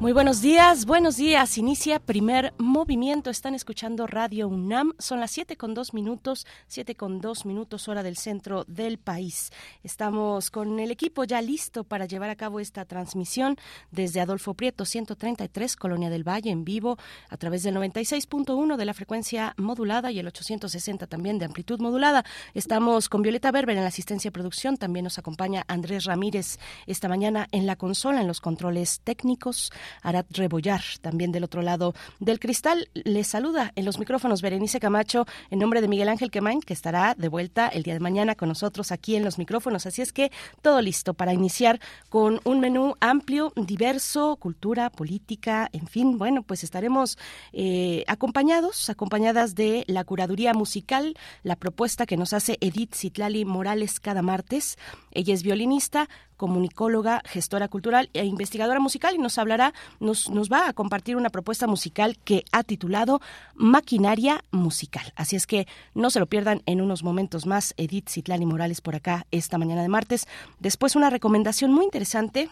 Muy buenos días, buenos días. Inicia primer movimiento. Están escuchando Radio UNAM. Son las siete con dos minutos, siete con dos minutos hora del centro del país. Estamos con el equipo ya listo para llevar a cabo esta transmisión desde Adolfo Prieto 133, Colonia del Valle, en vivo a través del 96.1 de la frecuencia modulada y el 860 también de amplitud modulada. Estamos con Violeta Berber en la asistencia de producción. También nos acompaña Andrés Ramírez esta mañana en la consola, en los controles técnicos. Arat Rebollar, también del otro lado del cristal. Les saluda en los micrófonos Berenice Camacho en nombre de Miguel Ángel Quemain, que estará de vuelta el día de mañana con nosotros aquí en los micrófonos. Así es que todo listo para iniciar con un menú amplio, diverso, cultura, política, en fin, bueno, pues estaremos eh, acompañados, acompañadas de la curaduría musical, la propuesta que nos hace Edith Citlali Morales cada martes. Ella es violinista, comunicóloga, gestora cultural e investigadora musical y nos hablará, nos, nos va a compartir una propuesta musical que ha titulado Maquinaria Musical. Así es que no se lo pierdan en unos momentos más. Edith Citlani Morales por acá esta mañana de martes. Después una recomendación muy interesante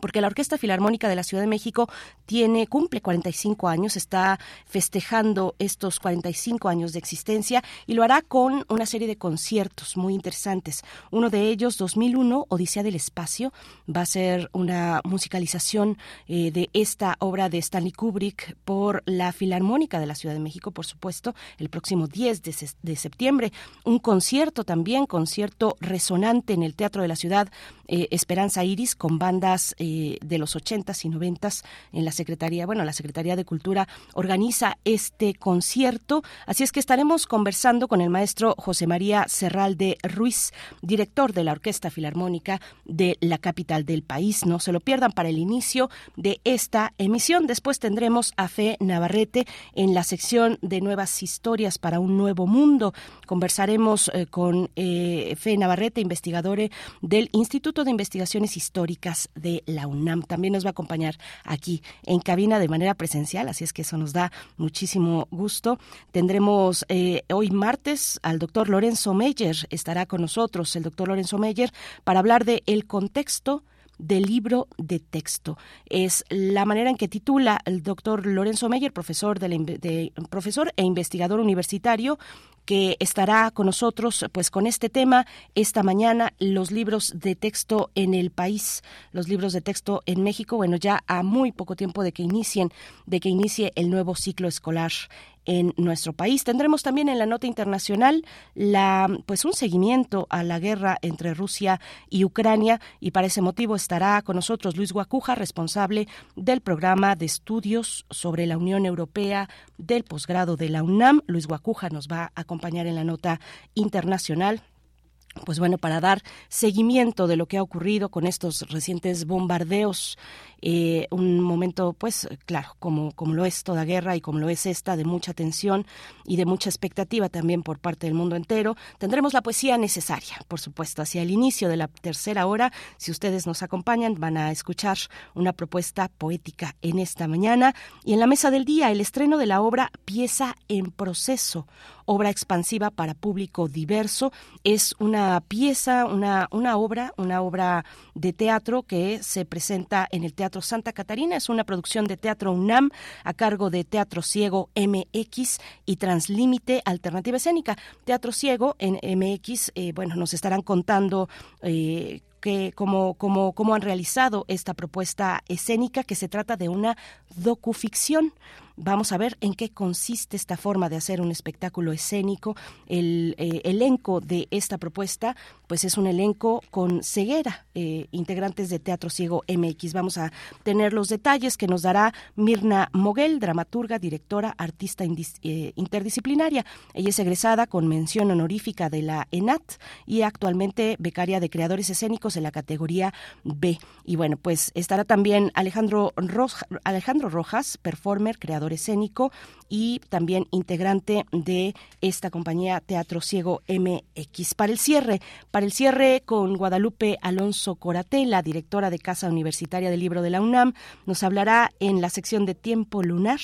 porque la Orquesta Filarmónica de la Ciudad de México tiene cumple 45 años, está festejando estos 45 años de existencia y lo hará con una serie de conciertos muy interesantes. Uno de ellos, 2001, Odisea del Espacio, va a ser una musicalización eh, de esta obra de Stanley Kubrick por la Filarmónica de la Ciudad de México, por supuesto, el próximo 10 de, septiembre. Un concierto también, concierto resonante en el Teatro de la Ciudad, eh, Esperanza Iris, con bandas eh, de los 80s y 90s en la Secretaría, bueno, la Secretaría de Cultura organiza este concierto, así es que estaremos conversando con el maestro José María Serralde Ruiz, director de la Orquesta Filarmónica de la capital del país. No se lo pierdan para el inicio de esta emisión. Después tendremos a Fe Navarrete en la sección de nuevas historias para un nuevo mundo. Conversaremos eh, con eh, Fe Navarrete, investigadora del Instituto de Investigaciones Históricas de la UNAM. También nos va a acompañar aquí en cabina de manera presencial, así es que eso nos da muchísimo gusto. Tendremos eh, hoy martes al doctor Lorenzo Meyer, estará con nosotros el doctor Lorenzo Meyer para hablar de el contexto del libro de texto. Es la manera en que titula el doctor Lorenzo Meyer, profesor, de, profesor e investigador universitario, que estará con nosotros pues con este tema esta mañana los libros de texto en el país los libros de texto en México. Bueno ya a muy poco tiempo de que inicien de que inicie el nuevo ciclo escolar en nuestro país. Tendremos también en la nota internacional la pues un seguimiento a la guerra entre Rusia y Ucrania y para ese motivo estará con nosotros Luis Guacuja, responsable del programa de estudios sobre la Unión Europea del posgrado de la UNAM. Luis Guacuja nos va a acompañar en la nota internacional pues bueno, para dar seguimiento de lo que ha ocurrido con estos recientes bombardeos eh, un momento, pues claro, como, como lo es toda guerra y como lo es esta, de mucha tensión y de mucha expectativa también por parte del mundo entero. Tendremos la poesía necesaria, por supuesto, hacia el inicio de la tercera hora. Si ustedes nos acompañan, van a escuchar una propuesta poética en esta mañana. Y en la mesa del día, el estreno de la obra Pieza en Proceso, obra expansiva para público diverso. Es una pieza, una, una obra, una obra de teatro que se presenta en el Teatro Santa Catarina. Es una producción de Teatro UNAM a cargo de Teatro Ciego MX y Translímite Alternativa Escénica. Teatro Ciego en MX, eh, bueno, nos estarán contando eh, que cómo han realizado esta propuesta escénica que se trata de una docuficción. Vamos a ver en qué consiste esta forma de hacer un espectáculo escénico. El eh, elenco de esta propuesta, pues es un elenco con ceguera, eh, integrantes de Teatro Ciego MX. Vamos a tener los detalles que nos dará Mirna Moguel, dramaturga, directora, artista eh, interdisciplinaria. Ella es egresada con mención honorífica de la ENAT y actualmente becaria de creadores escénicos de la categoría B. Y bueno, pues estará también Alejandro, Alejandro Rojas, performer, creador escénico y también integrante de esta compañía Teatro Ciego MX. Para el cierre, para el cierre con Guadalupe Alonso Coratela, directora de Casa Universitaria del Libro de la UNAM, nos hablará en la sección de Tiempo Lunar,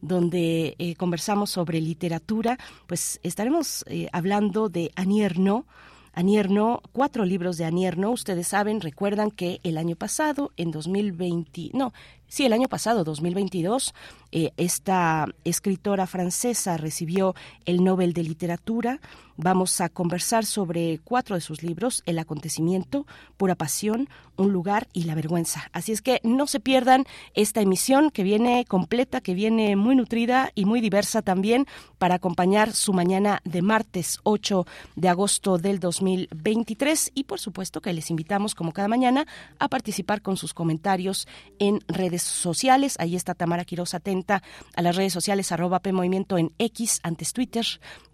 donde eh, conversamos sobre literatura, pues estaremos eh, hablando de Anierno, Anierno, cuatro libros de Anierno. Ustedes saben, recuerdan que el año pasado, en 2020, no, sí, el año pasado, 2022, eh, esta escritora francesa recibió el Nobel de Literatura. Vamos a conversar sobre cuatro de sus libros, El acontecimiento, Pura pasión, Un lugar y la vergüenza. Así es que no se pierdan esta emisión que viene completa, que viene muy nutrida y muy diversa también para acompañar su mañana de martes 8 de agosto del 2023 y por supuesto que les invitamos como cada mañana a participar con sus comentarios en redes sociales. Ahí está Tamara Quiroz atenta a las redes sociales arroba P Movimiento en X, antes Twitter,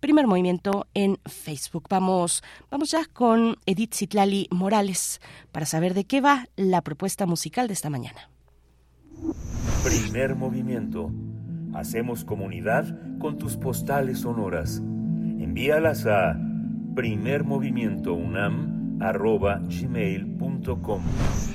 Primer Movimiento en Facebook. Vamos, vamos ya con Edith Citlali Morales para saber de qué va la propuesta musical de esta mañana. Primer Movimiento. Hacemos comunidad con tus postales sonoras. Envíalas a primermovimientounam.gmail.com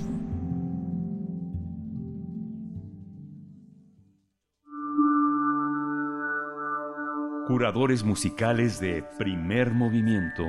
Curadores musicales de primer movimiento.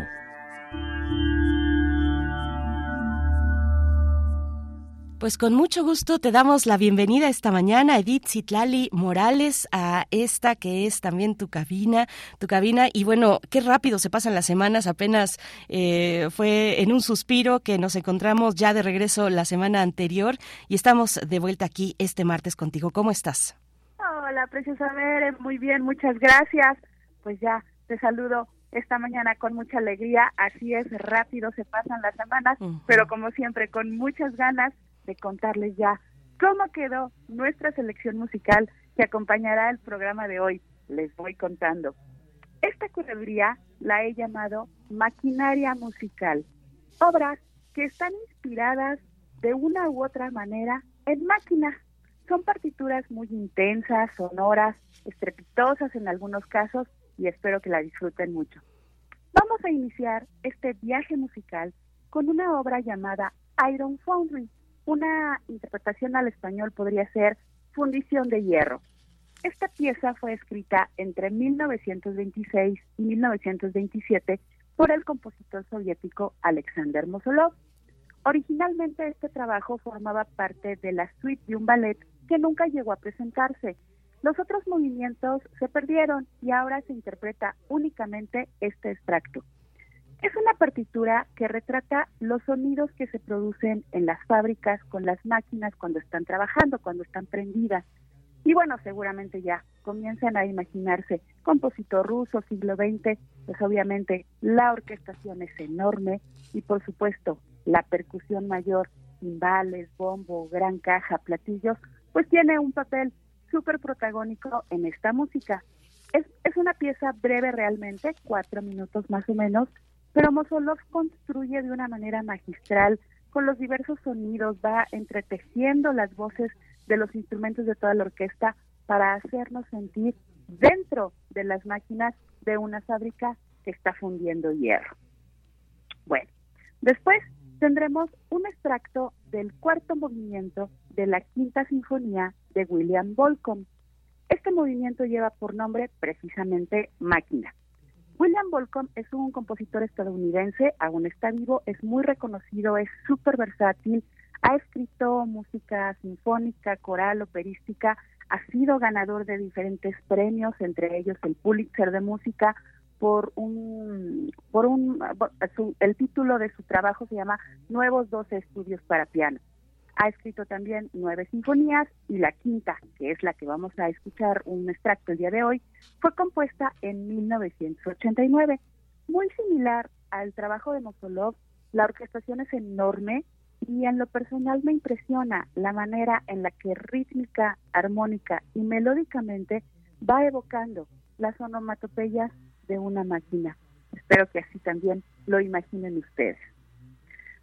Pues con mucho gusto te damos la bienvenida esta mañana, Edith Citlali Morales, a esta que es también tu cabina, tu cabina. Y bueno, qué rápido se pasan las semanas, apenas eh, fue en un suspiro que nos encontramos ya de regreso la semana anterior y estamos de vuelta aquí este martes contigo. ¿Cómo estás? Hola, preciosa Mere, muy bien, muchas gracias pues ya te saludo esta mañana con mucha alegría. Así es, rápido se pasan las semanas, pero como siempre, con muchas ganas de contarles ya cómo quedó nuestra selección musical que acompañará el programa de hoy. Les voy contando. Esta curaduría la he llamado Maquinaria Musical. Obras que están inspiradas de una u otra manera en máquina. Son partituras muy intensas, sonoras, estrepitosas en algunos casos, y espero que la disfruten mucho. Vamos a iniciar este viaje musical con una obra llamada Iron Foundry. Una interpretación al español podría ser Fundición de Hierro. Esta pieza fue escrita entre 1926 y 1927 por el compositor soviético Alexander Mosolov. Originalmente este trabajo formaba parte de la suite de un ballet que nunca llegó a presentarse, los otros movimientos se perdieron y ahora se interpreta únicamente este extracto. Es una partitura que retrata los sonidos que se producen en las fábricas con las máquinas cuando están trabajando, cuando están prendidas. Y bueno, seguramente ya comienzan a imaginarse compositor ruso, siglo XX, pues obviamente la orquestación es enorme y por supuesto la percusión mayor, timbales, bombo, gran caja, platillos, pues tiene un papel súper protagónico en esta música. Es, es una pieza breve realmente, cuatro minutos más o menos, pero Mosolov construye de una manera magistral con los diversos sonidos, va entretejiendo las voces de los instrumentos de toda la orquesta para hacernos sentir dentro de las máquinas de una fábrica que está fundiendo hierro. Bueno, después tendremos un extracto del cuarto movimiento de la quinta sinfonía de William Bolcom. Este movimiento lleva por nombre precisamente Máquina. William Bolcom es un compositor estadounidense, aún está vivo, es muy reconocido, es súper versátil, ha escrito música sinfónica, coral, operística, ha sido ganador de diferentes premios, entre ellos el Pulitzer de Música, por un, por un, el título de su trabajo se llama Nuevos 12 Estudios para Piano. Ha escrito también nueve sinfonías y la quinta, que es la que vamos a escuchar un extracto el día de hoy, fue compuesta en 1989. Muy similar al trabajo de Mosolov, la orquestación es enorme y en lo personal me impresiona la manera en la que rítmica, armónica y melódicamente va evocando las onomatopeyas de una máquina. Espero que así también lo imaginen ustedes.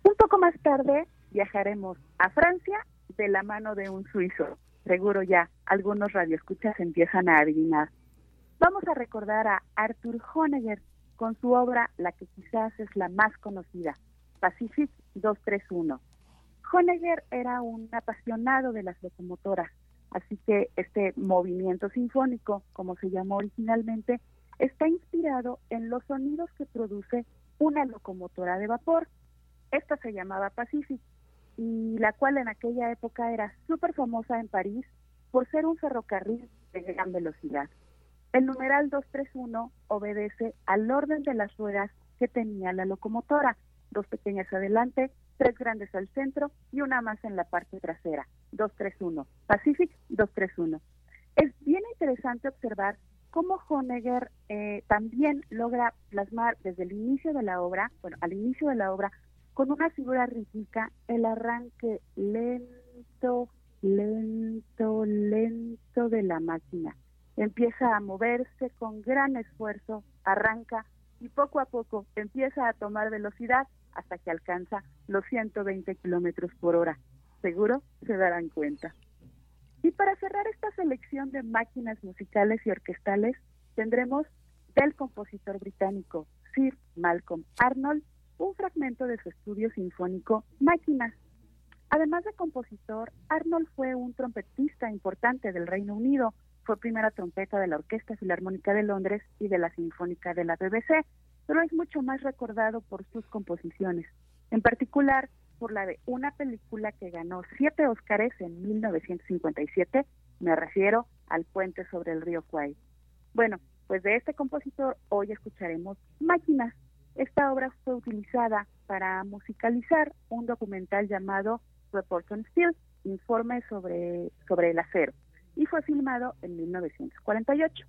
Un poco más tarde viajaremos a Francia de la mano de un suizo. Seguro ya algunos radioescuchas empiezan a adivinar. Vamos a recordar a Arthur Honegger con su obra, la que quizás es la más conocida, Pacific 231. Honegger era un apasionado de las locomotoras, así que este movimiento sinfónico, como se llamó originalmente, está inspirado en los sonidos que produce una locomotora de vapor. Esta se llamaba Pacific y la cual en aquella época era súper famosa en París por ser un ferrocarril de gran velocidad. El numeral 231 obedece al orden de las ruedas que tenía la locomotora, dos pequeñas adelante, tres grandes al centro y una más en la parte trasera, 231, Pacific 231. Es bien interesante observar cómo Honegger eh, también logra plasmar desde el inicio de la obra, bueno, al inicio de la obra, con una figura rítmica, el arranque lento, lento, lento de la máquina. Empieza a moverse con gran esfuerzo, arranca y poco a poco empieza a tomar velocidad hasta que alcanza los 120 kilómetros por hora. Seguro se darán cuenta. Y para cerrar esta selección de máquinas musicales y orquestales, tendremos del compositor británico Sir Malcolm Arnold un fragmento de su estudio sinfónico Máquinas. Además de compositor, Arnold fue un trompetista importante del Reino Unido. Fue primera trompeta de la Orquesta Filarmónica de Londres y de la Sinfónica de la BBC, pero es mucho más recordado por sus composiciones, en particular por la de una película que ganó siete Óscares en 1957, me refiero al puente sobre el río Kwai. Bueno, pues de este compositor hoy escucharemos Máquinas, esta obra fue utilizada para musicalizar un documental llamado Report on Steel, Informe sobre, sobre el acero, y fue filmado en 1948.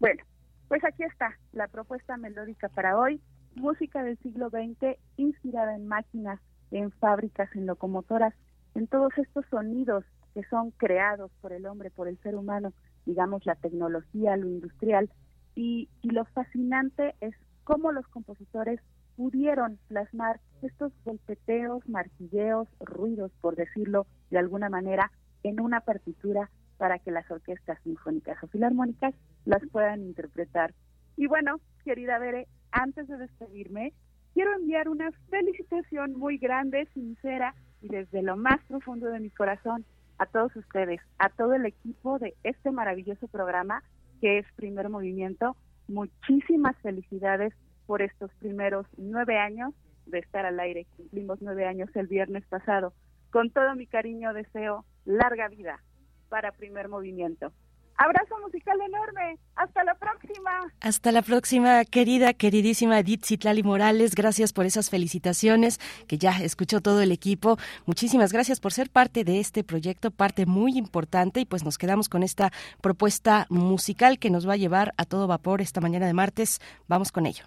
Bueno, pues aquí está la propuesta melódica para hoy, música del siglo XX inspirada en máquinas, en fábricas, en locomotoras, en todos estos sonidos que son creados por el hombre, por el ser humano, digamos la tecnología, lo industrial, y, y lo fascinante es cómo los compositores pudieron plasmar estos golpeteos, martilleos, ruidos, por decirlo de alguna manera, en una partitura para que las orquestas sinfónicas o filarmónicas las puedan interpretar. Y bueno, querida Bere, antes de despedirme, quiero enviar una felicitación muy grande, sincera y desde lo más profundo de mi corazón a todos ustedes, a todo el equipo de este maravilloso programa que es Primer Movimiento muchísimas felicidades por estos primeros nueve años de estar al aire. Cumplimos nueve años el viernes pasado. Con todo mi cariño deseo larga vida para primer movimiento. Abrazo musical enorme. Hasta la próxima. Hasta la próxima, querida, queridísima Edith Citlali Morales. Gracias por esas felicitaciones que ya escuchó todo el equipo. Muchísimas gracias por ser parte de este proyecto, parte muy importante. Y pues nos quedamos con esta propuesta musical que nos va a llevar a todo vapor esta mañana de martes. Vamos con ello.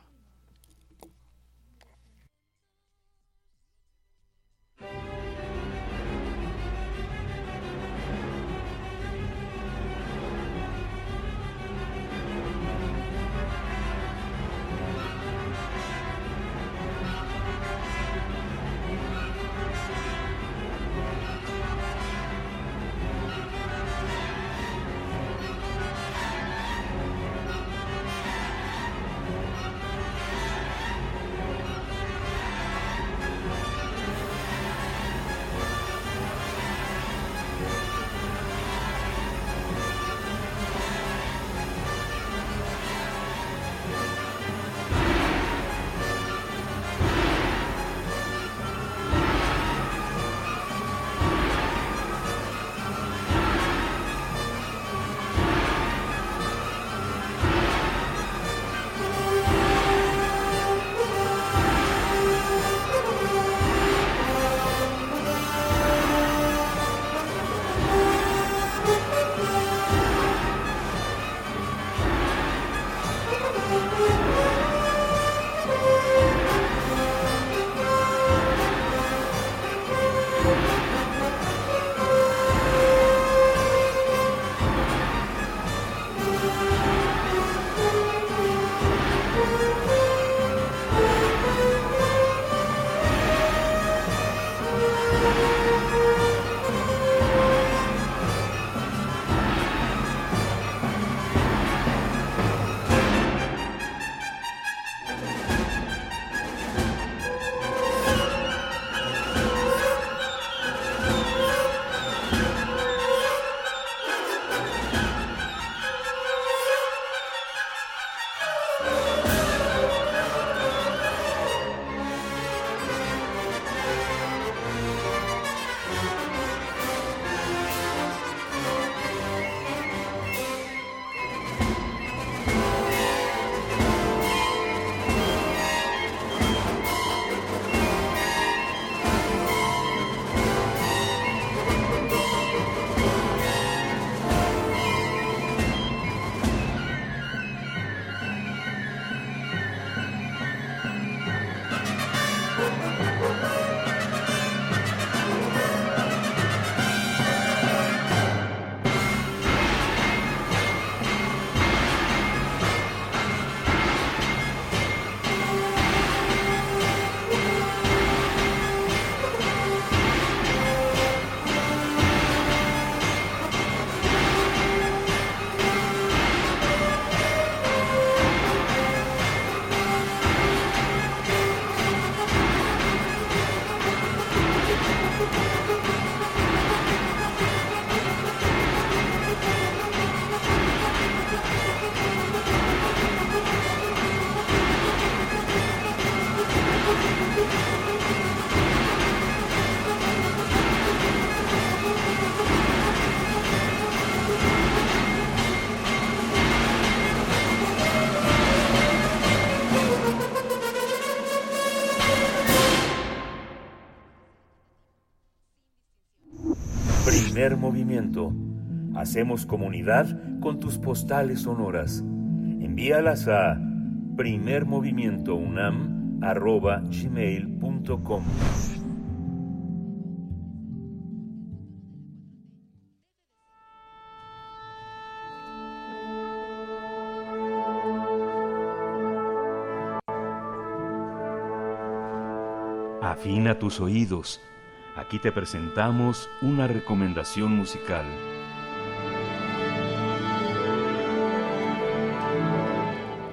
Primer movimiento. Hacemos comunidad con tus postales sonoras. Envíalas a primermovimientounam.gmail.com Afina tus oídos. Aquí te presentamos una recomendación musical.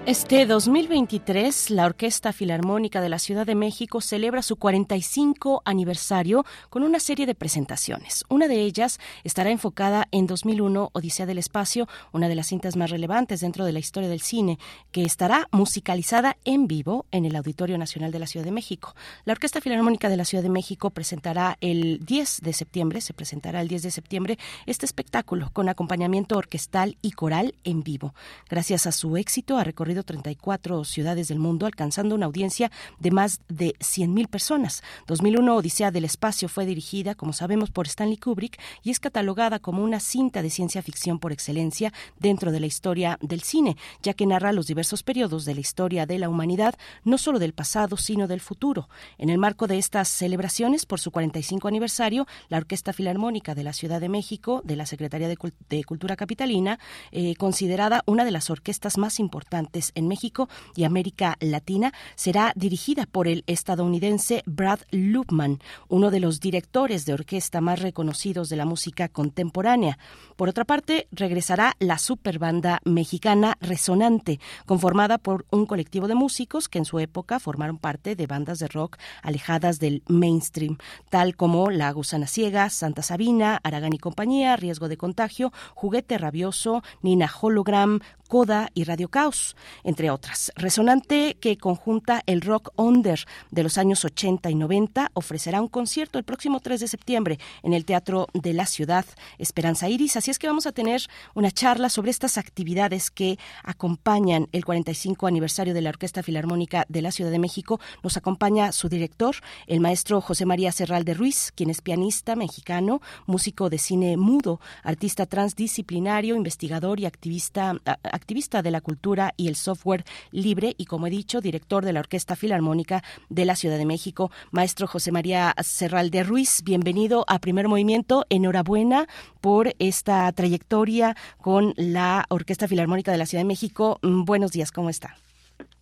Este 2023, la Orquesta Filarmónica de la Ciudad de México celebra su 45 aniversario con una serie de presentaciones. Una de ellas estará enfocada en 2001, Odisea del Espacio, una de las cintas más relevantes dentro de la historia del cine, que estará musicalizada en vivo en el Auditorio Nacional de la Ciudad de México. La Orquesta Filarmónica de la Ciudad de México presentará el 10 de septiembre, se presentará el 10 de septiembre, este espectáculo con acompañamiento orquestal y coral en vivo. Gracias a su éxito, ha recorrido 34 ciudades del mundo, alcanzando una audiencia de más de 100.000 personas. 2001 Odisea del Espacio fue dirigida, como sabemos, por Stanley Kubrick y es catalogada como una cinta de ciencia ficción por excelencia dentro de la historia del cine, ya que narra los diversos periodos de la historia de la humanidad, no solo del pasado, sino del futuro. En el marco de estas celebraciones, por su 45 aniversario, la Orquesta Filarmónica de la Ciudad de México, de la Secretaría de, Cultura Capitalina, eh, considerada una de las orquestas más importantes en México y América Latina, será dirigida por el estadounidense Brad Lupman, uno de los directores de orquesta más reconocidos de la música contemporánea. Por otra parte, regresará la superbanda mexicana Resonante, conformada por un colectivo de músicos que en su época formaron parte de bandas de rock alejadas del mainstream, tal como La Gusana Ciega, Santa Sabina, Aragán y compañía, Riesgo de Contagio, Juguete Rabioso, Nina Hologram, Coda y Radio Caos, entre otras. Resonante, que conjunta el rock under de los años 80 y 90, ofrecerá un concierto el próximo 3 de septiembre en el Teatro de la Ciudad Esperanza Iris. Así es que vamos a tener una charla sobre estas actividades que acompañan el 45 aniversario de la Orquesta Filarmónica de la Ciudad de México. Nos acompaña su director, el maestro José María Serral de Ruiz, quien es pianista mexicano, músico de cine mudo, artista transdisciplinario, investigador y activista activista de la cultura y el software libre y, como he dicho, director de la Orquesta Filarmónica de la Ciudad de México. Maestro José María Serralde Ruiz, bienvenido a Primer Movimiento. Enhorabuena por esta trayectoria con la Orquesta Filarmónica de la Ciudad de México. Mm, buenos días, ¿cómo está?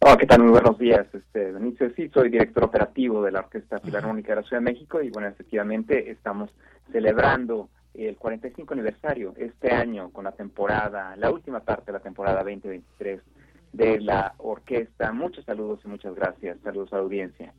Hola, ¿qué tal? Muy buenos días, este, Benicio. Sí, soy director operativo de la Orquesta Filarmónica de la Ciudad de México y, bueno, efectivamente estamos celebrando el 45 aniversario este año con la temporada, la última parte de la temporada 2023 de la orquesta. Muchos saludos y muchas gracias. Saludos a la audiencia.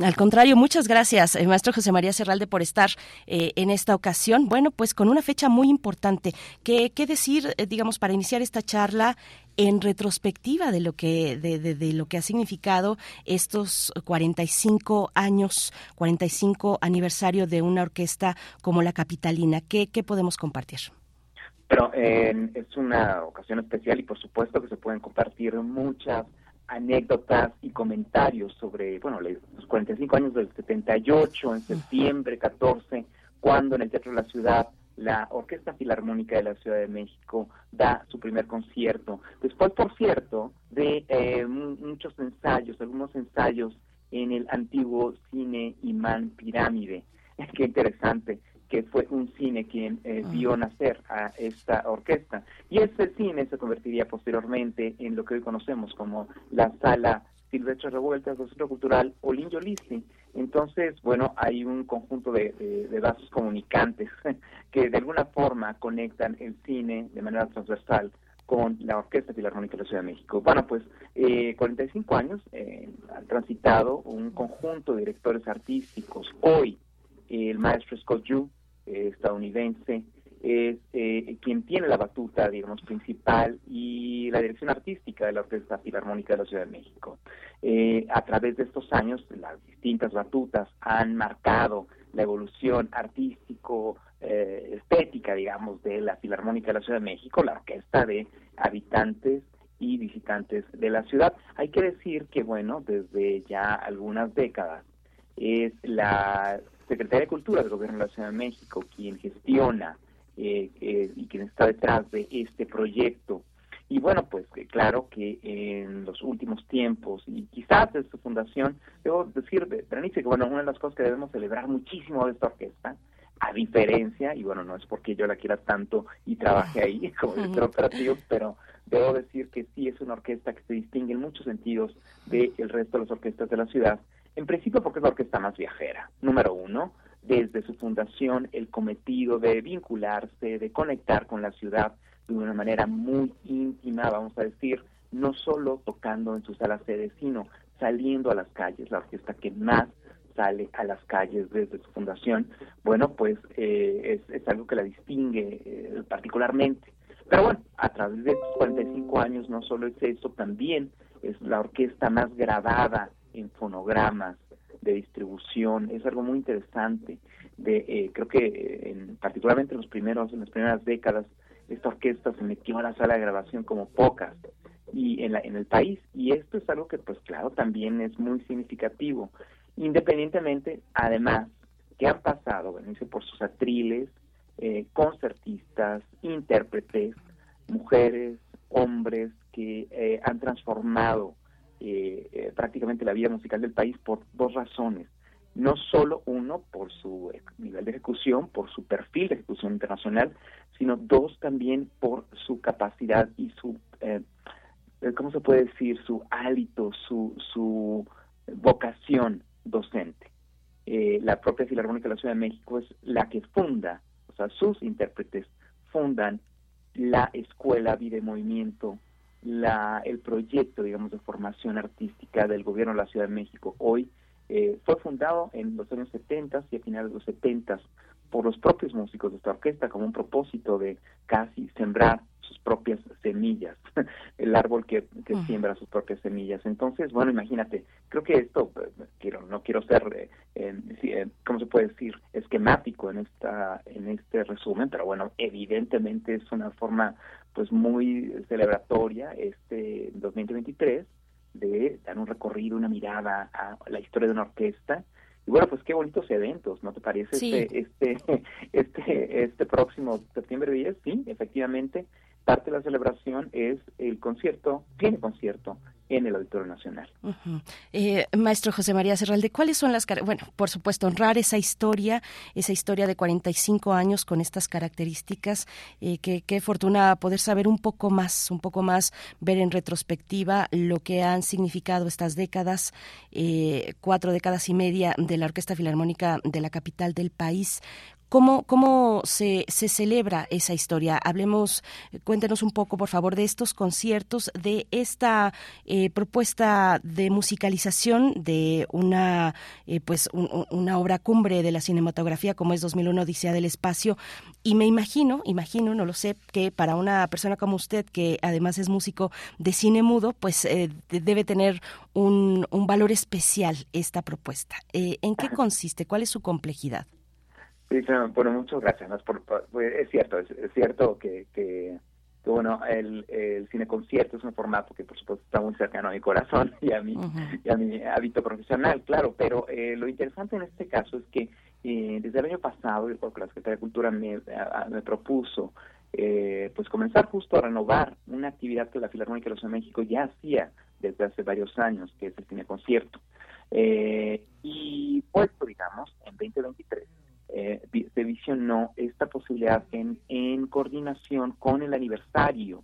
Al contrario, muchas gracias, eh, maestro José María Serralde, por estar eh, en esta ocasión. Bueno, pues con una fecha muy importante. ¿Qué, qué decir, eh, digamos, para iniciar esta charla en retrospectiva de lo que de, de, lo que ha significado estos 45 años, 45 aniversario de una orquesta como la Capitalina? ¿Qué, qué podemos compartir? Pero es una ocasión especial y por supuesto que se pueden compartir muchas anécdotas y comentarios sobre, bueno, los 45 años del 78, en septiembre 14, cuando en el Teatro de la Ciudad la Orquesta Filarmónica de la Ciudad de México da su primer concierto. Después, por cierto, de eh, muchos ensayos, algunos ensayos en el antiguo cine Imán Pirámide. Qué interesante que fue un cine quien eh, vio nacer a esta orquesta. Y ese cine se convertiría posteriormente en lo que hoy conocemos como la Sala Silvestre Revueltas del Centro Cultural Olinjo Lisi. Entonces, bueno, hay un conjunto de, de, vasos comunicantes que de alguna forma conectan el cine de manera transversal con la Orquesta Filarmónica de la Ciudad de México. Bueno, pues eh, 45 años eh, han transitado un conjunto de directores artísticos. Hoy, el maestro Scott Yu estadounidense, es eh, quien tiene la batuta, digamos, principal y la dirección artística de la Orquesta Filarmónica de la Ciudad de México. Eh, a través de estos años, las distintas batutas han marcado la evolución artístico, estética, digamos, de la Filarmónica de la Ciudad de México, la orquesta de habitantes y visitantes de la ciudad. Hay que decir que, bueno, desde ya algunas décadas es la Secretaría de Cultura del Gobierno de la Ciudad de México quien gestiona y quien está detrás de este proyecto. Y bueno, pues claro que en los últimos tiempos, y quizás desde su fundación, debo decir, Berenice, que bueno, una de las cosas que debemos celebrar muchísimo de esta orquesta, a diferencia, y bueno, no es porque yo la quiera tanto y trabaje ahí como director operativo, pero debo decir que sí es una orquesta que se distingue en muchos sentidos del resto de las orquestas de la ciudad, en principio porque es la orquesta más viajera, número uno, desde su fundación el cometido de vincularse, de conectar con la ciudad, de una manera muy íntima, vamos a decir, no solo tocando en sus salas sede, sino saliendo a las calles, la orquesta que más sale a las calles desde su fundación, bueno, pues eh, es, algo que la distingue eh, particularmente. Pero bueno, a través de estos 45 años no solo es eso, también es la orquesta más grabada en fonogramas de distribución, es algo muy interesante. De, eh, creo que en, particularmente en los primeros, en las primeras décadas esta orquesta se metió a la sala de grabación como pocas y en, la, en el país y esto es algo que pues claro también es muy significativo independientemente además que han pasado por sus atriles eh, concertistas intérpretes mujeres hombres que eh, han transformado eh, prácticamente la vida musical del país por dos razones no solo uno por su nivel de ejecución, por su perfil de ejecución internacional, sino dos también por su capacidad y su, eh, ¿cómo se puede decir? Su hálito, su, su vocación docente. Eh, la propia Filarmónica de la Ciudad de México es la que funda, o sea, sus intérpretes fundan la escuela Vida y Movimiento, la, el proyecto, digamos, de formación artística del gobierno de la Ciudad de México. Hoy eh, fue fundado en los años 70 y a finales de los 70 por los propios músicos de esta orquesta como un propósito de casi sembrar sus propias semillas, el árbol que, siembra sus propias semillas. Entonces, bueno, imagínate, creo que esto, eh, quiero, no quiero ser, eh, eh, ¿cómo se puede decir?, esquemático en, esta, en este resumen, pero bueno, evidentemente es una forma pues muy celebratoria este 2023 de dar un recorrido, una mirada a la historia de una orquesta y bueno, pues qué bonitos eventos, ¿no te parece? Este, este, este, este próximo septiembre 10, sí, efectivamente, parte de la celebración es el concierto, tiene concierto en el Auditorio Nacional. Eh, maestro José María Serralde, ¿cuáles son las bueno, por supuesto, honrar esa historia, esa historia de 45 años con estas características, eh, que qué fortuna poder saber un poco más, un poco más, ver en retrospectiva lo que han significado estas décadas, eh, cuatro décadas y media de la Orquesta Filarmónica de la capital del país. ¿Cómo, cómo se, se, celebra esa historia? Hablemos, cuéntenos un poco, por favor, de estos conciertos, de esta eh, propuesta de musicalización de una, eh, pues, una obra cumbre de la cinematografía como es 2001 Odisea del Espacio. Y me imagino, imagino, no lo sé, que para una persona como usted, que además es músico de cine mudo, pues eh, debe tener un, un valor especial esta propuesta. ¿En qué consiste? ¿Cuál es su complejidad? Sí, bueno, muchas gracias. Por, pues, es cierto, es, cierto que, que, bueno, el, el cine concierto es un formato que por supuesto está muy cercano a mi corazón y a mi, y a mi hábito profesional, claro, pero eh, lo interesante en este caso es que eh, desde el año pasado, porque la Secretaría de Cultura me, me propuso eh, pues comenzar justo a renovar una actividad que la Filarmónica de los de México ya hacía desde hace varios años, que es el cine concierto. y puesto, digamos, en 2023 eh, se visionó esta posibilidad en, en coordinación con el aniversario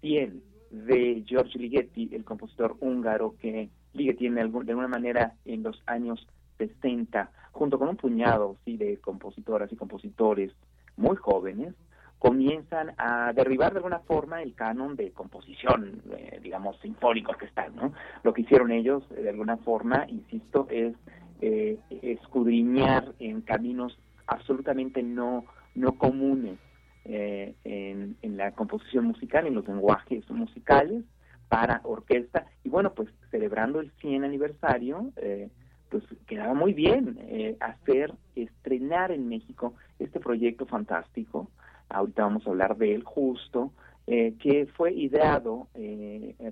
100 de George Ligeti, el compositor húngaro que Ligeti de alguna manera en los años 60, junto con un puñado ¿sí? de compositoras y compositores muy jóvenes, comienzan a derribar de alguna forma el canon de composición, eh, digamos, sinfónico que está, ¿no? Lo que hicieron ellos, de alguna forma, insisto, es eh, escudriñar en caminos absolutamente no, no comunes eh, en, la composición musical, en los lenguajes musicales para orquesta. Y bueno, pues celebrando el 100 aniversario, eh, pues quedaba muy bien eh, hacer, estrenar en México este proyecto fantástico. Ahorita vamos a hablar de él justo, que fue ideado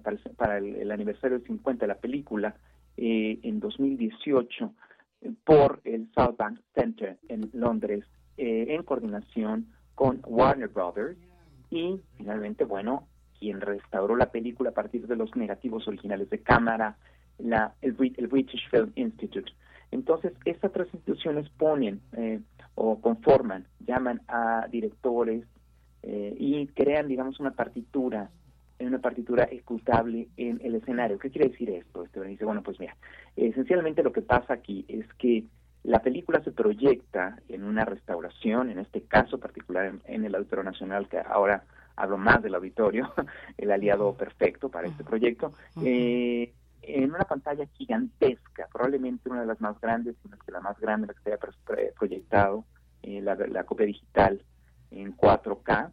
para, para el, el, aniversario del 50 de la película en 2018 por el South Bank Center en Londres, eh, en coordinación con Warner Brothers y finalmente, bueno, quien restauró la película a partir de los negativos originales de cámara, la, el, British Film Institute. Entonces, estas tres instituciones ponen eh, o conforman, llaman a directores eh, y crean, digamos, una partitura, una partitura ejecutable en el escenario. ¿Qué quiere decir esto? Este dice, bueno, pues mira, esencialmente lo que pasa aquí es que la película se proyecta en una restauración, en este caso particular en, el Auditorio Nacional, que ahora hablo más del auditorio, el aliado perfecto para este proyecto, eh, en una pantalla gigantesca, probablemente una de las más grandes, sino que la más grande, la que se haya proyectado, eh, la, copia digital en 4K,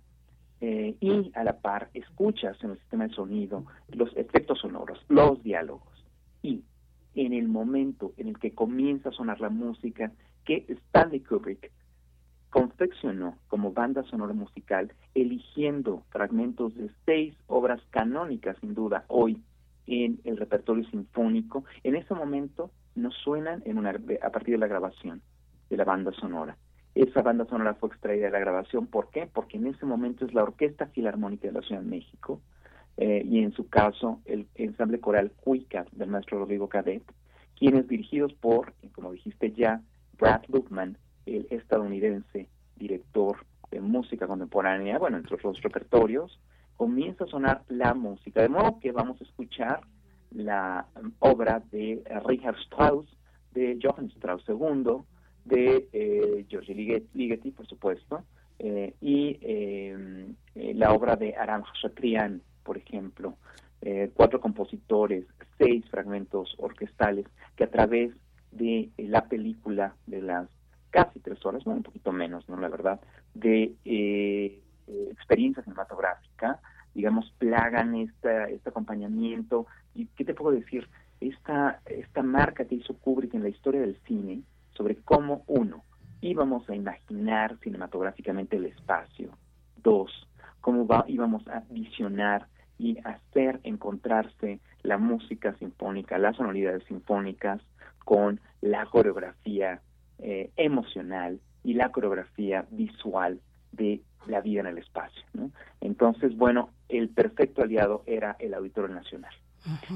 eh, y a la par escuchas en el sistema de sonido los efectos sonoros, los diálogos, y en el momento en el que comienza a sonar la música que Stanley Kubrick confeccionó como banda sonora musical, eligiendo fragmentos de seis obras canónicas, sin duda, hoy en el repertorio sinfónico, en ese momento no suenan en una, a partir de la grabación de la banda sonora. Esa banda sonora fue extraída de la grabación. ¿Por qué? Porque en ese momento es la Orquesta Filarmónica de la Ciudad de México eh, y en su caso el ensamble coral Cuica del maestro Rodrigo Cadet, quienes dirigidos por, como dijiste ya, Brad Lukman, el estadounidense director de música contemporánea, bueno, entre los repertorios, comienza a sonar la música. De modo que vamos a escuchar la obra de Richard Strauss, de Johann Strauss II, de eh, Giorgio Ligeti, por supuesto, eh, y eh, la obra de Aram Chatrian, por ejemplo, cuatro compositores, seis fragmentos orquestales que a través de la película de las casi tres horas, bueno, un poquito menos, ¿no? La verdad, de experiencia cinematográfica, digamos, plagan esta, este acompañamiento. ¿Y qué te puedo decir? Esta, esta marca que hizo Kubrick en la historia del cine, sobre cómo, uno, íbamos a imaginar cinematográficamente el espacio, dos, cómo íbamos a visionar y hacer encontrarse la música sinfónica, las sonoridades sinfónicas con la coreografía eh, emocional y la coreografía visual de la vida en el espacio. Entonces, bueno, el perfecto aliado era el Auditorio Nacional.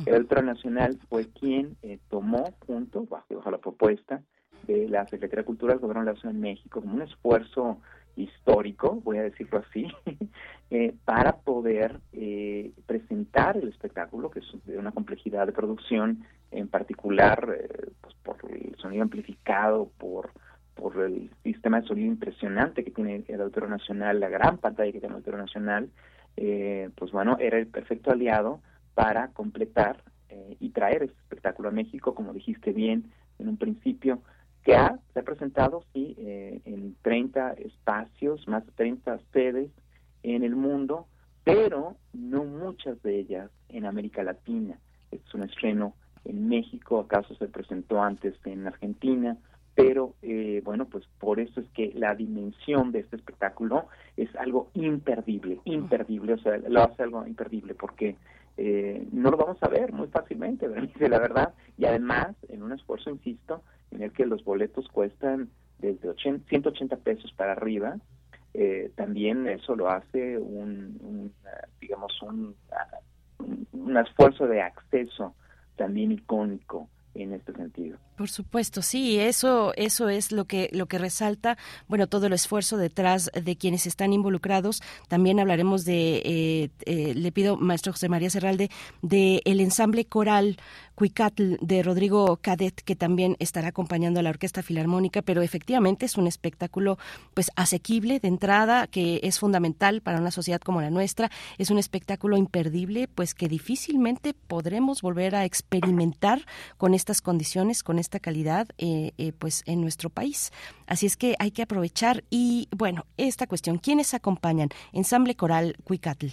El Auditorio Nacional fue quien eh, tomó junto, bajo la propuesta, de la Secretaría de Cultura del Gobierno de la Ciudad de México como un esfuerzo histórico, voy a decirlo así, eh, para poder eh, presentar el espectáculo, que es de una complejidad de producción, en particular eh, pues por el sonido amplificado, por, por el sistema de sonido impresionante que tiene el Auditorio Nacional, la gran pantalla que tiene el Auditorio Nacional, pues bueno, era el perfecto aliado para completar y traer este espectáculo a México, como dijiste bien en un principio, que ha, se ha presentado, sí, eh, en 30 espacios, más de 30 sedes en el mundo, pero no muchas de ellas en América Latina. Es un estreno en México, acaso se presentó antes en Argentina, pero eh, bueno, pues por eso es que la dimensión de este espectáculo es algo imperdible, imperdible, o sea, lo hace algo imperdible porque eh, no lo vamos a ver muy fácilmente, la verdad, y además en un esfuerzo, insisto, en el que los boletos cuestan desde 180 pesos para arriba, eh, también eso lo hace un, digamos, un, un esfuerzo de acceso también icónico en este sentido. Por supuesto, sí, eso, eso es lo que, lo que resalta, bueno, todo el esfuerzo detrás de quienes están involucrados. También hablaremos de, eh, eh, le pido, maestro José María Serralde, de el ensamble coral Cuicatl de Rodrigo Cadet, que también estará acompañando a la Orquesta Filarmónica, pero efectivamente es un espectáculo pues asequible de entrada, que es fundamental para una sociedad como la nuestra. Es un espectáculo imperdible, pues que difícilmente podremos volver a experimentar con estas condiciones, con esta calidad, eh, eh, pues en nuestro país. Así es que hay que aprovechar y bueno, esta cuestión, ¿quiénes acompañan? Ensamble Coral Cuicatl.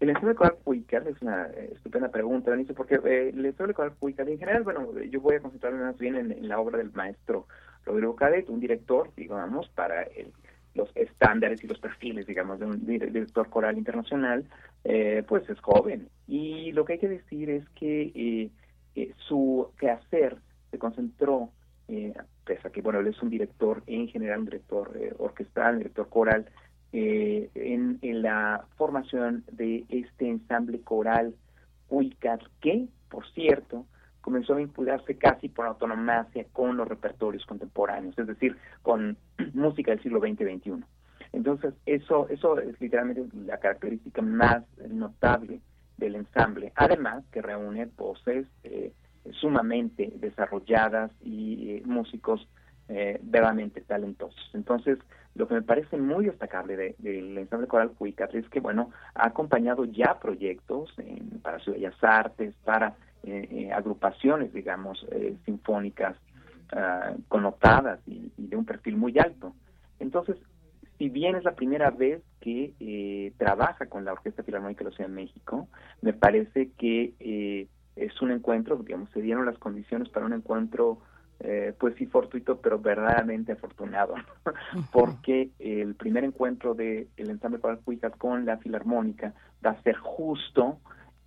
El ensamble coral Cuical es una eh, estupenda pregunta, Benito, porque eh, el ensamble coral Cuical, en general, bueno, yo voy a concentrarme más bien en, la obra del maestro Rodrigo Cadet, un director, digamos, para los estándares y los perfiles, digamos, de un director coral internacional, eh, pues es joven. Y lo que hay que decir es que su quehacer se concentró, pese a que, bueno, él es un director, en general, un director orquestal, un director coral, eh, en, la formación de este ensamble coral Huicas, que, por cierto, comenzó a vincularse casi por autonomía con los repertorios contemporáneos, es decir, con música del siglo XX y XXI. Entonces, eso, eso es literalmente la característica más notable del ensamble, además que reúne voces eh, sumamente desarrolladas y eh, músicos eh, verdaderamente talentosos. Entonces, lo que me parece muy destacable del ensamble coral Cuicat es que, bueno, ha acompañado ya proyectos en, para Ciudad Artes, para agrupaciones, digamos, sinfónicas uh, connotadas y, de un perfil muy alto. Entonces, si bien es la primera vez que eh, trabaja con la Orquesta Filarmónica de la Ciudad de México, me parece que eh, es un encuentro, digamos, se dieron las condiciones para un encuentro, eh, pues sí fortuito, pero verdaderamente afortunado, porque el primer encuentro del el ensamble para Cuicas con la Filarmónica va a ser justo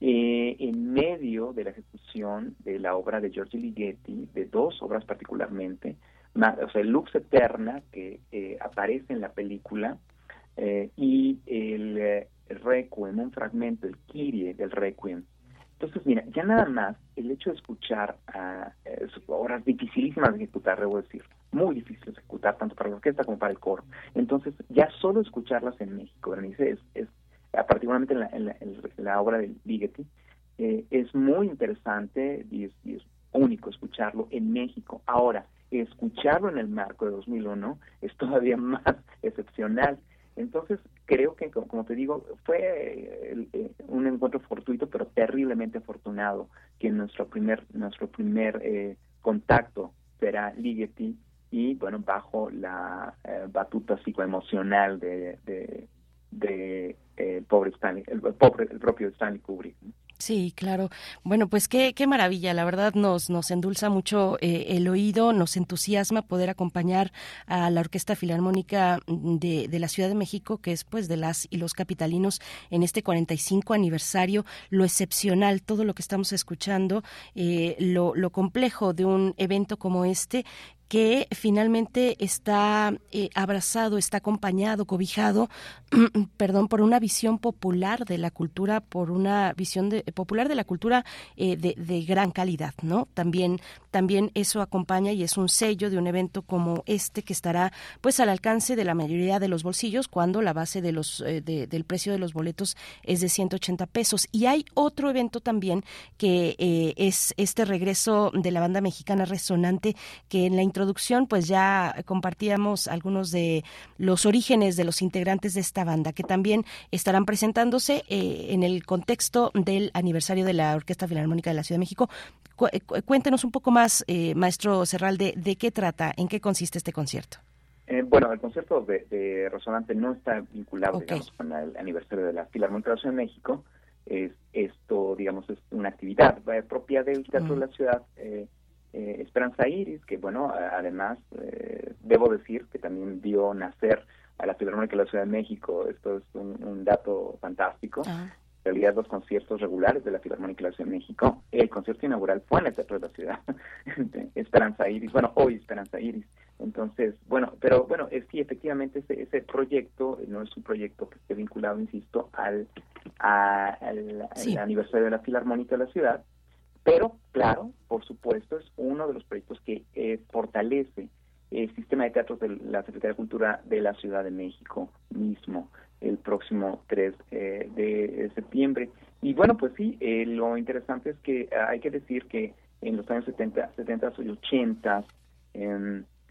en medio de la ejecución de la obra de Giorgio Ligeti, de dos obras particularmente, o sea, el Lux Eterna que eh, aparece en la película eh, y el, eh, Requiem, un fragmento, el Kyrie del Requiem. Entonces, mira, ya nada más el hecho de escuchar a obras dificilísimas de ejecutar, debo decir, muy difíciles de ejecutar tanto para la orquesta como para el coro. Entonces, ya solo escucharlas en México, Berenice, es, es particularmente en la, la, en la obra de Ligeti, es muy interesante y es, y es único escucharlo en México. Ahora, escucharlo en el marco de 2001 es todavía más excepcional. Entonces, creo que, como te digo, fue eh, eh, un encuentro fortuito, pero terriblemente afortunado, que nuestro primer, nuestro primer eh, contacto será Ligeti y, bueno, bajo la batuta psicoemocional de, de, de pobre Stanley, el, pobre, el propio Stanley Kubrick. Sí, claro. Bueno, pues qué, qué maravilla. La verdad nos, nos endulza mucho eh, el oído, nos entusiasma poder acompañar a la Orquesta Filarmónica de, de, la Ciudad de México, que es pues de las y los capitalinos en este 45 aniversario. Lo excepcional, todo lo que estamos escuchando, eh, lo, lo complejo de un evento como este que finalmente está eh, abrazado, está acompañado, cobijado, perdón, por una visión popular de la cultura, por una visión de, popular de la cultura eh, de, de, gran calidad, ¿no? También, también eso acompaña y es un sello de un evento como este que estará, pues, al alcance de la mayoría de los bolsillos cuando la base de los eh, del precio de los boletos es de 180 pesos. Y hay otro evento también que es este regreso de la banda mexicana resonante que en la introducción introducción, pues ya compartíamos algunos de los orígenes de los integrantes de esta banda, que también estarán presentándose eh, en el contexto del aniversario de la Orquesta Filarmónica de la Ciudad de México. Eh, cuéntenos un poco más, eh, maestro Serral, de, de qué trata, en qué consiste este concierto. bueno, el concierto de, Resonante no está vinculado, digamos, con el aniversario de la Filarmónica de de México. Es, esto, digamos, es una actividad propia del Teatro de la Ciudad, eh, Esperanza Iris, que bueno, además eh, debo decir que también vio nacer a la Filarmónica de la Ciudad de México, esto es un, dato fantástico. Ah. Realidad, los conciertos regulares de la Filarmónica de la Ciudad de México, el concierto inaugural fue en el Teatro de la Ciudad, Esperanza Iris, bueno, hoy Esperanza Iris. Entonces, bueno, pero bueno, es, sí, efectivamente ese, ese proyecto no es un proyecto que esté vinculado, insisto, al, al aniversario de la Filarmónica de la Ciudad, pero, claro, por supuesto, es uno de los proyectos que eh, fortalece el sistema de teatros de la Secretaría de Cultura de la Ciudad de México mismo el próximo 3 eh, de septiembre. Y bueno, pues sí, eh, lo interesante es que hay que decir que en los años 70, 70 y 80,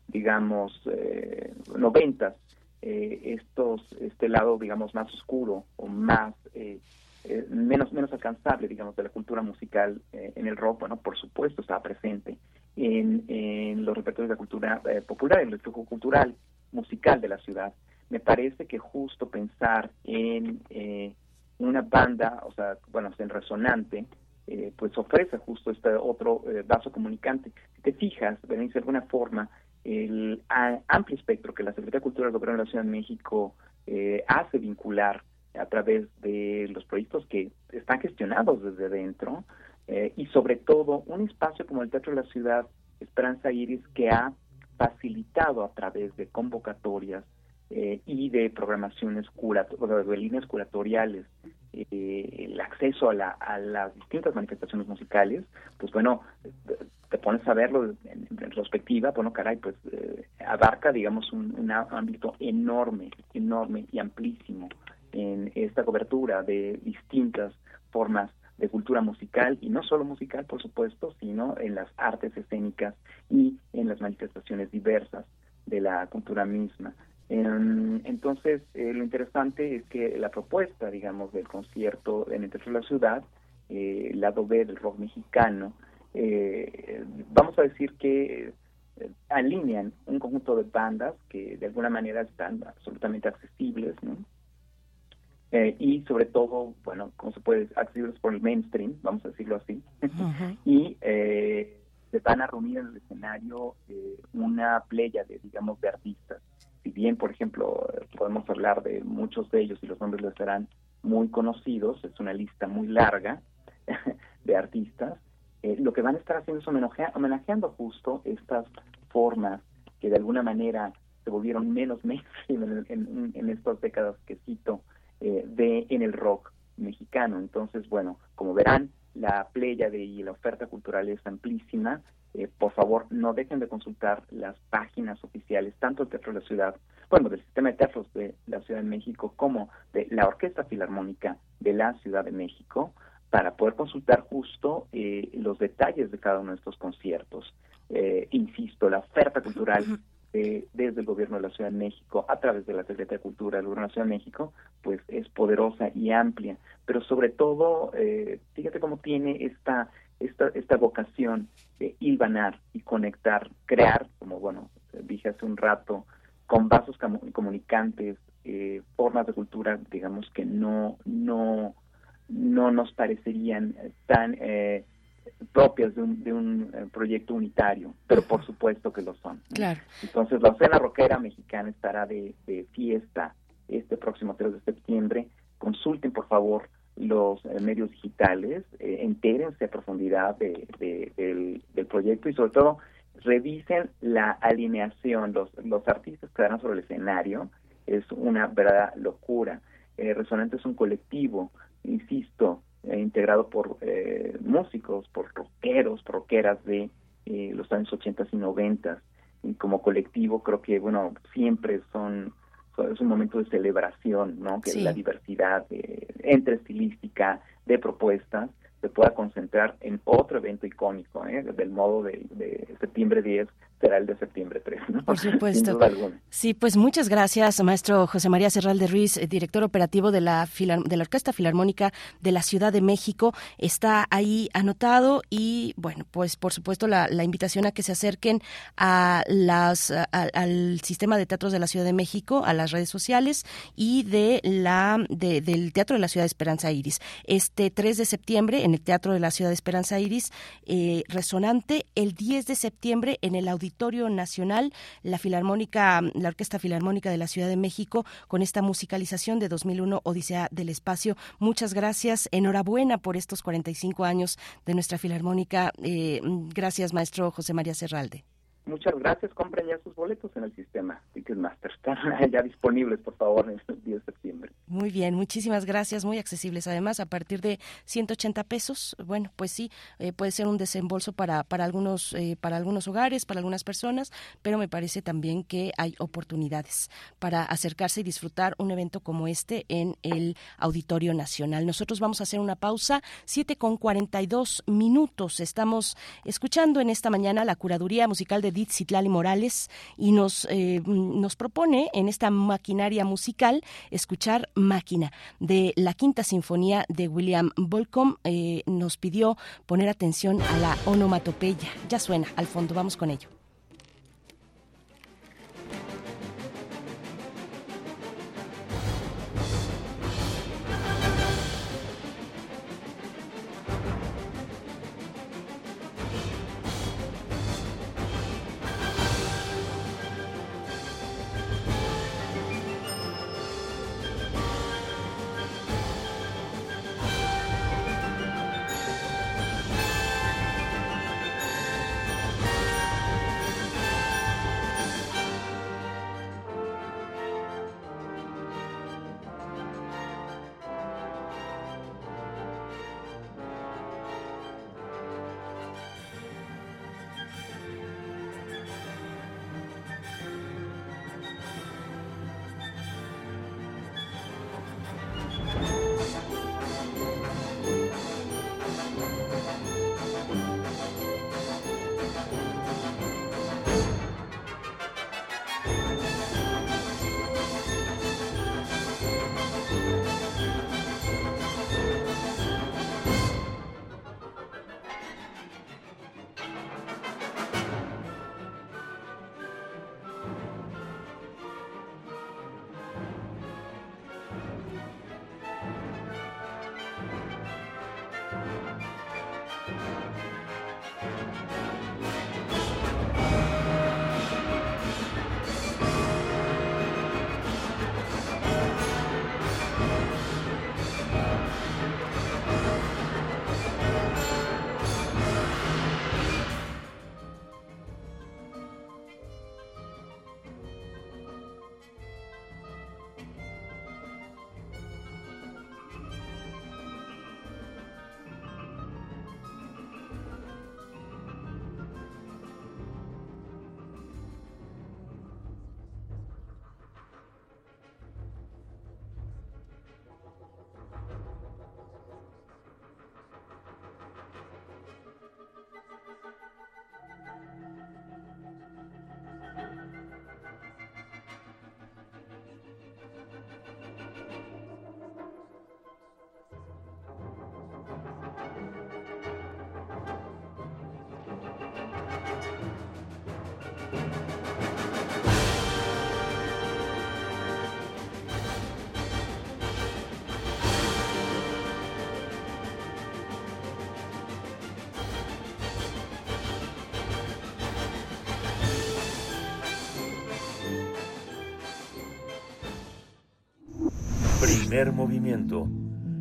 digamos, eh, 90, estos, este lado, digamos, más oscuro o más eh, menos menos alcanzable, digamos, de la cultura musical eh, en el rock, bueno, por supuesto estaba presente en, en los repertorios de la cultura eh, popular, en el flujo cultural musical de la ciudad. Me parece que justo pensar en una banda, o sea, bueno, en resonante, pues ofrece justo este otro vaso comunicante. Si te fijas, de alguna forma, el amplio espectro que la Secretaría de Cultura del Gobierno de la Ciudad de México hace vincular a través de los proyectos que están gestionados desde dentro eh, y sobre todo un espacio como el Teatro de la Ciudad Esperanza Iris que ha facilitado a través de convocatorias eh, y de programaciones curatoriales, de líneas curatoriales, eh, el acceso a, la, a, las distintas manifestaciones musicales, pues bueno, te pones a verlo en, retrospectiva, bueno, caray, pues eh, abarca, digamos, un, un, ámbito enorme, enorme y amplísimo en esta cobertura de distintas formas de cultura musical y no solo musical, por supuesto, sino en las artes escénicas y en las manifestaciones diversas de la cultura misma. Em, entonces, eh, lo interesante es que la propuesta, digamos, del concierto en el Teatro de la Ciudad, eh, lado B del rock mexicano, eh, vamos a decir que alinean un conjunto de bandas que de alguna manera están absolutamente accesibles, ¿no? y sobre todo, bueno, como se puede, accesibles por el mainstream, vamos a decirlo así, y se van a reunir en el escenario una playa de, digamos, de artistas si bien, por ejemplo, podemos hablar de muchos de ellos y los nombres les serán muy conocidos, es una lista muy larga de artistas, eh, lo que van a estar haciendo es homenajeando justo estas formas que de alguna manera se volvieron menos mainstream en, estas décadas que cito eh, de en el rock mexicano. Entonces, bueno, como verán, la playa de y la oferta cultural es amplísima eh, por favor no dejen de consultar las páginas oficiales, tanto del Teatro de la Ciudad, bueno, del Sistema de Teatros de la Ciudad de México, como de la Orquesta Filarmónica de la Ciudad de México, para poder consultar justo eh, los detalles de cada uno de estos conciertos. Eh, insisto, la oferta cultural desde el gobierno de la Ciudad de México, a través de la Secretaría de Cultura del gobierno de la Ciudad de México, pues es poderosa y amplia, pero sobre todo, fíjate cómo tiene esta esta, esta vocación de hilvanar y conectar, crear, como bueno, dije hace un rato, con vasos comunicantes, eh, formas de cultura, digamos, que no, no, no nos parecerían tan eh, propias de un, de un eh, proyecto unitario, pero por supuesto que lo son. Claro. Entonces, la cena rockera mexicana estará de, de fiesta este próximo 3 de septiembre. Consulten, por favor, los eh, medios digitales, eh, entérense a profundidad de, del, proyecto y sobre todo revisen la alineación, los, los artistas que darán sobre el escenario, es una verdadera locura. Eh, Resonante es un colectivo, insisto, eh, integrado por músicos, por rockeros, rockeras de los años 80 y 90 y como colectivo creo que, bueno, siempre son es un momento de celebración, ¿no? Que la diversidad entre estilística, de propuestas, se pueda concentrar en otro evento icónico, ¿eh? del modo de, de septiembre 10 será el de septiembre 3. ¿no? Por supuesto. Sí, pues muchas gracias, maestro José María Serralde Ruiz, eh, director operativo de la, de la Orquesta Filarmónica de la Ciudad de México. Está ahí anotado y, bueno, pues por supuesto la, la invitación a que se acerquen a las, al sistema de teatros de la Ciudad de México, a las redes sociales y de la, de, del Teatro de la Ciudad de Esperanza Iris. Este 3 de septiembre en el Teatro de la Ciudad de Esperanza Iris, eh, resonante, el 10 de septiembre en el Auditorio Nacional, la Filarmónica, la Orquesta Filarmónica de la Ciudad de México, con esta musicalización de 2001 Odisea del Espacio. Muchas gracias, enhorabuena por estos 45 años de nuestra Filarmónica. Eh, gracias, maestro José María Serralde. Muchas gracias. Compren ya sus boletos en el sistema Ticketmaster. Están ya disponibles, por favor, en el 10 de septiembre. Muy bien, muchísimas gracias. Muy accesibles. Además, a partir de 180 pesos, bueno, pues sí, eh, puede ser un desembolso para, para, algunos, eh, para algunos hogares, para algunas personas, pero me parece también que hay oportunidades para acercarse y disfrutar un evento como este en el Auditorio Nacional. Nosotros vamos a hacer una pausa, 7 con 42 minutos. Estamos escuchando en esta mañana la curaduría musical de Edith Citlali Morales y nos, eh, nos propone en esta maquinaria musical escuchar Máquina de la Quinta Sinfonía de William Bolcom. Eh, nos pidió poner atención a la onomatopeya. Ya suena al fondo, vamos con ello.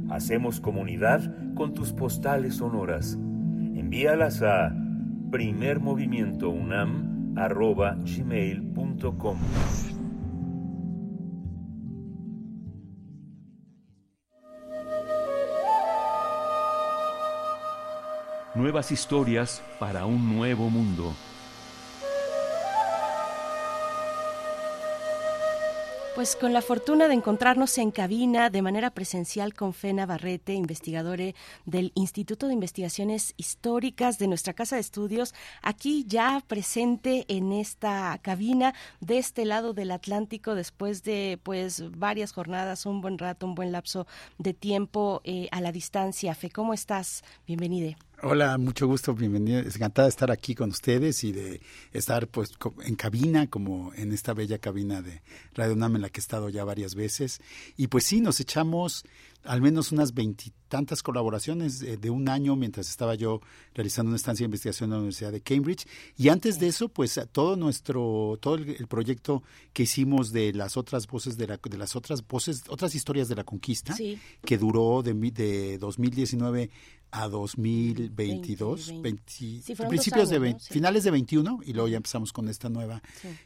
Hacemos comunidad con tus postales sonoras. Envíalas a primermovimientounam.gmail.com Nuevas historias para un nuevo mundo. Pues con la fortuna de encontrarnos en cabina de manera presencial con Fena Barrete, investigadora del Instituto de Investigaciones Históricas de nuestra Casa de Estudios, aquí ya presente en esta cabina de este lado del Atlántico después de pues varias jornadas, un buen rato, un buen lapso de tiempo eh, a la distancia. Fe, ¿cómo estás? Bienvenida. Hola, mucho gusto, bienvenido. Es encantada de estar aquí con ustedes y de estar pues en cabina, como en esta bella cabina de Radio UNAM en la que he estado ya varias veces. Y pues sí, nos echamos al menos unas veintitantas colaboraciones de, un año mientras estaba yo realizando una estancia de investigación en la Universidad de Cambridge. Y antes de eso, pues todo nuestro, todo el, proyecto que hicimos de las otras voces, de, la, de las otras voces, otras historias de la conquista, que duró de, de 2019 a 2022, principios de finales de 21 y luego ya empezamos con esta nueva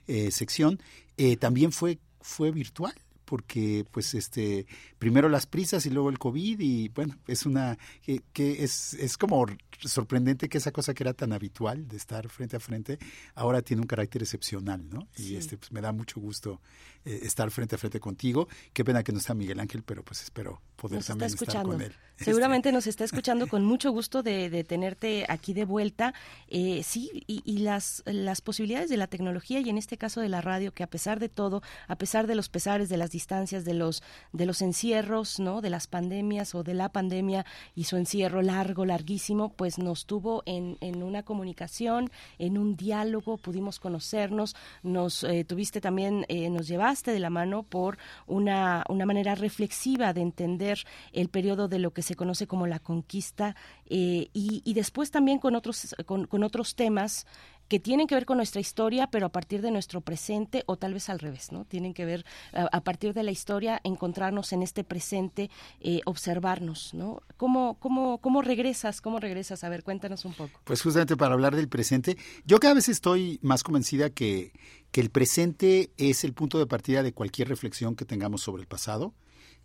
eh, sección. Eh, también fue fue virtual porque pues este primero las prisas y luego el covid y bueno es una que, que es es como sorprendente que esa cosa que era tan habitual de estar frente a frente ahora tiene un carácter excepcional no y este pues me da mucho gusto eh, estar frente a frente contigo. Qué pena que no está Miguel Ángel, pero pues espero poder también estar con él. Seguramente nos está escuchando con mucho gusto de, tenerte aquí de vuelta. Eh, sí, y, las, las posibilidades de la tecnología y en este caso de la radio, que a pesar de todo, a pesar de los pesares, de las distancias, de los, de los encierros, ¿no? de las pandemias o de la pandemia y su encierro largo, larguísimo, pues nos tuvo en, en una comunicación, en un diálogo, pudimos conocernos, nos eh, tuviste también, nos llevaste de la mano por una, una manera reflexiva de entender el periodo de lo que se conoce como la conquista eh, y, después también con otros, con, con otros temas que tienen que ver con nuestra historia, pero a partir de nuestro presente o tal vez al revés, ¿no? Tienen que ver a, partir de la historia encontrarnos en este presente, eh, observarnos, ¿no? ¿Cómo, cómo, ¿Cómo regresas? ¿Cómo regresas? A ver, cuéntanos un poco. Pues justamente para hablar del presente, yo cada vez estoy más convencida que, que el presente es el punto de partida de cualquier reflexión que tengamos sobre el pasado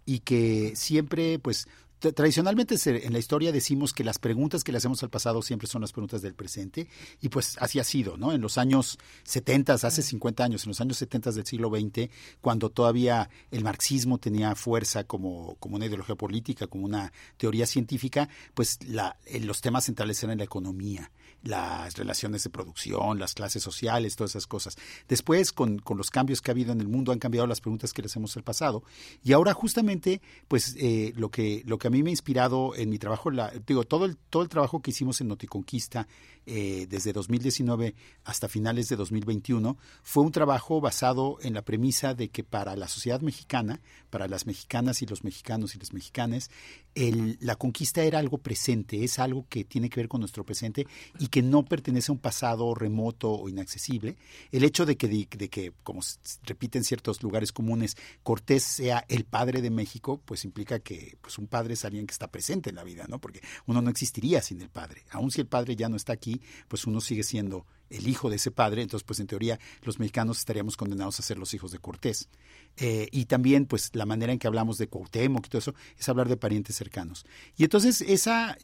y que siempre pues tradicionalmente en la historia decimos que las preguntas que le hacemos al pasado siempre son las preguntas del presente y pues así ha sido, ¿no? En los años 70, hace 50 años, en los años 70 del siglo XX, cuando todavía el marxismo tenía fuerza como, como una ideología política, como una teoría científica, pues la, los temas centrales eran la economía, las relaciones de producción, las clases sociales, todas esas cosas. Después, con, con los cambios que ha habido en el mundo, han cambiado las preguntas que le hacemos al pasado y ahora justamente, pues eh, lo que lo que a mí me ha inspirado en mi trabajo, la, digo, todo el, todo el trabajo que hicimos en Noticonquista eh, desde 2019 hasta finales de 2021 fue un trabajo basado en la premisa de que para la sociedad mexicana, para las mexicanas y los mexicanos y las mexicanas, el, la conquista era algo presente, es algo que tiene que ver con nuestro presente y que no pertenece a un pasado remoto o inaccesible. El hecho de que, de, que como repiten ciertos lugares comunes, Cortés sea el padre de México, pues implica que pues un padre es alguien que está presente en la vida, ¿no? Porque uno no existiría sin el padre. Aun si el padre ya no está aquí, pues uno sigue siendo el hijo de ese padre, entonces pues en teoría los mexicanos estaríamos condenados a ser los hijos de Cortés. Eh, y también pues la manera en que hablamos de Cuauhtémoc y todo eso es hablar de parientes cercanos. Y entonces esa,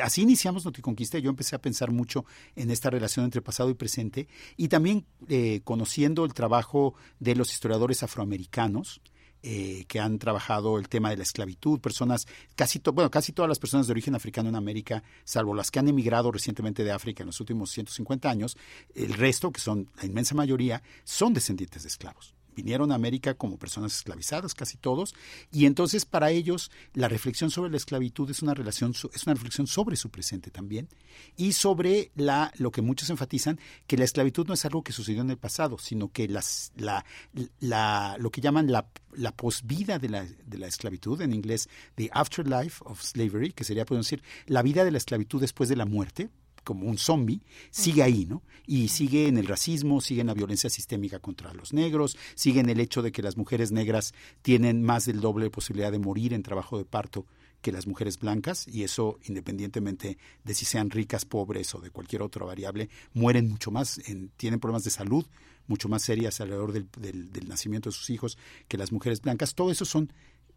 así iniciamos Noticonquista, yo empecé a pensar mucho en esta relación entre pasado y presente y también eh, conociendo el trabajo de los historiadores afroamericanos, eh, que han trabajado el tema de la esclavitud, personas, casi, bueno, casi todas las personas de origen africano en América, salvo las que han emigrado recientemente de África en los últimos 150 años, el resto, que son la inmensa mayoría, son descendientes de esclavos vinieron a América como personas esclavizadas, casi todos, y entonces para ellos la reflexión sobre la esclavitud es una relación es una reflexión sobre su presente también y sobre la lo que muchos enfatizan que la esclavitud no es algo que sucedió en el pasado, sino que las la, la lo que llaman la la posvida de la, de la esclavitud, en inglés the afterlife of slavery, que sería podemos decir la vida de la esclavitud después de la muerte, como un zombie, sigue ahí, ¿no? Y sigue en el racismo, sigue en la violencia sistémica contra los negros, sigue en el hecho de que las mujeres negras tienen más del doble de posibilidad de morir en trabajo de parto que las mujeres blancas, y eso independientemente de si sean ricas, pobres o de cualquier otra variable, mueren mucho más, tienen problemas de salud mucho más serias alrededor del, del, nacimiento de sus hijos que las mujeres blancas. Todo eso son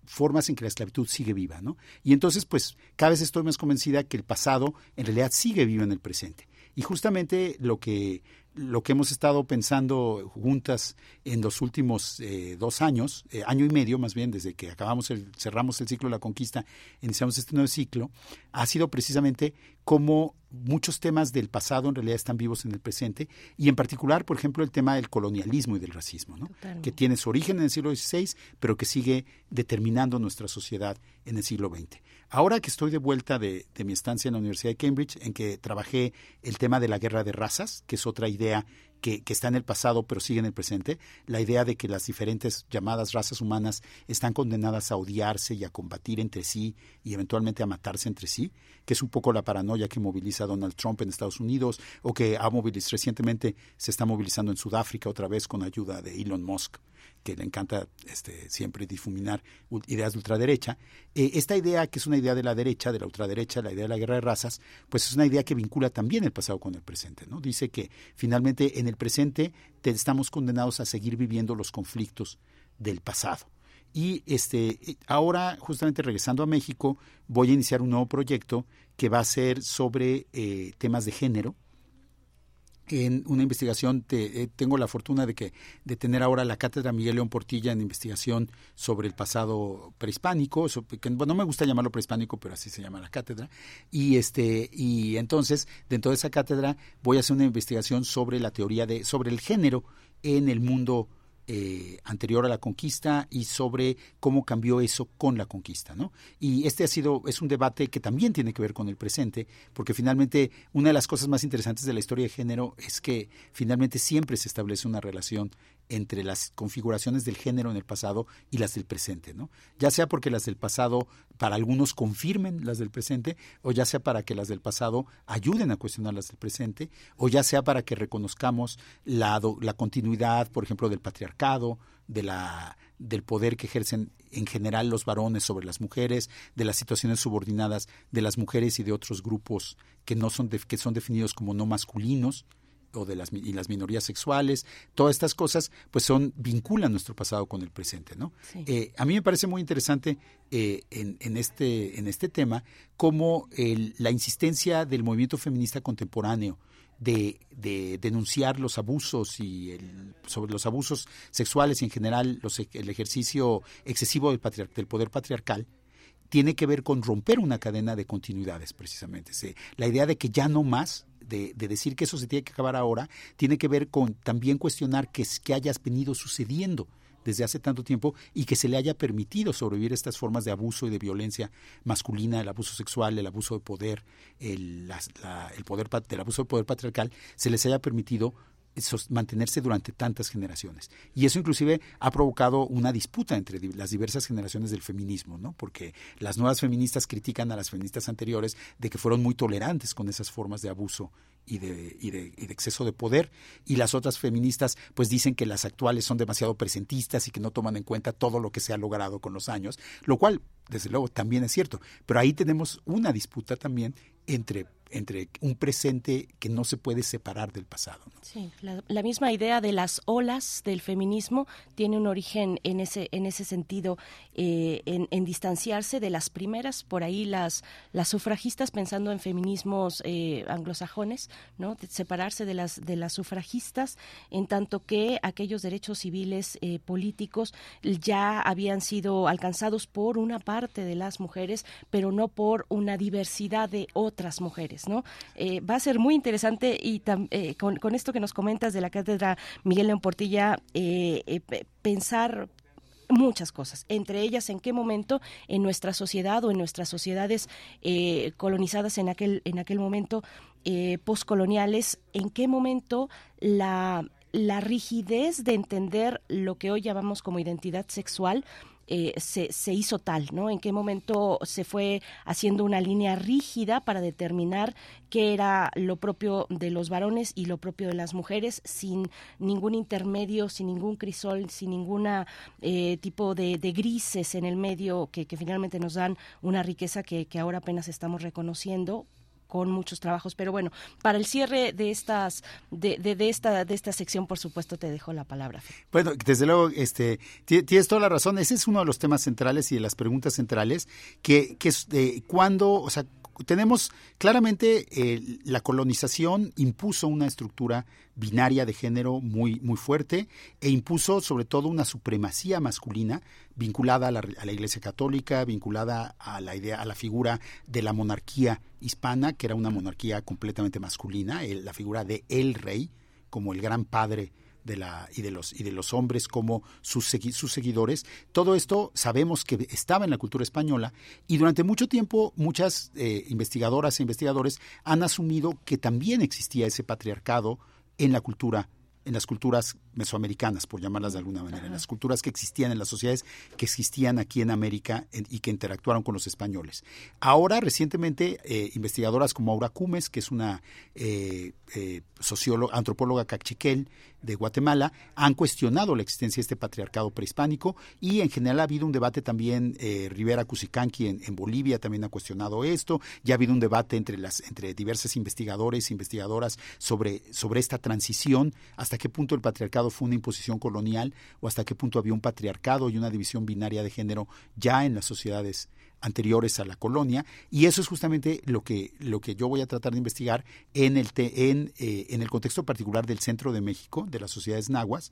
formas en que la esclavitud sigue viva, ¿no? Y entonces, pues, cada vez estoy más convencida que el pasado en realidad sigue vivo en el presente. Y justamente lo que lo que hemos estado pensando juntas en los últimos eh, dos años, eh, año y medio más bien, desde que acabamos el, cerramos el ciclo de la conquista, iniciamos este nuevo ciclo, ha sido precisamente cómo muchos temas del pasado en realidad están vivos en el presente y en particular, por ejemplo, el tema del colonialismo y del racismo, ¿no? que tiene su origen en el siglo XVI, pero que sigue determinando nuestra sociedad en el siglo XX. Ahora que estoy de vuelta de, de mi estancia en la Universidad de Cambridge, en que trabajé el tema de la guerra de razas, que es otra idea que, está en el pasado pero sigue en el presente, la idea de que las diferentes llamadas razas humanas están condenadas a odiarse y a combatir entre sí y eventualmente a matarse entre sí, que es un poco la paranoia que moviliza Donald Trump en Estados Unidos o que ha movilizado recientemente se está movilizando en Sudáfrica otra vez con ayuda de Elon Musk que le encanta este, siempre difuminar ideas de ultraderecha. Eh, esta idea, que es una idea de la derecha, de la ultraderecha, la idea de la guerra de razas, pues es una idea que vincula también el pasado con el presente. ¿no? Dice que finalmente en el presente estamos condenados a seguir viviendo los conflictos del pasado. Y este, ahora, justamente regresando a México, voy a iniciar un nuevo proyecto que va a ser sobre eh, temas de género, en una investigación, eh, tengo la fortuna de que de tener ahora la cátedra Miguel León Portilla en investigación sobre el pasado prehispánico, que, bueno, no me gusta llamarlo prehispánico, pero así se llama la cátedra, y este y entonces dentro de esa cátedra voy a hacer una investigación sobre la teoría de sobre el género en el mundo eh, anterior a la conquista y sobre cómo cambió eso con la conquista, ¿no? Y este ha sido es un debate que también tiene que ver con el presente, porque finalmente una de las cosas más interesantes de la historia de género es que finalmente siempre se establece una relación entre las configuraciones del género en el pasado y las del presente, ¿no? Ya sea porque las del pasado para algunos confirmen las del presente, o ya sea para que las del pasado ayuden a cuestionar las del presente, o ya sea para que reconozcamos la, la continuidad, por ejemplo, del patriarcado, de la, del poder que ejercen en general los varones sobre las mujeres, de las situaciones subordinadas de las mujeres y de otros grupos que no son que son definidos como no masculinos, o de las y las minorías sexuales, todas estas cosas, pues son vinculan nuestro pasado con el presente, ¿no? Eh, a mí me parece muy interesante eh, en, en, este en este tema cómo la insistencia del movimiento feminista contemporáneo de, de, denunciar los abusos y el, sobre los abusos sexuales y en general los, el ejercicio excesivo del, del poder patriarcal tiene que ver con romper una cadena de continuidades precisamente. la idea de que ya no más de, decir que eso se tiene que acabar ahora, tiene que ver con también cuestionar que, que haya venido sucediendo desde hace tanto tiempo y que se le haya permitido sobrevivir estas formas de abuso y de violencia masculina, el abuso sexual, el abuso de poder, el, el poder del abuso de poder patriarcal, se les haya permitido mantenerse durante tantas generaciones. Y eso inclusive ha provocado una disputa entre las diversas generaciones del feminismo, ¿no? Porque las nuevas feministas critican a las feministas anteriores de que fueron muy tolerantes con esas formas de abuso y de, y de, y de exceso de poder, y las otras feministas pues dicen que las actuales son demasiado presentistas y que no toman en cuenta todo lo que se ha logrado con los años, lo cual desde luego también es cierto, pero ahí tenemos una disputa también entre entre un presente que no se puede separar del pasado. Sí, la, misma idea de las olas del feminismo tiene un origen en ese en ese sentido, eh, en, distanciarse de las primeras, por ahí las las sufragistas pensando en feminismos eh, anglosajones, no, separarse de las de las sufragistas, en tanto que aquellos derechos civiles eh, políticos ya habían sido alcanzados por una parte de las mujeres, pero no por una diversidad de otras mujeres. ¿no? Eh, va a ser muy interesante y eh, con, esto que nos comentas de la cátedra Miguel León Portilla, eh, pensar muchas cosas, entre ellas en qué momento en nuestra sociedad o en nuestras sociedades colonizadas en aquel, en aquel momento postcoloniales, en qué momento la, la rigidez de entender lo que hoy llamamos como identidad sexual eh, se, hizo tal, ¿no? En qué momento se fue haciendo una línea rígida para determinar qué era lo propio de los varones y lo propio de las mujeres, sin ningún intermedio, sin ningún crisol, sin ninguna eh, tipo de, grises en el medio que, finalmente nos dan una riqueza que, que ahora apenas estamos reconociendo con muchos trabajos. Pero bueno, para el cierre de estas, de, de, esta, de esta sección, por supuesto, te dejo la palabra. Bueno, desde luego, este, tienes toda la razón. Ese es uno de los temas centrales y de las preguntas centrales, que, que es de cuándo, o sea, tenemos claramente eh, la colonización impuso una estructura binaria de género muy, muy fuerte e impuso sobre todo una supremacía masculina vinculada a la, a la, Iglesia Católica, vinculada a la idea, a la figura de la monarquía hispana, que era una monarquía completamente masculina, la figura de el rey como el gran padre de la, y, de los, y de los hombres como sus, sus seguidores. Todo esto sabemos que estaba en la cultura española y durante mucho tiempo muchas eh, investigadoras e investigadores han asumido que también existía ese patriarcado en la cultura en las culturas mesoamericanas, por llamarlas de alguna manera, en las culturas que existían, en las sociedades que existían aquí en América y que interactuaron con los españoles. Ahora, recientemente, eh, investigadoras como Aura Cumes, que es una eh, eh, antropóloga cachiquel de Guatemala, han cuestionado la existencia de este patriarcado prehispánico y en general ha habido un debate también, Rivera Cusicanqui en, en, Bolivia también ha cuestionado esto, ya ha habido un debate entre, las, entre diversos investigadores e investigadoras sobre, sobre esta transición, hasta qué punto el patriarcado fue una imposición colonial o hasta qué punto había un patriarcado y una división binaria de género ya en las sociedades anteriores a la colonia y eso es justamente lo que lo que yo voy a tratar de investigar en el en, eh, en el contexto particular del centro de México de las sociedades nahuas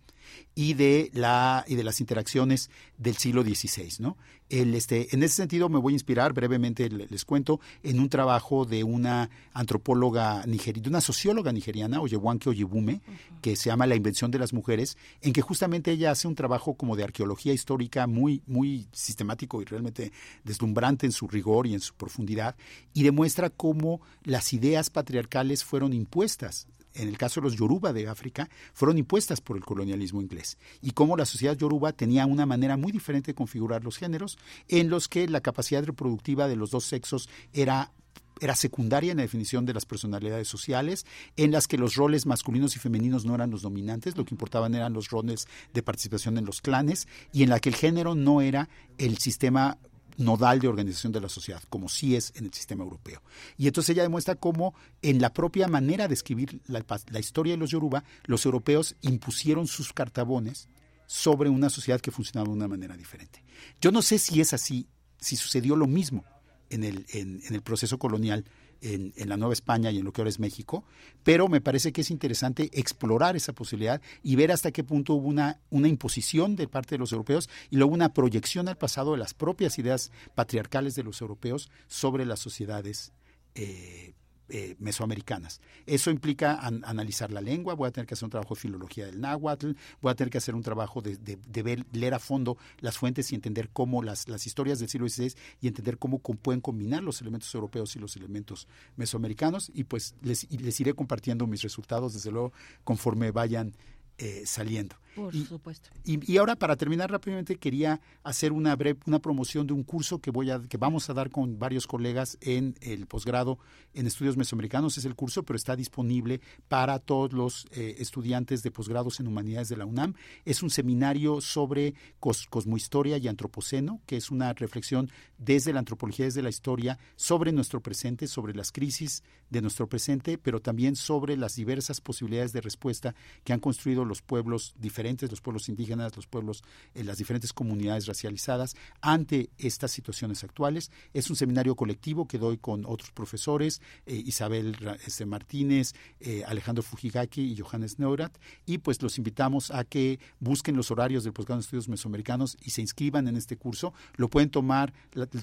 y de la y de las interacciones del siglo XVI no el, este, en ese sentido me voy a inspirar, brevemente les cuento, en un trabajo de una antropóloga nigeriana, de una socióloga nigeriana, Oyewanke Oyebume, que se llama La invención de las mujeres, en que justamente ella hace un trabajo como de arqueología histórica muy, muy sistemático y realmente deslumbrante en su rigor y en su profundidad, y demuestra cómo las ideas patriarcales fueron impuestas en el caso de los Yoruba de África, fueron impuestas por el colonialismo inglés y cómo la sociedad Yoruba tenía una manera muy diferente de configurar los géneros, en los que la capacidad reproductiva de los dos sexos era era secundaria en la definición de las personalidades sociales, en las que los roles masculinos y femeninos no eran los dominantes, lo que importaban eran los roles de participación en los clanes, y en la que el género no era el sistema nodal de organización de la sociedad, como sí es en el sistema europeo. Y entonces ella demuestra cómo en la propia manera de escribir la, historia de los Yoruba, los europeos impusieron sus cartabones sobre una sociedad que funcionaba de una manera diferente. Yo no sé si es así, si sucedió lo mismo en el, en el proceso colonial en, la Nueva España y en lo que ahora es México, pero me parece que es interesante explorar esa posibilidad y ver hasta qué punto hubo una, una imposición de parte de los europeos y luego una proyección al pasado de las propias ideas patriarcales de los europeos sobre las sociedades eh, eh, mesoamericanas. Eso implica analizar la lengua, voy a tener que hacer un trabajo de filología del náhuatl, voy a tener que hacer un trabajo de, ver, leer a fondo las fuentes y entender cómo las, historias del siglo XVI y entender cómo pueden combinar los elementos europeos y los elementos mesoamericanos y pues les, les iré compartiendo mis resultados desde luego conforme vayan eh, saliendo. Por y, supuesto. Y, ahora para terminar rápidamente quería hacer una breve, una promoción de un curso que voy a que vamos a dar con varios colegas en el posgrado en estudios mesoamericanos es el curso, pero está disponible para todos los eh, estudiantes de posgrados en humanidades de la UNAM. Es un seminario sobre cosmohistoria y antropoceno, que es una reflexión desde la antropología, desde la historia sobre nuestro presente, sobre las crisis de nuestro presente, pero también sobre las diversas posibilidades de respuesta que han construido los pueblos diferentes los pueblos indígenas, los pueblos, en las diferentes comunidades racializadas ante estas situaciones actuales. Es un seminario colectivo que doy con otros profesores, eh, Isabel este, Martínez, eh, Alejandro Fujigaki y Johannes Neurat, y pues los invitamos a que busquen los horarios del posgrado de estudios mesoamericanos y se inscriban en este curso. Lo pueden tomar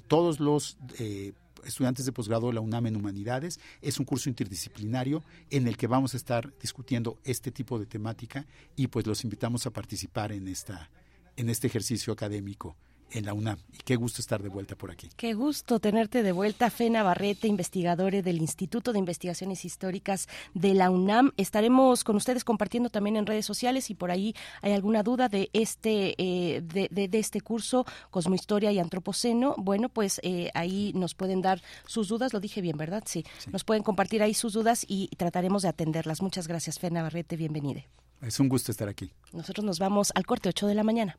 todos los eh, estudiantes de posgrado de la UNAM en Humanidades. Es un curso interdisciplinario en el que vamos a estar discutiendo este tipo de temática y pues los invitamos a participar en esta en este ejercicio académico en la UNAM. Y qué gusto estar de vuelta por aquí. Qué gusto tenerte de vuelta, Fena Barrete, investigadora del Instituto de Investigaciones Históricas de la UNAM. Estaremos con ustedes compartiendo también en redes sociales y por ahí hay alguna duda de este eh, de, este curso Cosmohistoria y Antropoceno. Bueno, pues eh, ahí nos pueden dar sus dudas. Lo dije bien, ¿verdad? Sí. Nos pueden compartir ahí sus dudas y trataremos de atenderlas. Muchas gracias, Fena Barrete. Bienvenida. Es un gusto estar aquí. Nosotros nos vamos al corte 8 de la mañana.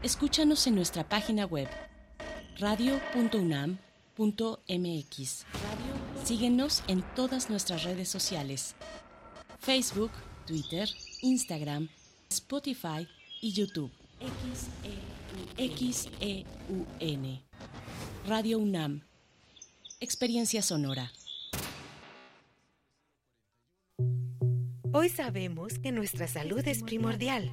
Escúchanos en nuestra página web radio.unam.mx. Síguenos en todas nuestras redes sociales: Facebook, Twitter, Instagram, Spotify y YouTube. X-E-U-N. Radio UNAM. Experiencia sonora. Hoy sabemos que nuestra salud es primordial.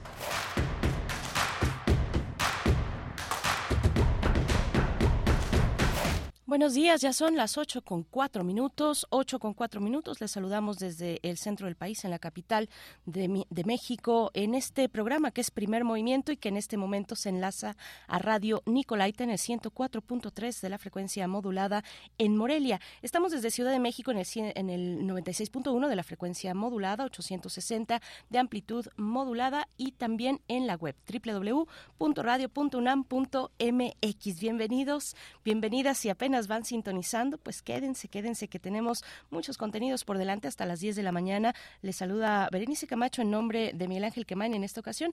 Buenos días, ya son las ocho con cuatro minutos, ocho con cuatro minutos. Les saludamos desde el centro del país, en la capital de, de, México, en este programa que es Primer Movimiento y que en este momento se enlaza a Radio Nicolaita en el 104.3 de la frecuencia modulada en Morelia. Estamos desde Ciudad de México en el, en el 96.1 de la frecuencia modulada, 860 de amplitud modulada y también en la web www.radio.unam.mx. Bienvenidos, bienvenidas y apenas van sintonizando, pues quédense, quédense que tenemos muchos contenidos por delante hasta las 10 de la mañana. Les saluda Berenice Camacho en nombre de Miguel Ángel Quemán en esta ocasión.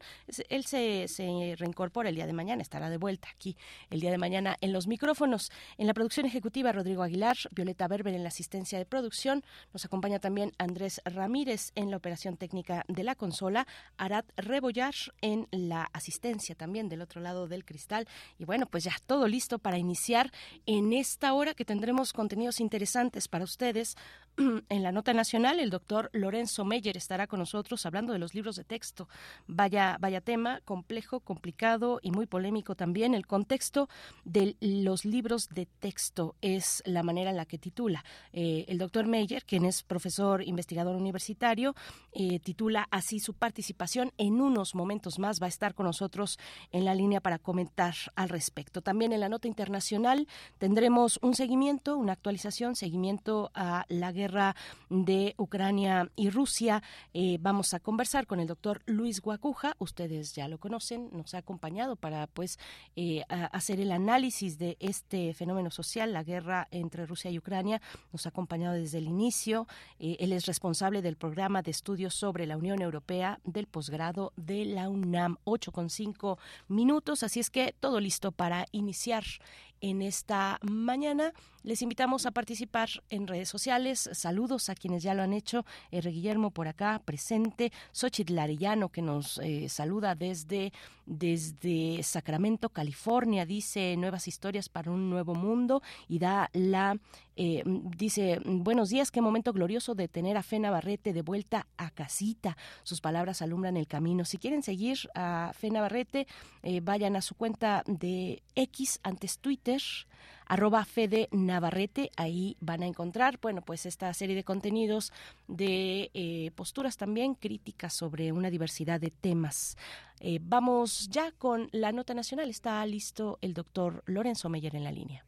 Él se, se reincorpora el día de mañana, estará de vuelta aquí el día de mañana en los micrófonos. En la producción ejecutiva, Rodrigo Aguilar, Violeta Berber en la asistencia de producción. Nos acompaña también Andrés Ramírez en la operación técnica de la consola, Arad Rebollar en la asistencia también del otro lado del cristal. Y bueno, pues ya todo listo para iniciar en este esta hora que tendremos contenidos interesantes para ustedes. en la nota nacional, el doctor Lorenzo Meyer estará con nosotros hablando de los libros de texto. Vaya, tema complejo, complicado y muy polémico también. El contexto de los libros de texto es la manera en la que titula. Eh, el doctor Meyer, quien es profesor investigador universitario, eh, titula así su participación. En unos momentos más va a estar con nosotros en la línea para comentar al respecto. También en la nota internacional tendremos un seguimiento, una actualización, seguimiento a la guerra de Ucrania y Rusia. Eh, vamos a conversar con el doctor Luis Guacuja. Ustedes ya lo conocen, nos ha acompañado para pues eh, hacer el análisis de este fenómeno social, la guerra entre Rusia y Ucrania. Nos ha acompañado desde el inicio. Eh, él es responsable del programa de estudios sobre la Unión Europea del posgrado de la UNAM. 8,5 minutos, así es que todo listo para iniciar en esta mañana. Les invitamos a participar en redes sociales. Saludos a quienes ya lo han hecho. R. Guillermo por acá presente. Xochitl Arellano que nos eh, saluda desde, desde Sacramento, California. Dice nuevas historias para un nuevo mundo y da la eh, dice, buenos días, qué momento glorioso de tener a Fe Navarrete de vuelta a casita. Sus palabras alumbran el camino. Si quieren seguir a Fe Navarrete, eh, vayan a su cuenta de X, antes Twitter, arroba Fede Navarrete, ahí van a encontrar, bueno, pues esta serie de contenidos de eh, posturas también críticas sobre una diversidad de temas. Eh, vamos ya con la nota nacional, está listo el doctor Lorenzo Meyer en la línea.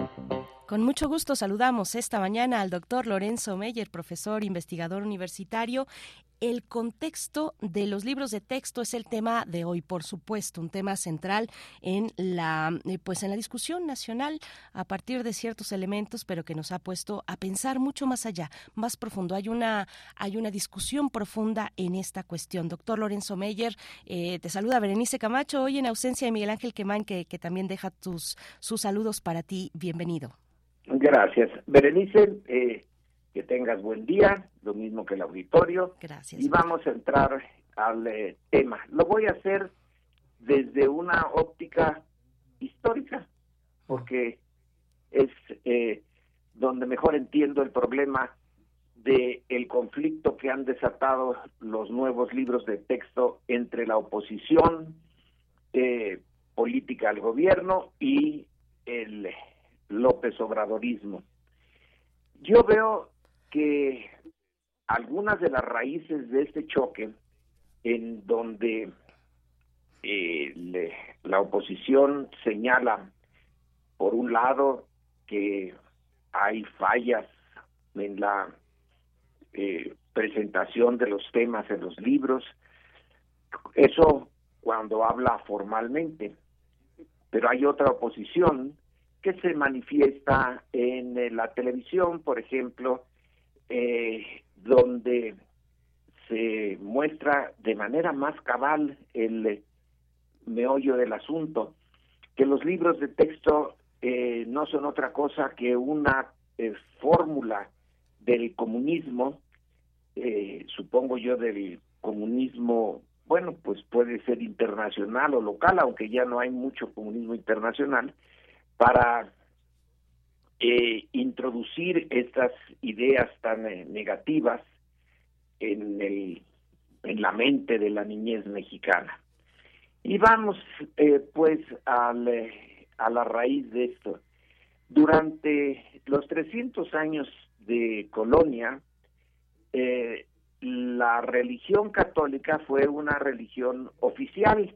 Con mucho gusto saludamos esta mañana al doctor Lorenzo Meyer, profesor investigador universitario. El contexto de los libros de texto es el tema de hoy, por supuesto, un tema central en la eh, pues en la discusión nacional a partir de ciertos elementos, pero que nos ha puesto a pensar mucho más allá, más profundo. Hay una hay una discusión profunda en esta cuestión. Doctor Lorenzo Meyer, eh, te saluda Berenice Camacho hoy en ausencia de Miguel Ángel Quemán, que, que también deja tus sus saludos para ti. Bienvenido. Gracias. Berenice, eh, que tengas buen día, lo mismo que el auditorio. Gracias. Y vamos a entrar al eh, tema. Lo voy a hacer desde una óptica histórica, porque es eh, donde mejor entiendo el problema de el conflicto que han desatado los nuevos libros de texto entre la oposición política al gobierno y el López Obradorismo. Yo veo que algunas de las raíces de este choque, en donde eh, la oposición señala, por un lado, que hay fallas en la eh, presentación de los temas en los libros, eso cuando habla formalmente, pero hay otra oposición que se manifiesta en eh, la televisión, por ejemplo, eh, donde se muestra de manera más cabal el eh, meollo del asunto, que los libros de texto no son otra cosa que una fórmula del comunismo, supongo yo del comunismo, bueno, pues puede ser internacional o local, aunque ya no hay mucho comunismo internacional, para eh, introducir estas ideas tan eh, negativas en, el, en la mente de la niñez mexicana. Y vamos eh, pues al, a la raíz de esto. Durante los 300 años de colonia, la religión católica fue una religión oficial.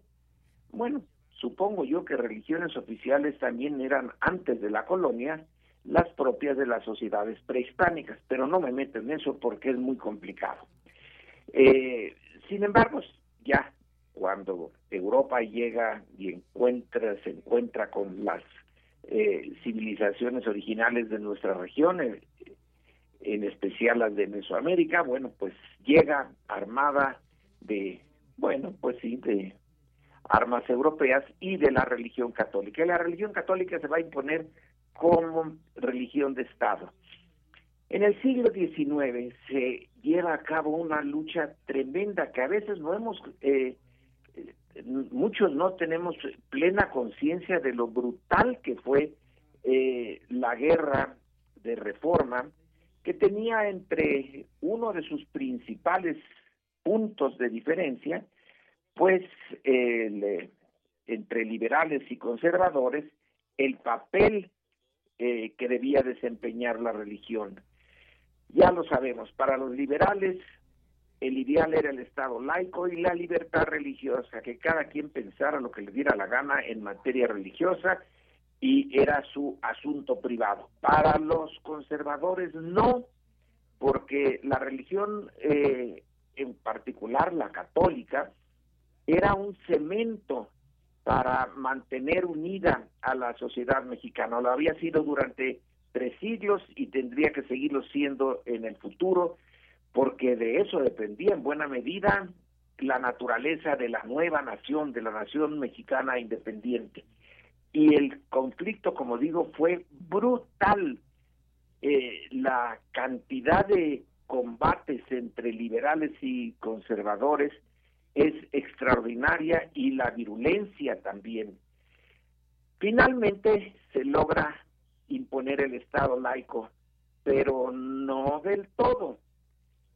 Bueno, Supongo yo que religiones oficiales también eran antes de la colonia las propias de las sociedades prehispánicas, pero no me meto en eso porque es muy complicado. Eh, sin embargo, ya cuando Europa llega y encuentra, se encuentra con las eh, civilizaciones originales de nuestra región, en, en especial las de Mesoamérica, bueno, pues llega armada de, bueno, pues sí, de armas europeas y de la religión católica. Y la religión católica se va a imponer como religión de Estado. En el siglo XIX se lleva a cabo una lucha tremenda que a veces no hemos, eh, muchos no tenemos plena conciencia de lo brutal que fue eh, la guerra de reforma que tenía entre uno de sus principales puntos de diferencia, pues el, entre liberales y conservadores, el papel eh, que debía desempeñar la religión. Ya lo sabemos, para los liberales el ideal era el Estado laico y la libertad religiosa, que cada quien pensara lo que le diera la gana en materia religiosa y era su asunto privado. Para los conservadores no, porque la religión, eh, en particular la católica, era un cemento para mantener unida a la sociedad mexicana. Lo había sido durante tres siglos y tendría que seguirlo siendo en el futuro, porque de eso dependía en buena medida la naturaleza de la nueva nación, de la nación mexicana independiente. Y el conflicto, como digo, fue brutal. Eh, la cantidad de combates entre liberales y conservadores es extraordinaria y la virulencia también. Finalmente se logra imponer el Estado laico, pero no del todo,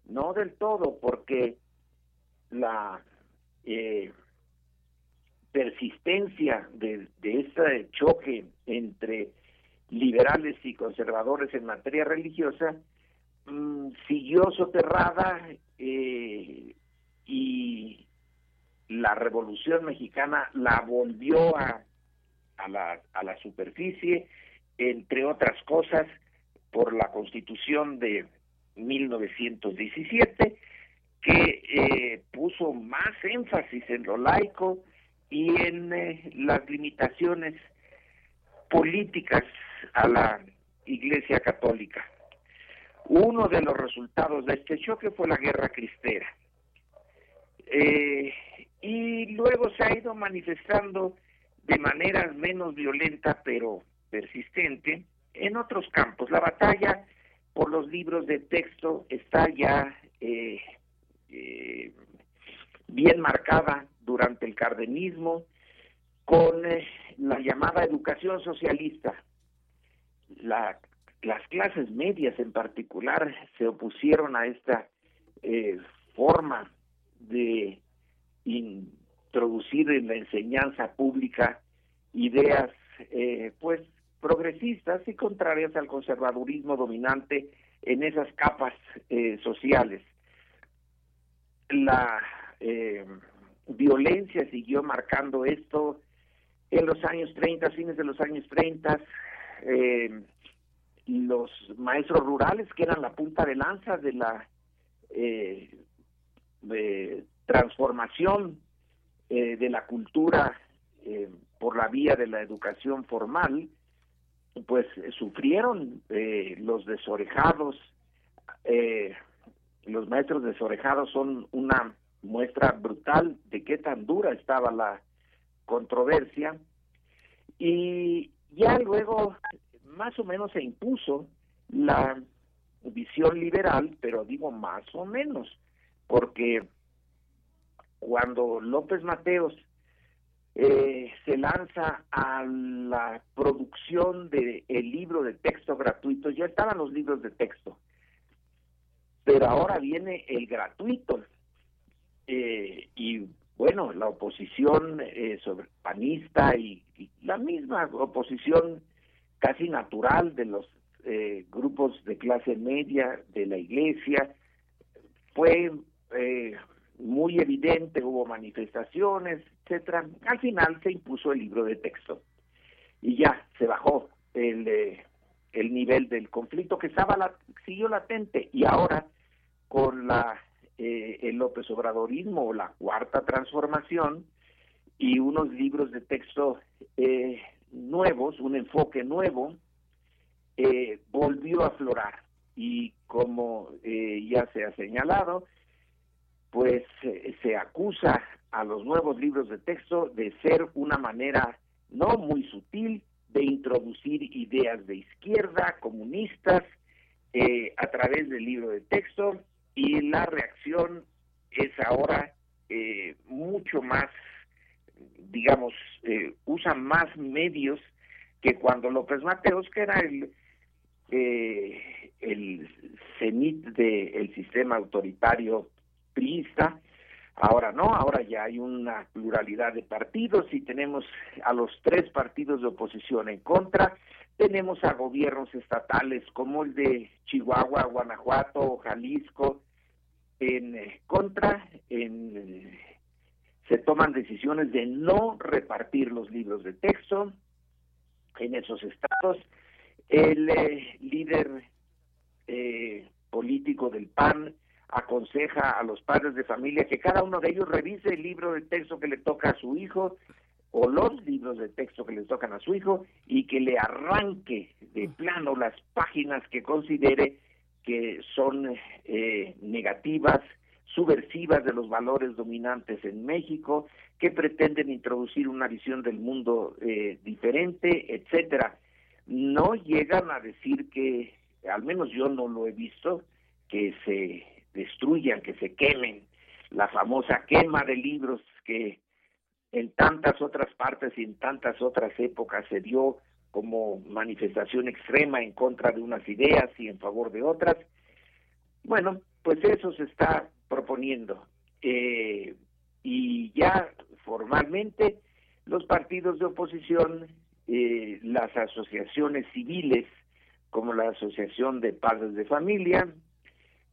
no del todo, porque la eh, persistencia de, de ese choque entre liberales y conservadores en materia religiosa mm, siguió soterrada eh, y la Revolución Mexicana la volvió a, a, la, a la superficie, entre otras cosas, por la Constitución de 1917, que eh, puso más énfasis en lo laico y en eh, las limitaciones políticas a la Iglesia Católica. Uno de los resultados de este choque fue la guerra cristera. Eh, y luego se ha ido manifestando de manera menos violenta pero persistente en otros campos. La batalla por los libros de texto está ya eh, eh, bien marcada durante el cardenismo con eh, la llamada educación socialista. las clases medias en particular se opusieron a esta forma de introducir en la enseñanza pública ideas eh, pues progresistas y contrarias al conservadurismo dominante en esas capas eh, sociales. La eh, violencia siguió marcando esto en los años 30, fines de los años 30, eh, los maestros rurales que eran la punta de lanza de la eh, transformación eh, de la cultura eh, por la vía de la educación formal, pues sufrieron eh, los desorejados, los maestros desorejados son una muestra brutal de qué tan dura estaba la controversia. Y ya luego más o menos se impuso la visión liberal, pero digo más o menos, porque cuando López Mateos eh, se lanza a la producción del el libro de texto gratuito, ya estaban los libros de texto, pero ahora viene el gratuito. Eh, y bueno, la oposición eh, sobre panista y, la misma oposición casi natural de los eh, grupos de clase media de la iglesia fue eh, muy evidente, hubo manifestaciones, etcétera. Al final se impuso el libro de texto y ya se bajó el, eh, el nivel del conflicto que estaba la, siguió latente y ahora con la eh, el López Obradorismo o la cuarta transformación y unos libros de texto eh, nuevos, un enfoque nuevo, volvió a aflorar y como ya se ha señalado, pues se acusa a los nuevos libros de texto de ser una manera no muy sutil de introducir ideas de izquierda, comunistas, eh, a través del libro de texto y la reacción es ahora eh, mucho más, digamos, eh, usa más medios que cuando López Mateos, que era el, eh, el cenit del sistema autoritario priista, Ahora no, ahora ya hay una pluralidad de partidos y tenemos a los tres partidos de oposición en contra, tenemos a gobiernos estatales como el de Chihuahua, Guanajuato, Jalisco en eh, contra, en, se toman decisiones de no repartir los libros de texto en esos estados. El eh, líder eh, político del PAN aconseja a los padres de familia que cada uno de ellos revise el libro de texto que le toca a su hijo o los libros de texto que le tocan a su hijo y que le arranque de plano las páginas que considere que son eh, negativas, subversivas de los valores dominantes en México, que pretenden introducir una visión del mundo eh, diferente, etcétera. No llegan a decir que, al menos yo no lo he visto, que se destruyan, que se quemen, la famosa quema de libros que en tantas otras partes y en tantas otras épocas se dio como manifestación extrema en contra de unas ideas y en favor de otras. Bueno, pues eso se está proponiendo. Eh, y ya formalmente los partidos de oposición, eh, las asociaciones civiles, como la Asociación de Padres de Familia,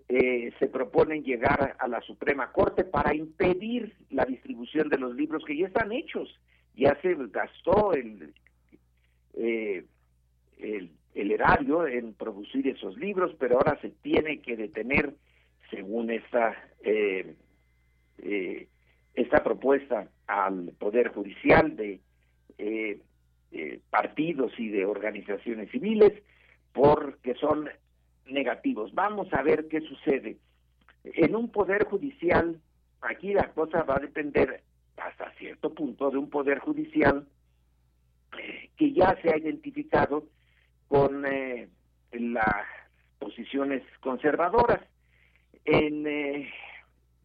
eh, se proponen llegar a la Suprema Corte para impedir la distribución de los libros que ya están hechos. Ya se gastó el, eh, el, erario en producir esos libros, pero ahora se tiene que detener, según esta, eh, esta propuesta al Poder Judicial de partidos y de organizaciones civiles, porque son negativos. Vamos a ver qué sucede. En un poder judicial, aquí la cosa va a depender hasta cierto punto de un poder judicial que ya se ha identificado con eh, las posiciones conservadoras. En eh,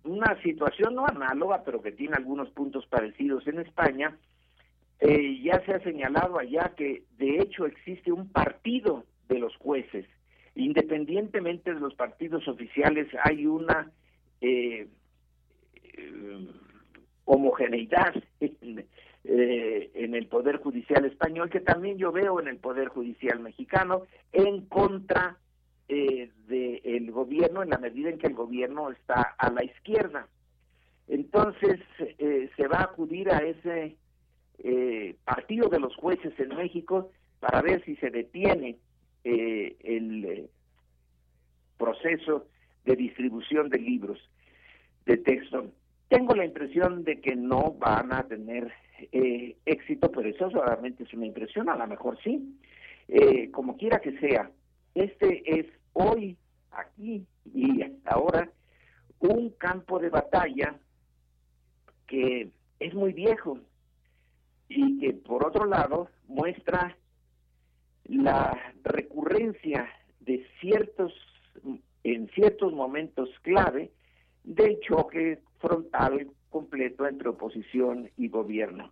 una situación no análoga, pero que tiene algunos puntos parecidos en España, eh, ya se ha señalado allá que de hecho existe un partido de los jueces Independientemente de los partidos oficiales, hay una eh, eh, homogeneidad eh, en, el Poder Judicial español, que también yo veo en el Poder Judicial mexicano, en contra del gobierno, en la medida en que el gobierno está a la izquierda. Entonces, se va a acudir a ese partido de los jueces en México para ver si se detiene eh, el eh, proceso de distribución de libros de texto. Tengo la impresión de que no van a tener eh, éxito, pero eso solamente es una impresión, a lo mejor sí. como quiera que sea, este es hoy, aquí y ahora, un campo de batalla que es muy viejo y que por otro lado muestra la recurrencia de ciertos, en ciertos momentos clave, del choque frontal completo entre oposición y gobierno.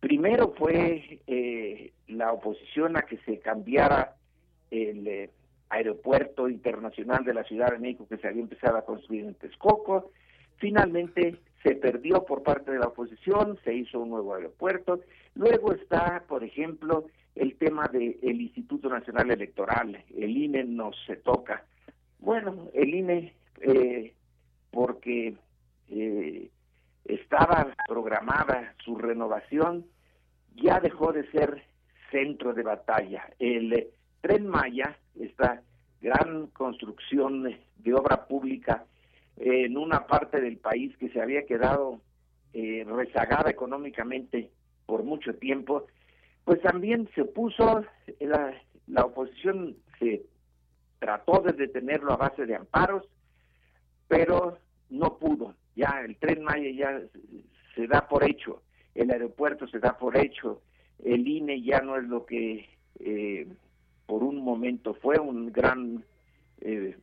Primero fue eh, la oposición a que se cambiara el eh, aeropuerto internacional de la Ciudad de México que se había empezado a construir en Texcoco. Finalmente se perdió por parte de la oposición, se hizo un nuevo aeropuerto. Luego está, por ejemplo, el tema del Instituto Nacional Electoral, el INE no se toca. Bueno, el INE, eh, porque eh, estaba programada su renovación, ya dejó de ser centro de batalla. El eh, Tren Maya, esta gran construcción de obra pública en una parte del país que se había quedado rezagada económicamente por mucho tiempo, pues también se opuso, la, la oposición se trató de detenerlo a base de amparos, pero no pudo. ya el tren Maya ya se da por hecho, el aeropuerto se da por hecho, el INE ya no es lo que eh, por un momento fue un gran eh,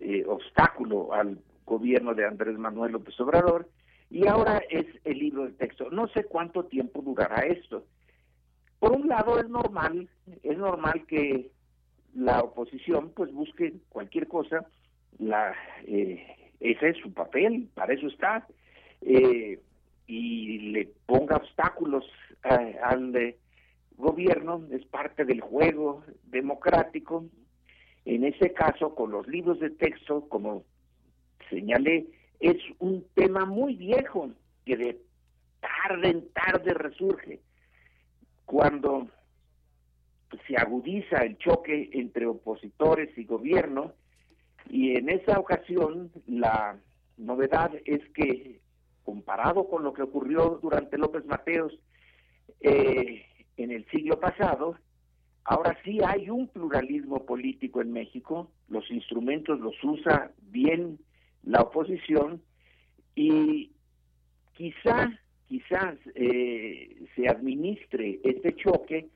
eh, obstáculo al gobierno de Andrés Manuel López Obrador y ahora es el libro de texto. No sé cuánto tiempo durará esto. Por un lado es normal, es normal que la oposición pues busque cualquier cosa, la eh, ese es su papel, para eso está, eh, y le ponga obstáculos al gobierno, es parte del juego democrático. En ese caso, con los libros de texto, como señalé, es un tema muy viejo que de tarde en tarde resurge. Cuando se agudiza el choque entre opositores y gobierno, y en esa ocasión la novedad es que, comparado con lo que ocurrió durante López Mateos eh, en el siglo pasado, ahora sí hay un pluralismo político en México, los instrumentos los usa bien la oposición y quizá, quizás eh, se administre este choque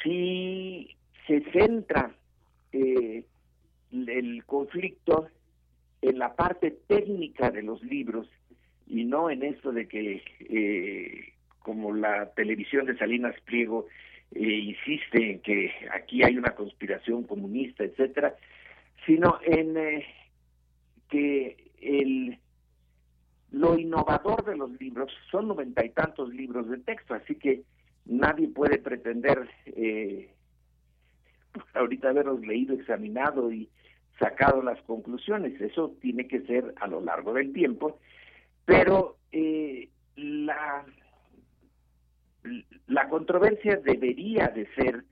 si se centra eh, el conflicto en la parte técnica de los libros y no en esto de que, eh, como la televisión de Salinas Pliego eh, insiste en que aquí hay una conspiración comunista, etcétera, sino en que el lo innovador de los libros son noventa y tantos libros de texto, así que nadie puede pretender eh, ahorita haberlos leído, examinado y sacado las conclusiones. Eso tiene que ser a lo largo del tiempo, pero eh, la, la controversia debería de ser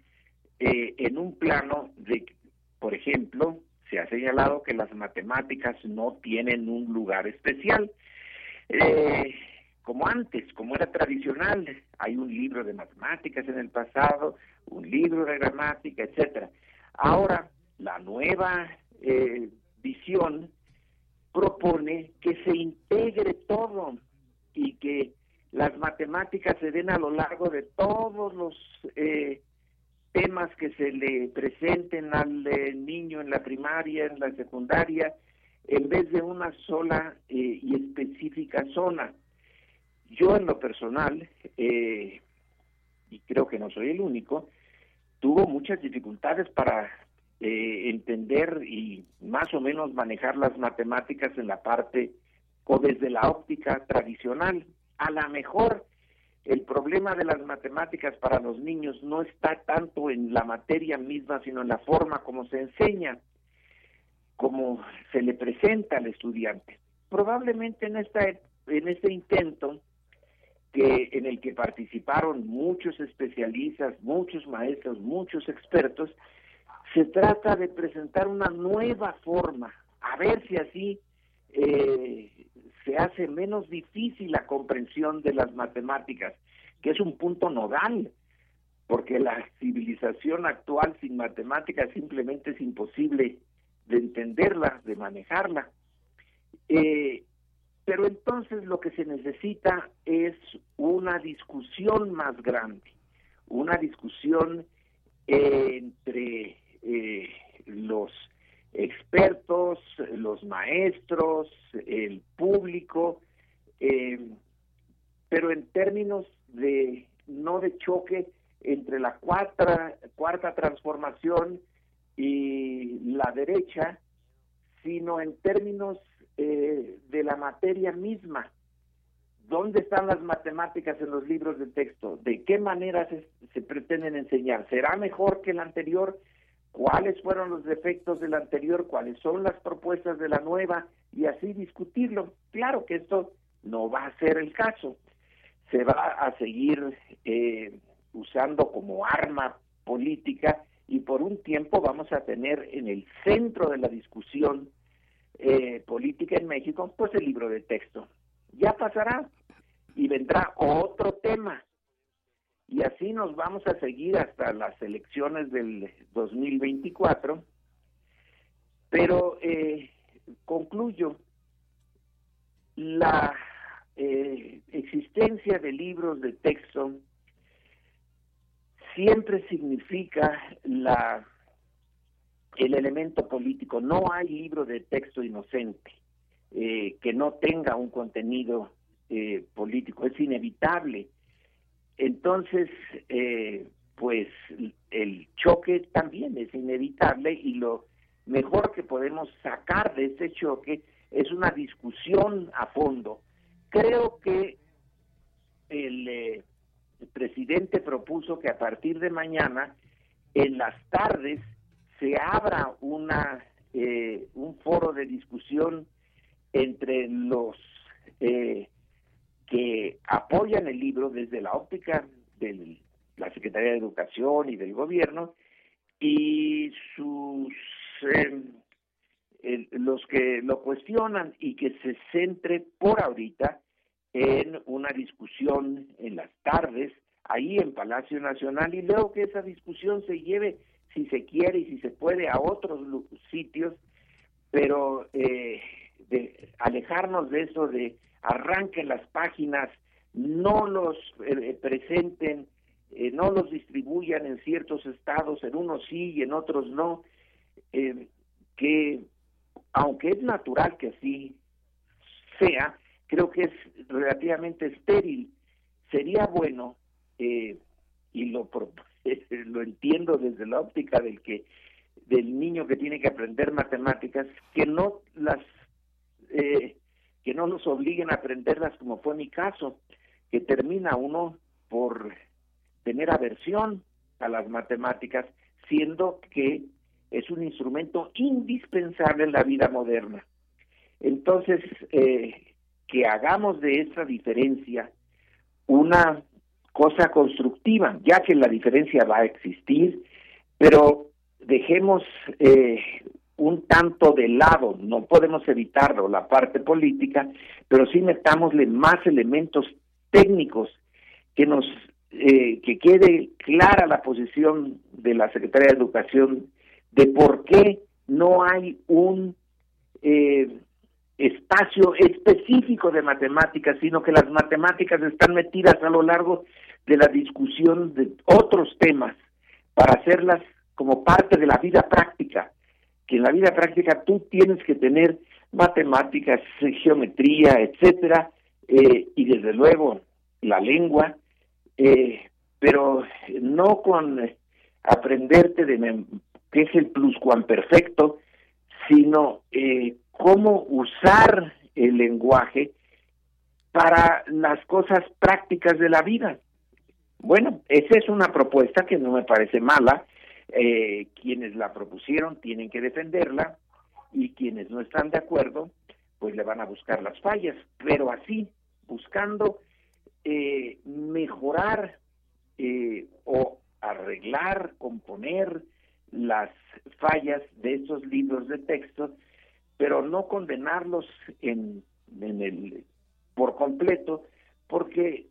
eh, en un plano de, por ejemplo, se ha señalado que las matemáticas no tienen un lugar especial. Eh, como antes, como era tradicional, hay un libro de matemáticas en el pasado, un libro de gramática, etcétera. Ahora, la nueva eh, visión propone que se integre todo y que las matemáticas se den a lo largo de todos los eh, temas que se le presenten al eh, niño en la primaria, en la secundaria, en vez de una sola y específica zona. Yo en lo personal, y creo que no soy el único, tuvo muchas dificultades para eh, entender y más o menos manejar las matemáticas en la parte o desde la óptica tradicional. A lo mejor el problema de las matemáticas para los niños no está tanto en la materia misma, sino en la forma como se enseña, como se le presenta al estudiante. Probablemente en esta en este intento que en el que participaron muchos especialistas, muchos maestros, muchos expertos, se trata de presentar una nueva forma, a ver si así eh, se hace menos difícil la comprensión de las matemáticas, que es un punto nodal, porque la civilización actual sin matemáticas simplemente es imposible de entenderla, de manejarla. Eh, pero entonces lo que se necesita es una discusión más grande, una discusión entre eh, los expertos, los maestros, el público, eh, pero en términos de no de choque entre la cuarta, cuarta transformación y la derecha, sino en términos eh, de la materia misma. ¿Dónde están las matemáticas en los libros de texto? ¿De qué manera se, se pretenden enseñar? ¿Será mejor que el anterior? cuáles fueron los defectos del anterior, cuáles son las propuestas de la nueva y así discutirlo. Claro que esto no va a ser el caso. Se va a seguir eh, usando como arma política y por un tiempo vamos a tener en el centro de la discusión eh, política en México, pues el libro de texto. Ya pasará y vendrá otro tema y así nos vamos a seguir hasta las elecciones del 2024. Pero eh, concluyo, la eh, existencia de libros de texto siempre significa la el elemento político. No hay libro de texto inocente eh, que no tenga un contenido eh, político. Es inevitable. Entonces, eh, pues el choque también es inevitable y lo mejor que podemos sacar de ese choque es una discusión a fondo. Creo que presidente propuso que a partir de mañana, en las tardes, se abra una eh, un foro de discusión entre los eh, que apoyan el libro desde la óptica de la Secretaría de Educación y del gobierno y sus eh, los que lo cuestionan y que se centre por ahorita en una discusión en las tardes ahí en Palacio Nacional y luego que esa discusión se lleve si se quiere y si se puede a otros sitios pero eh, alejarnos de eso de arranquen las páginas, no los eh, presenten, eh, no los distribuyan en ciertos estados, en unos sí y en otros no, eh, que aunque es natural que así sea, creo que es relativamente estéril. Sería bueno, y lo, lo entiendo desde la óptica del que del niño que tiene que aprender matemáticas, que no las eh, que no nos obliguen a aprenderlas como fue mi caso, que termina uno por tener aversión a las matemáticas, siendo que es un instrumento indispensable en la vida moderna. Entonces, eh, que hagamos de esa diferencia una cosa constructiva, ya que la diferencia va a existir, pero dejemos eh, un tanto de lado, no podemos evitarlo, la parte política, pero sí metámosle más elementos técnicos que nos eh, que quede clara la posición de la Secretaría de Educación de por qué no hay un eh, espacio específico de matemáticas, sino que las matemáticas están metidas a lo largo de la discusión de otros temas para hacerlas como parte de la vida práctica que en la vida práctica tú tienes que tener matemáticas, geometría, etcétera, eh, y desde luego la lengua, eh, pero no con aprenderte de qué es el pluscuamperfecto, sino eh, cómo usar el lenguaje para las cosas prácticas de la vida. Bueno, esa es una propuesta que no me parece mala, eh, quienes la propusieron tienen que defenderla y quienes no están de acuerdo, pues le van a buscar las fallas, pero así, buscando eh, mejorar eh, o arreglar, componer las fallas de esos libros de texto, pero no condenarlos en, en el por completo, porque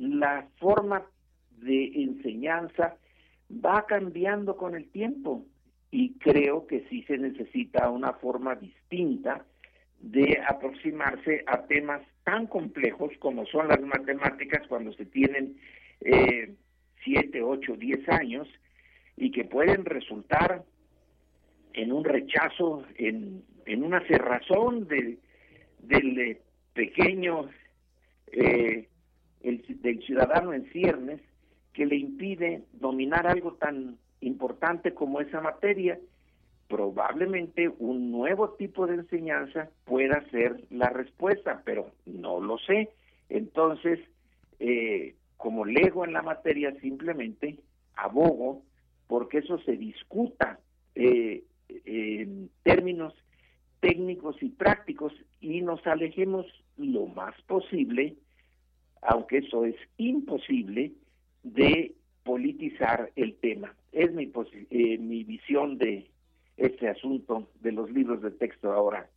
la forma de enseñanza va cambiando con el tiempo y creo que sí se necesita una forma distinta de aproximarse a temas tan complejos como son las matemáticas cuando se tienen eh, siete, ocho, diez años y que pueden resultar en un rechazo, en, en una cerrazón de, del eh, pequeño, eh, el, del ciudadano en ciernes, que le impide dominar algo tan importante como esa materia, probablemente un nuevo tipo de enseñanza pueda ser la respuesta, pero no lo sé. Entonces, eh, como lego en la materia, simplemente abogo porque eso se discuta eh, en términos técnicos y prácticos y nos alejemos lo más posible, aunque eso es imposible, de politizar el tema. Es mi, eh, mi visión de este asunto de los libros de texto ahora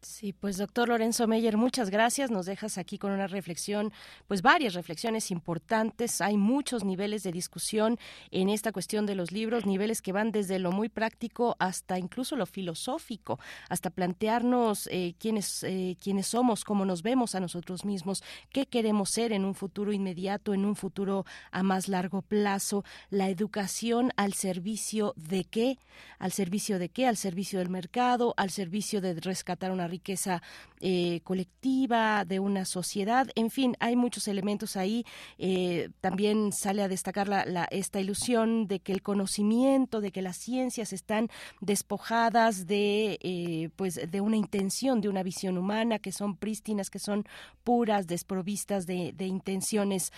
Sí, pues doctor Lorenzo Meyer, muchas gracias. Nos dejas aquí con una reflexión, pues varias reflexiones importantes. Hay muchos niveles de discusión en esta cuestión de los libros, niveles que van desde lo muy práctico hasta incluso lo filosófico, hasta plantearnos eh, quiénes, eh, quiénes somos, cómo nos vemos a nosotros mismos, qué queremos ser en un futuro inmediato, en un futuro a más largo plazo, la educación al servicio de qué, al servicio de qué, al servicio del mercado, al servicio de rescatar una riqueza eh, colectiva, de una sociedad, en fin, hay muchos elementos ahí. Eh, también sale a destacar la, esta ilusión de que el conocimiento, de que las ciencias están despojadas de, eh, pues, de una intención, de una visión humana, que son prístinas, que son puras, desprovistas de, intenciones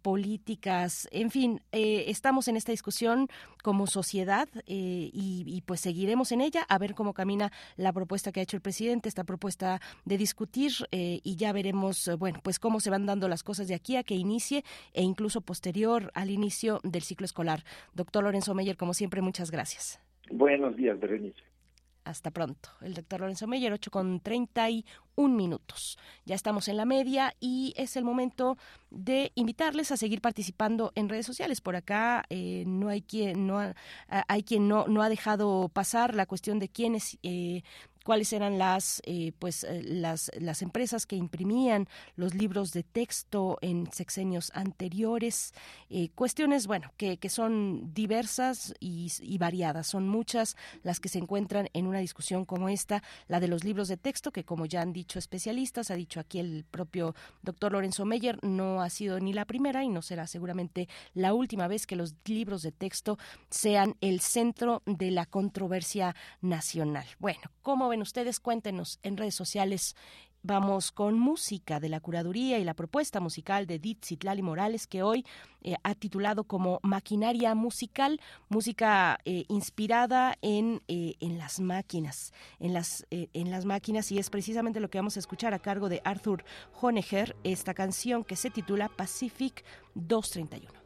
políticas, en fin, estamos en esta discusión como sociedad y, y pues seguiremos en ella a ver cómo camina la propuesta que ha hecho el presidente, esta propuesta de discutir eh, y ya veremos, eh, bueno, pues cómo se van dando las cosas de aquí a que inicie e incluso posterior al inicio del ciclo escolar. Doctor Lorenzo Meyer, como siempre, muchas gracias. Buenos días, Berenice. Hasta pronto. El doctor Lorenzo Meyer, 8 con 31 minutos. Ya estamos en la media y es el momento de invitarles a seguir participando en redes sociales. Por acá eh, no hay quien no ha, hay quien no, no ha dejado pasar la cuestión de quiénes eh, cuáles eran las eh, pues eh, las, las empresas que imprimían los libros de texto en sexenios anteriores. Eh, cuestiones bueno que, que son diversas y, variadas. Son muchas las que se encuentran en una discusión como esta la de los libros de texto que como ya han dicho especialistas ha dicho aquí el propio doctor Lorenzo Meyer no ha sido ni la primera y no será seguramente la última vez que los libros de texto sean el centro de la controversia nacional. Bueno cómo ustedes? Cuéntenos en redes sociales. Vamos con música de la curaduría y la propuesta musical de Ditzitlali Morales, que hoy eh, ha titulado como Maquinaria Musical, música eh, inspirada en, eh, en las máquinas, en las, en las máquinas, y es precisamente lo que vamos a escuchar a cargo de Arthur Honegger, esta canción que se titula Pacific 231.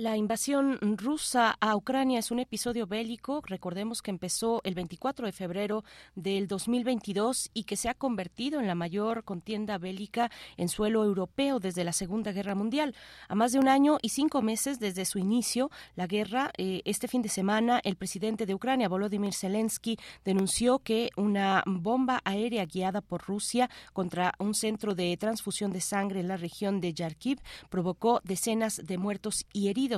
La invasión rusa a Ucrania es un episodio bélico, recordemos que empezó el 24 de febrero del 2022 y que se ha convertido en la mayor contienda bélica en suelo europeo desde la Segunda Guerra Mundial. A más de un año y cinco meses desde su inicio, la guerra, eh, este fin de semana, el presidente de Ucrania, Volodymyr Zelensky, denunció que una bomba aérea guiada por Rusia contra un centro de transfusión de sangre en la región de Yarkiv provocó decenas de muertos y heridos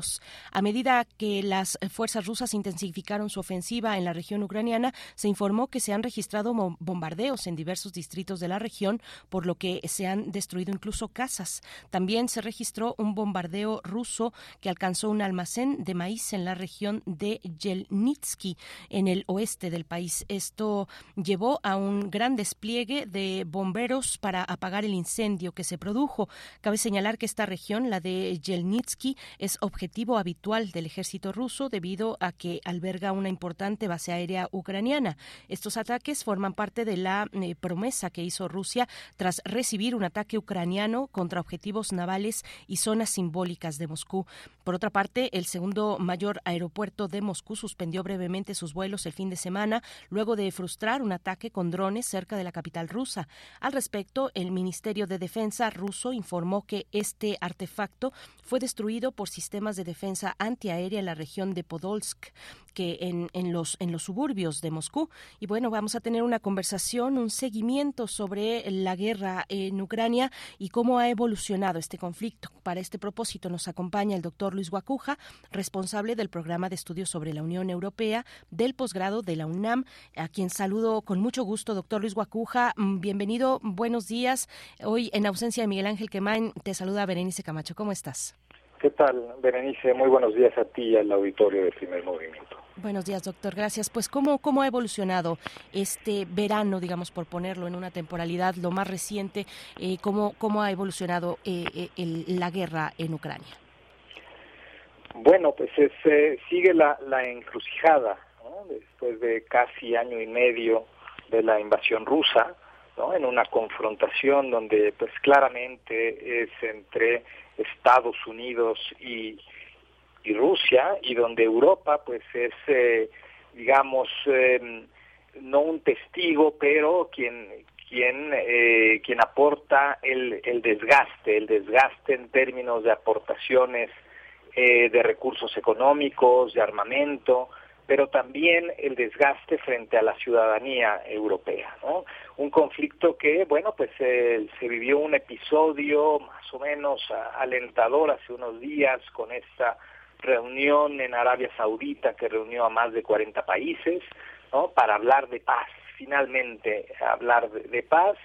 a medida que las fuerzas rusas intensificaron su ofensiva en la región ucraniana, se informó que se han registrado bombardeos en diversos distritos de la región, por lo que se han destruido incluso casas. También se registró un bombardeo ruso que alcanzó un almacén de maíz en la región de Yelnitsky, en el oeste del país. Esto llevó a un gran despliegue de bomberos para apagar el incendio que se produjo. Cabe señalar que esta región, la de Yelnitsky, es objetivo habitual del ejército ruso debido a que alberga una importante base aérea ucraniana. Estos ataques forman parte de la eh, promesa que hizo Rusia tras recibir un ataque ucraniano contra objetivos navales y zonas simbólicas de Moscú. Por otra parte, el segundo mayor aeropuerto de Moscú suspendió brevemente sus vuelos el fin de semana luego de frustrar un ataque con drones cerca de la capital rusa. Al respecto, el Ministerio de Defensa ruso informó que este artefacto fue destruido por sistemas de defensa antiaérea en la región de Podolsk, que en, en, los, en los suburbios de Moscú. Y bueno, vamos a tener una conversación, un seguimiento sobre la guerra en Ucrania y cómo ha evolucionado este conflicto. Para este propósito nos acompaña el doctor Luis Guacuja, responsable del programa de estudios sobre la Unión Europea del posgrado de la UNAM, a quien saludo con mucho gusto, doctor Luis Guacuja. Mm, bienvenido, buenos días. Hoy, en ausencia de Miguel Ángel Quemain, te saluda Berenice Camacho. ¿Cómo estás? ¿Qué tal, Berenice? Muy buenos días a ti y al auditorio de Primer Movimiento. Buenos días, doctor. Gracias. Pues, ¿cómo, cómo ha evolucionado este verano, digamos, por ponerlo en una temporalidad lo más reciente? Eh, ¿cómo, ¿Cómo ha evolucionado eh, eh la guerra en Ucrania? Bueno, pues eh, sigue la, la encrucijada, ¿no? después de casi año y medio de la invasión rusa, ¿no? en una confrontación donde pues claramente es entre Estados Unidos y, y Rusia y donde Europa pues es eh, digamos em, no un testigo pero quien quien eh, quien aporta el, el desgaste el desgaste en términos de aportaciones eh, de recursos económicos de armamento pero también el desgaste frente a la ciudadanía europea, ¿no? Un conflicto que, bueno, pues se vivió un episodio más o menos alentador hace unos días con esta reunión en Arabia Saudita que reunió a más de 40 países, ¿no? Para hablar de paz, finalmente hablar de paz,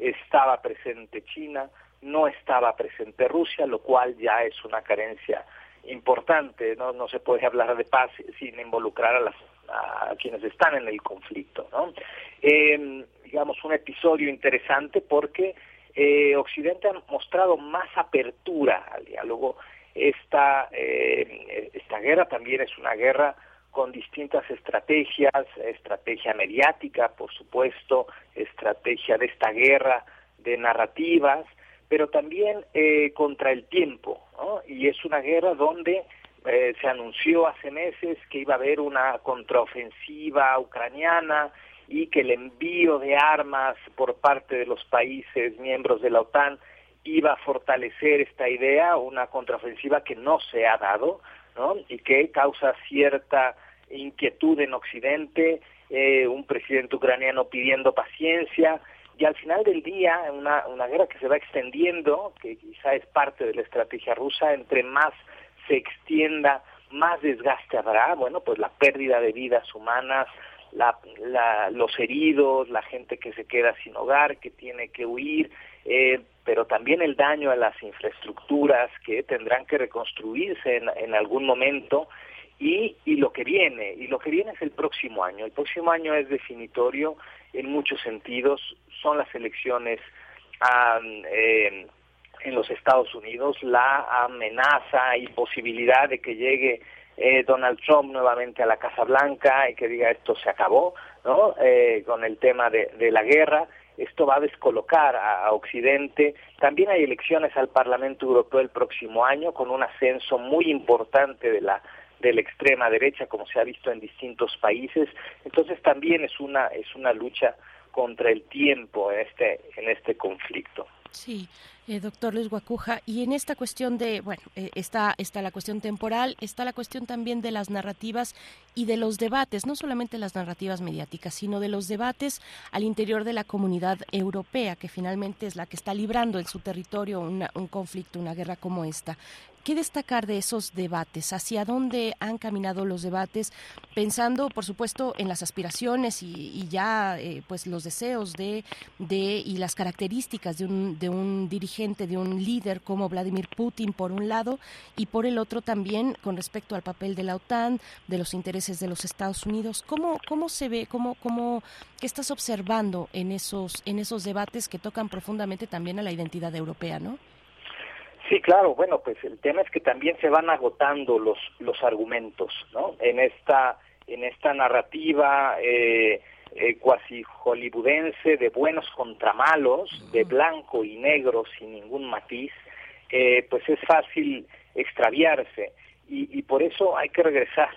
estaba presente China, no estaba presente Rusia, lo cual ya es una carencia importante, no, no se puede hablar de paz sin involucrar a, las, a quienes están en el conflicto. ¿no? Eh, digamos, un episodio interesante porque eh, Occidente ha mostrado más apertura al diálogo. Esta, eh, esta guerra también es una guerra con distintas estrategias, estrategia mediática, por supuesto, estrategia de esta guerra de narrativas, pero también eh, contra el tiempo. Y es una guerra donde eh, se anunció hace meses que iba a haber una contraofensiva ucraniana y que el envío de armas por parte de los países miembros de la OTAN iba a fortalecer esta idea, una contraofensiva que no se ha dado. Y que causa cierta inquietud en Occidente, eh, un presidente ucraniano pidiendo paciencia, y al final del día una, una guerra que se va extendiendo, que quizá es parte de la estrategia rusa, entre más se extienda, más desgaste habrá, bueno, pues la pérdida de vidas humanas, la, los heridos, la gente que se queda sin hogar, que tiene que huir, eh, pero también el daño a las infraestructuras que tendrán que reconstruirse en algún momento y, y lo que viene. Y lo que viene es el próximo año. El próximo año es definitorio en muchos sentidos. Son las elecciones eh, en los Estados Unidos, la amenaza y posibilidad de que llegue eh, Donald Trump nuevamente a la Casa Blanca y que diga esto se acabó, ¿no? Eh, con el tema de, la guerra, esto va a descolocar a, Occidente. También hay elecciones al Parlamento Europeo el próximo año con un ascenso muy importante de la de la extrema derecha, como se ha visto en distintos países. Entonces también es una es una lucha contra el tiempo en este en este conflicto. Sí, eh, doctor Luis Guacuja. Y en esta cuestión de, bueno, eh, está, está la cuestión temporal, está la cuestión también de las narrativas y de los debates, no solamente las narrativas mediáticas, sino de los debates al interior de la comunidad europea, que finalmente es la que está librando en su territorio un conflicto, una guerra como esta. ¿Qué destacar de esos debates? ¿Hacia dónde han caminado los debates? Pensando, por supuesto, en las aspiraciones y, ya eh, pues los deseos de, de y las características de un, de un dirigente, de un líder como Vladimir Putin, por un lado, y por el otro también con respecto al papel de la OTAN, de los intereses de los Estados Unidos. ¿Cómo, cómo se ve, cómo, cómo, qué estás observando en esos, en esos debates que tocan profundamente también a la identidad europea, no? Sí, claro, bueno, pues el tema es que también se van agotando los, los argumentos, ¿no? En esta, en esta narrativa eh, eh, cuasi hollywoodense de buenos contra malos, de blanco y negro sin ningún matiz, eh, pues es fácil extraviarse. Y, y, por eso hay que regresar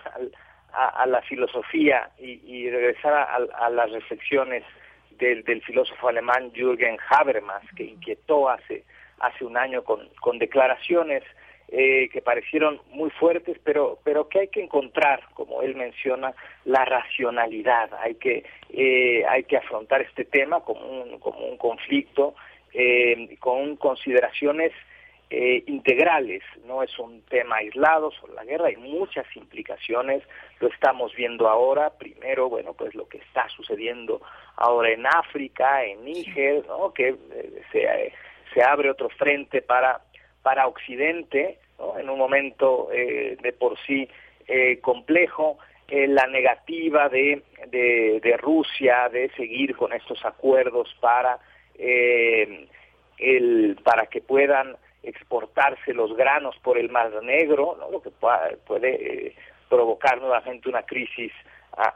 a, la filosofía y, regresar a, las reflexiones del, del filósofo alemán Jürgen Habermas, que inquietó hace hace un año con, con declaraciones eh, que parecieron muy fuertes, pero, pero que hay que encontrar, como él menciona, la racionalidad. Hay que, eh, hay que afrontar este tema como un, como un conflicto eh, con consideraciones integrales. No es un tema aislado sobre la guerra, hay muchas implicaciones. Lo estamos viendo ahora. Primero, bueno, pues lo que está sucediendo ahora en África, en Níger, ¿no? que se se abre otro frente para, para Occidente, en un momento eh, de por sí eh, complejo, eh, la negativa de, de, Rusia de seguir con estos acuerdos para, el, para que puedan exportarse los granos por el Mar Negro, lo que puede provocar nuevamente una crisis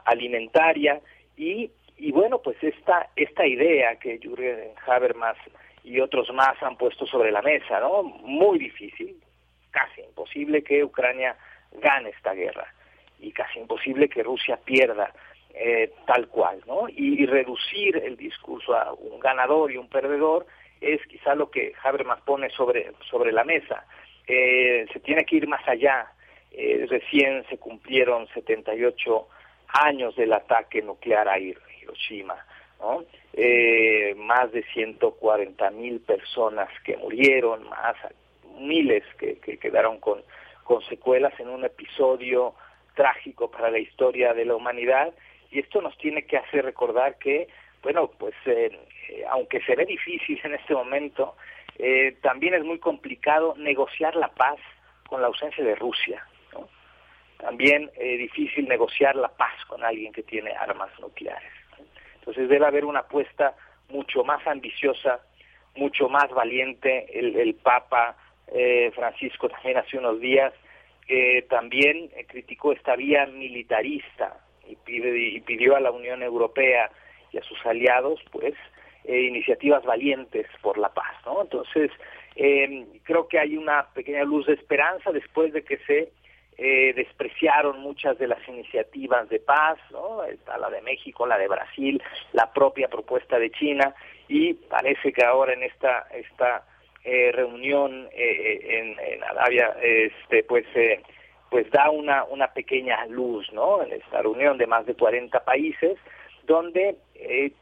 alimentaria. Y, y bueno, pues esta, esta idea que Jürgen Habermas y otros más han puesto sobre la mesa, ¿no? Muy difícil, casi imposible que Ucrania gane esta guerra y casi imposible que Rusia pierda eh, tal cual, ¿no? Y, reducir el discurso a un ganador y un perdedor es quizá lo que Habermas pone sobre, sobre la mesa. Eh, se tiene que ir más allá. Eh, recién se cumplieron 78 años del ataque nuclear a Hiroshima. Eh, más de 140 mil personas que murieron, más miles que, quedaron con, secuelas en un episodio trágico para la historia de la humanidad y esto nos tiene que hacer recordar que, bueno, pues eh, aunque se ve difícil en este momento, eh, también es muy complicado negociar la paz con la ausencia de Rusia. También es difícil negociar la paz con alguien que tiene armas nucleares. Entonces debe haber una apuesta mucho más ambiciosa, mucho más valiente. El, Papa eh, Francisco también hace unos días también eh, criticó esta vía militarista y, y pidió a la Unión Europea y a sus aliados, pues, eh, iniciativas valientes por la paz, ¿no? Entonces, creo que hay una pequeña luz de esperanza después de que se eh, despreciaron muchas de las iniciativas de paz, ¿no? Está la de México, la de Brasil, la propia propuesta de China y parece que ahora en esta esta eh, reunión eh, en, Arabia, este, pues pues da una una pequeña luz, ¿no? En esta reunión de más de 40 países donde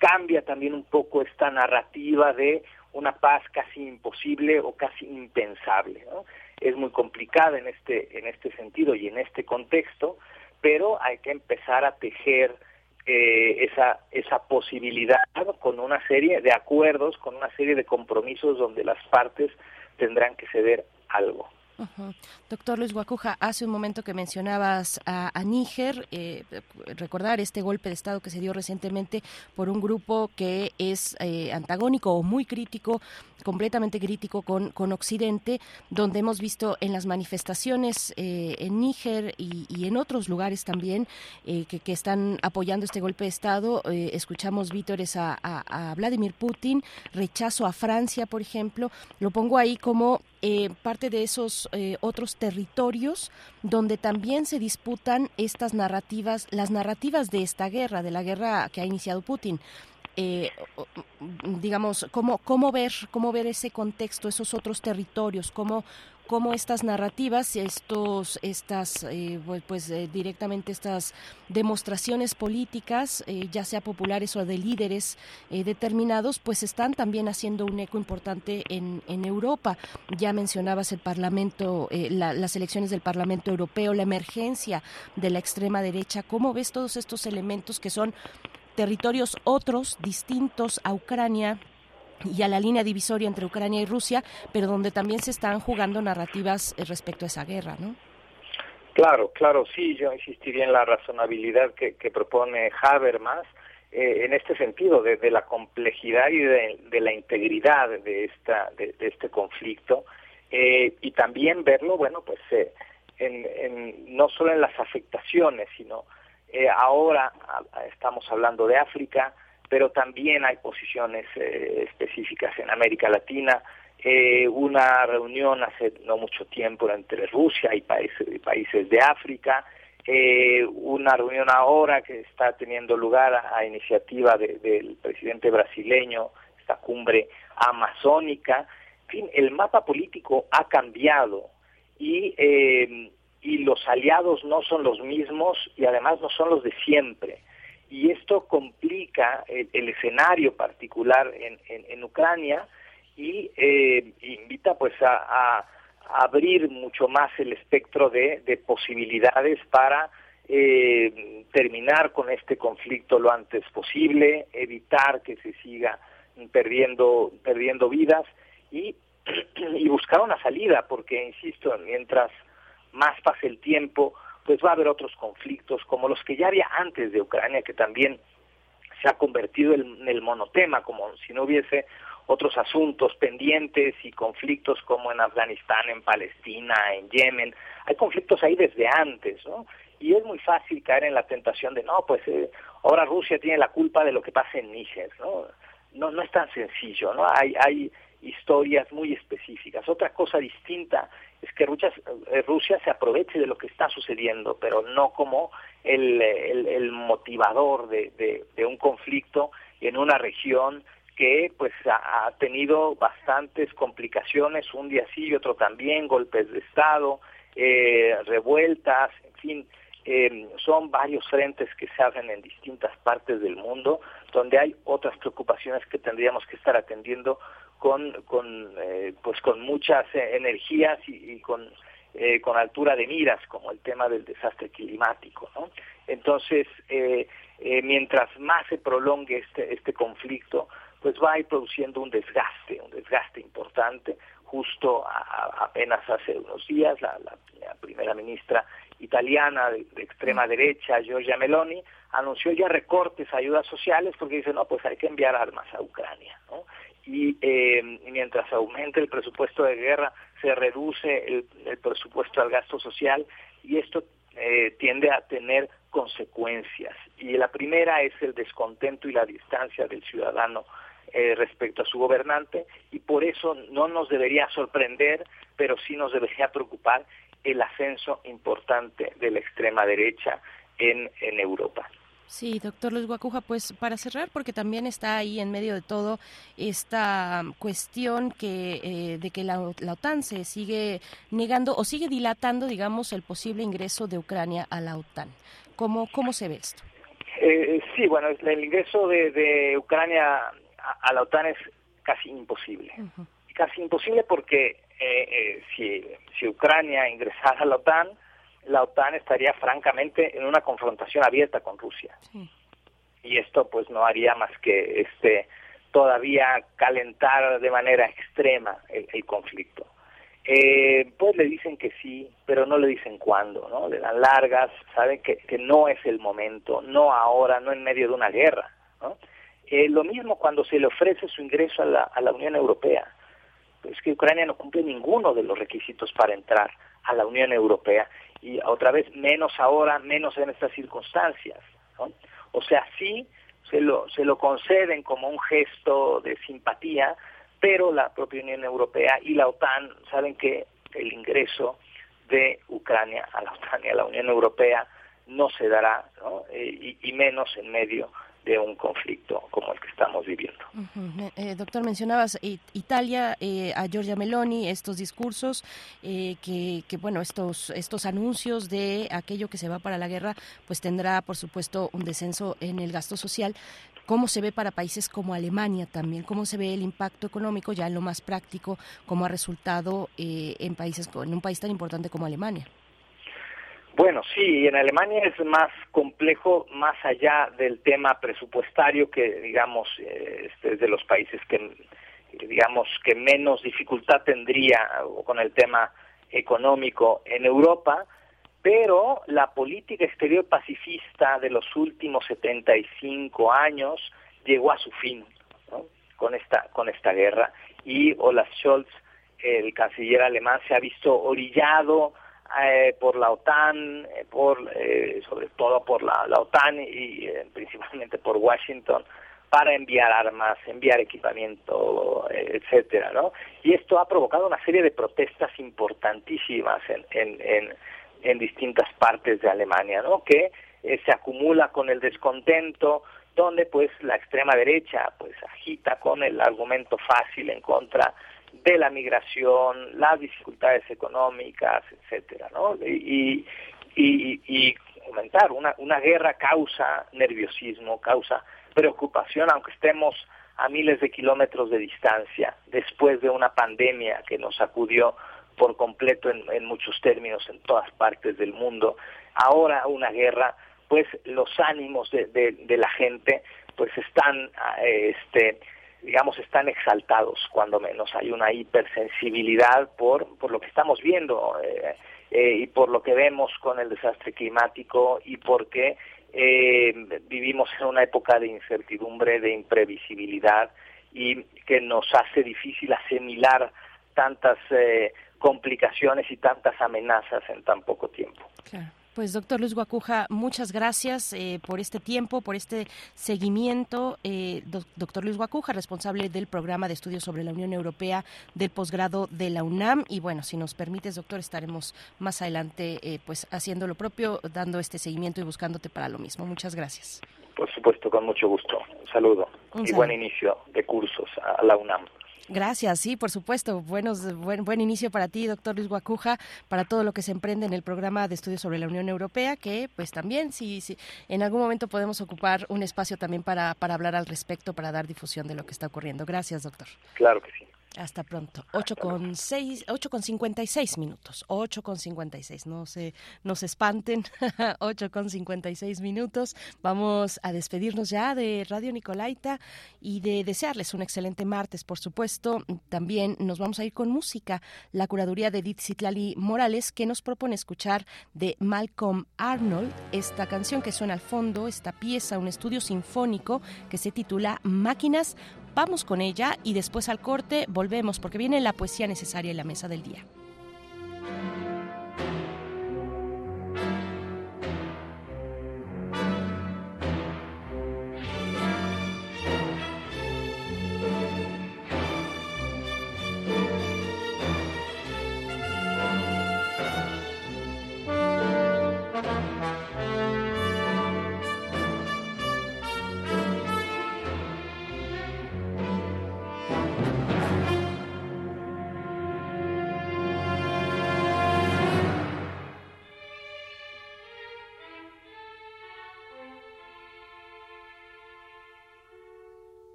cambia también un poco esta narrativa de una paz casi imposible o casi impensable. Es muy complicada en este, en este sentido y en este contexto, pero hay que empezar a tejer eh, esa, esa posibilidad con una serie de acuerdos, con una serie de compromisos donde las partes tendrán que ceder algo. Doctor Luis Guacuja, hace un momento que mencionabas a, Níger, eh, recordar este golpe de Estado que se dio recientemente por un grupo que es eh, antagónico o muy crítico, completamente crítico con, Occidente, donde hemos visto en las manifestaciones eh, en Níger y, en otros lugares también que, están apoyando este golpe de Estado, escuchamos vítores a, a Vladimir Putin, rechazo a Francia, por ejemplo, lo pongo ahí como eh, parte de esos eh, otros territorios donde también se disputan estas narrativas, las narrativas de esta guerra, de la guerra que ha iniciado Putin. Eh, digamos, cómo, cómo ver, cómo ver ese contexto, esos otros territorios, cómo, cómo estas narrativas, estos, estas, eh, pues, eh, directamente estas demostraciones políticas, eh, ya sea populares o de líderes determinados, pues están también haciendo un eco importante en, Europa. Ya mencionabas el Parlamento, las elecciones del Parlamento Europeo, la emergencia de la extrema derecha. ¿Cómo ves todos estos elementos que son territorios otros, distintos a Ucrania, y a la línea divisoria entre Ucrania y Rusia, pero donde también se están jugando narrativas eh, respecto a esa guerra, ¿no? Claro, claro, sí, yo insistiría en la razonabilidad que, propone Habermas eh, en este sentido, de, la complejidad y de, la integridad de, esta, de, este conflicto, eh, y también verlo, bueno, pues en, no solo en las afectaciones, sino ahora estamos hablando de África, pero también hay posiciones eh, específicas en América Latina. Eh, una reunión hace no mucho tiempo entre Rusia y países, de África, eh, una reunión ahora que está teniendo lugar a, iniciativa del presidente brasileño, esta cumbre amazónica. En fin, el mapa político ha cambiado y, y los aliados no son los mismos y además no son los de siempre y esto complica el, escenario particular en, en, Ucrania y eh, invita pues a, abrir mucho más el espectro de, de posibilidades para eh, terminar con este conflicto lo antes posible, evitar que se siga perdiendo perdiendo vidas y, y buscar una salida porque insisto mientras más pase el tiempo pues va a haber otros conflictos como los que ya había antes de Ucrania, que también se ha convertido en el monotema, como si no hubiese otros asuntos pendientes y conflictos como en Afganistán, en Palestina, en Yemen. Hay conflictos ahí desde antes, ¿no? Y es muy fácil caer en la tentación de, no, pues eh, ahora Rusia tiene la culpa de lo que pasa en Níger, ¿no? No, no es tan sencillo, ¿no? Hay, hay historias muy específicas. Otra cosa distinta es que Rusia, eh, Rusia se aproveche de lo que está sucediendo, pero no como el, el, motivador de, de, un conflicto en una región que pues ha, tenido bastantes complicaciones, un día sí y otro también, golpes de Estado, eh, revueltas, en fin, eh, son varios frentes que se abren en distintas partes del mundo, donde hay otras preocupaciones que tendríamos que estar atendiendo con, con eh, pues con muchas eh, energías y, con eh, con altura de miras como el tema del desastre climático ¿no? entonces mientras más se prolongue este este conflicto pues va a ir produciendo un desgaste un desgaste importante justo apenas hace unos días la, primera ministra italiana de, de, extrema derecha Giorgia Meloni anunció ya recortes a ayudas sociales porque dice no pues hay que enviar armas a Ucrania ¿no? Y eh, mientras aumente el presupuesto de guerra, se reduce el, presupuesto al gasto social y esto eh, tiende a tener consecuencias. Y la primera es el descontento y la distancia del ciudadano eh, respecto a su gobernante y por eso no nos debería sorprender, pero sí nos debería preocupar el ascenso importante de la extrema derecha en, en Europa. Sí, doctor Luis Guacuja, pues para cerrar, porque también está ahí en medio de todo esta cuestión que eh, de que la, OTAN se sigue negando o sigue dilatando, digamos, el posible ingreso de Ucrania a la OTAN. ¿Cómo, cómo se ve esto? Eh, sí, bueno, el ingreso de, Ucrania a, la OTAN es casi imposible. Casi imposible porque eh, si, si Ucrania ingresara a la OTAN, la OTAN estaría francamente en una confrontación abierta con Rusia. Y esto pues no haría más que este todavía calentar de manera extrema el, conflicto. eh, pues le dicen que sí, pero no le dicen cuándo, ¿no? Le dan largas, saben que, que no es el momento, no ahora, no en medio de una guerra, ¿no? Eh, lo mismo cuando se le ofrece su ingreso a la, a la Unión Europea. Pues que Ucrania no cumple ninguno de los requisitos para entrar a la Unión Europea y otra vez menos ahora, menos en estas circunstancias. O sea, sí se lo, se lo conceden como un gesto de simpatía, pero la propia Unión Europea y la OTAN saben que el ingreso de Ucrania a la OTAN y a la Unión Europea no se dará. Eh, y, y menos en medio de un conflicto como el que estamos viviendo. eh, doctor, mencionabas Italia, eh, a Giorgia Meloni, estos discursos, eh, que, que, bueno, estos, estos anuncios de aquello que se va para la guerra, pues tendrá, por supuesto, un descenso en el gasto social. ¿Cómo se ve para países como Alemania también? ¿Cómo se ve el impacto económico ya en lo más práctico, cómo ha resultado eh, en, países, en un país tan importante como Alemania? Bueno, sí, en Alemania es más complejo, más allá del tema presupuestario, que digamos este, es de los países que digamos que menos dificultad tendría con el tema económico en Europa, pero la política exterior pacifista de los últimos 75 años llegó a su fin con esta con esta guerra. Y Olaf Scholz, el canciller alemán, se ha visto orillado eh, por la OTAN, eh, por eh, sobre todo por la, la OTAN y eh, principalmente por Washington para enviar armas, enviar equipamiento, etcétera, ¿no? Y esto ha provocado una serie de protestas importantísimas en, en, en, en distintas partes de Alemania, ¿no? Que se acumula con el descontento, donde pues la extrema derecha pues agita con el argumento fácil en contra de la migración, las dificultades económicas, etcétera, ¿no? Y, y, y comentar, una, una guerra causa nerviosismo, causa preocupación, aunque estemos a miles de kilómetros de distancia, después de una pandemia que nos sacudió por completo en, en muchos términos en todas partes del mundo, ahora una guerra, pues los ánimos de, de, de la gente pues están este digamos, están exaltados, cuando menos. Hay una hipersensibilidad por, por lo que estamos viendo eh, eh, y por lo que vemos con el desastre climático y porque eh, vivimos en una época de incertidumbre, de imprevisibilidad y que nos hace difícil asimilar tantas eh, complicaciones y tantas amenazas en tan poco tiempo. Pues doctor Luis Guacuja, muchas gracias eh, por este tiempo, por este seguimiento. Eh, do, doctor Luis Guacuja, responsable del programa de estudios sobre la Unión Europea del posgrado de la UNAM. Y bueno, si nos permites, doctor, estaremos más adelante eh, pues haciendo lo propio, dando este seguimiento y buscándote para lo mismo. Muchas gracias. Por supuesto, con mucho gusto. Un saludo Un y saludo. buen inicio de cursos a la UNAM. Gracias, sí, por supuesto. Buenos, buen, buen inicio para ti, doctor Luis Guacuja, para todo lo que se emprende en el programa de estudios sobre la Unión Europea, que pues también, si, si en algún momento podemos ocupar un espacio también para, para hablar al respecto, para dar difusión de lo que está ocurriendo. Gracias, doctor. Claro que sí. Hasta pronto. 8 con, 6, 8 con 56 minutos. 8 con 56. No se, no se espanten. 8 con 56 minutos. Vamos a despedirnos ya de Radio Nicolaita y de desearles un excelente martes, por supuesto. También nos vamos a ir con música. La curaduría de Edith Citlali Morales, que nos propone escuchar de Malcolm Arnold esta canción que suena al fondo, esta pieza, un estudio sinfónico que se titula Máquinas Vamos con ella y después al corte volvemos porque viene la poesía necesaria en la mesa del día.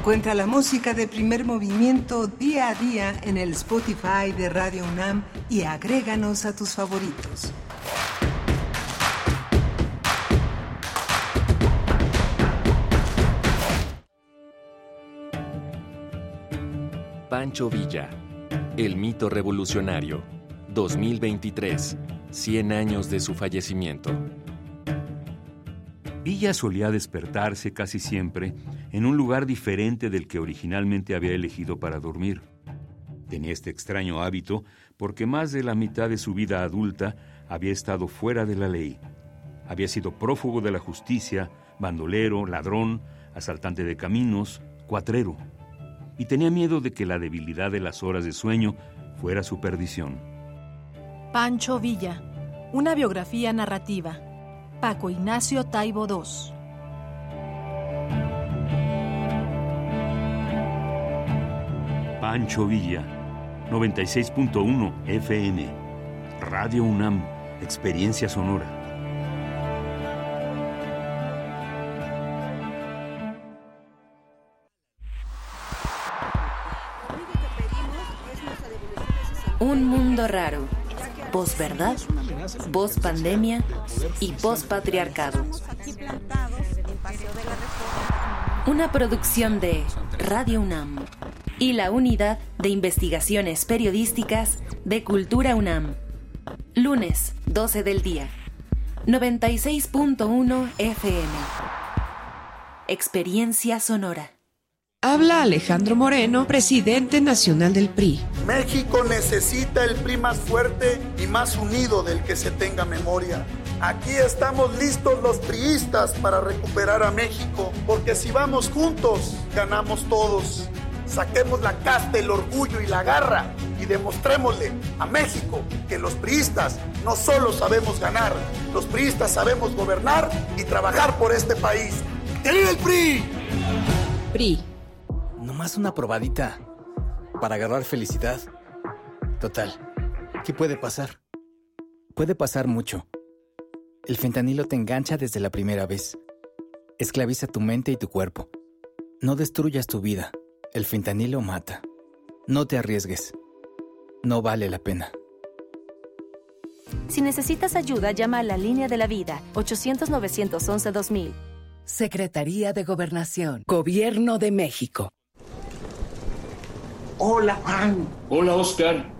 Encuentra la música de primer movimiento día a día en el Spotify de Radio UNAM y agréganos a tus favoritos. Pancho Villa, El mito revolucionario, 2023, 100 años de su fallecimiento. Villa solía despertarse casi siempre en un lugar diferente del que originalmente había elegido para dormir. Tenía este extraño hábito porque más de la mitad de su vida adulta había estado fuera de la ley. Había sido prófugo de la justicia, bandolero, ladrón, asaltante de caminos, cuatrero. Y tenía miedo de que la debilidad de las horas de sueño fuera su perdición. Pancho Villa, una biografía narrativa Paco Ignacio Taibo II. Pancho Villa, 96.1 FM. Radio UNAM, Experiencia Sonora. Un mundo raro verdad, voz pandemia y voz patriarcado. Una producción de Radio UNAM y la Unidad de Investigaciones Periodísticas de Cultura UNAM. Lunes, 12 del día. 96.1 FM. Experiencia sonora. Habla Alejandro Moreno, presidente nacional del PRI. México necesita el PRI más fuerte y más unido del que se tenga memoria. Aquí estamos listos los priistas para recuperar a México, porque si vamos juntos, ganamos todos. Saquemos la casta, el orgullo y la garra y demostrémosle a México que los priistas no solo sabemos ganar, los priistas sabemos gobernar y trabajar por este país. ¡Que el PRI! PRI más una probadita para agarrar felicidad. Total, ¿qué puede pasar? Puede pasar mucho. El fentanilo te engancha desde la primera vez. Esclaviza tu mente y tu cuerpo. No destruyas tu vida. El fentanilo mata. No te arriesgues. No vale la pena. Si necesitas ayuda, llama a la línea de la vida 800-911-2000. Secretaría de Gobernación. Gobierno de México. Hola, Juan. Hola, Oscar.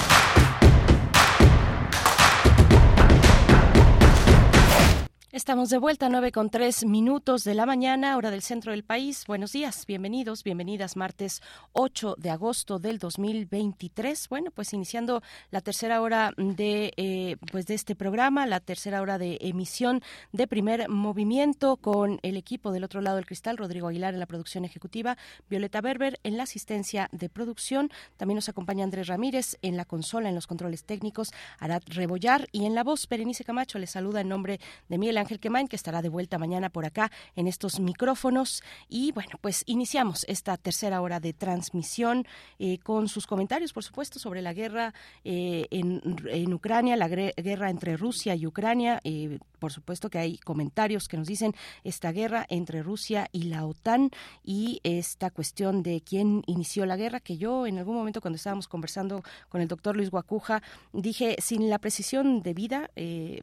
Estamos de vuelta, nueve con tres minutos de la mañana, hora del centro del país. Buenos días, bienvenidos, bienvenidas, martes 8 de agosto del 2023. Bueno, pues iniciando la tercera hora de, eh, pues de este programa, la tercera hora de emisión de primer movimiento con el equipo del otro lado del cristal, Rodrigo Aguilar en la producción ejecutiva, Violeta Berber en la asistencia de producción. También nos acompaña Andrés Ramírez en la consola, en los controles técnicos, Arad Rebollar y en la voz, Berenice Camacho les saluda en nombre de Miguel Ángel Quemain, que estará de vuelta mañana por acá en estos micrófonos. Y bueno, pues iniciamos esta tercera hora de transmisión eh, con sus comentarios, por supuesto, sobre la guerra eh, en, Ucrania, la guerra entre Rusia y Ucrania. Eh, por supuesto que hay comentarios que nos dicen esta guerra entre Rusia y la OTAN y esta cuestión de quién inició la guerra, que yo en algún momento cuando estábamos conversando con el doctor Luis Guacuja, dije sin la precisión de vida,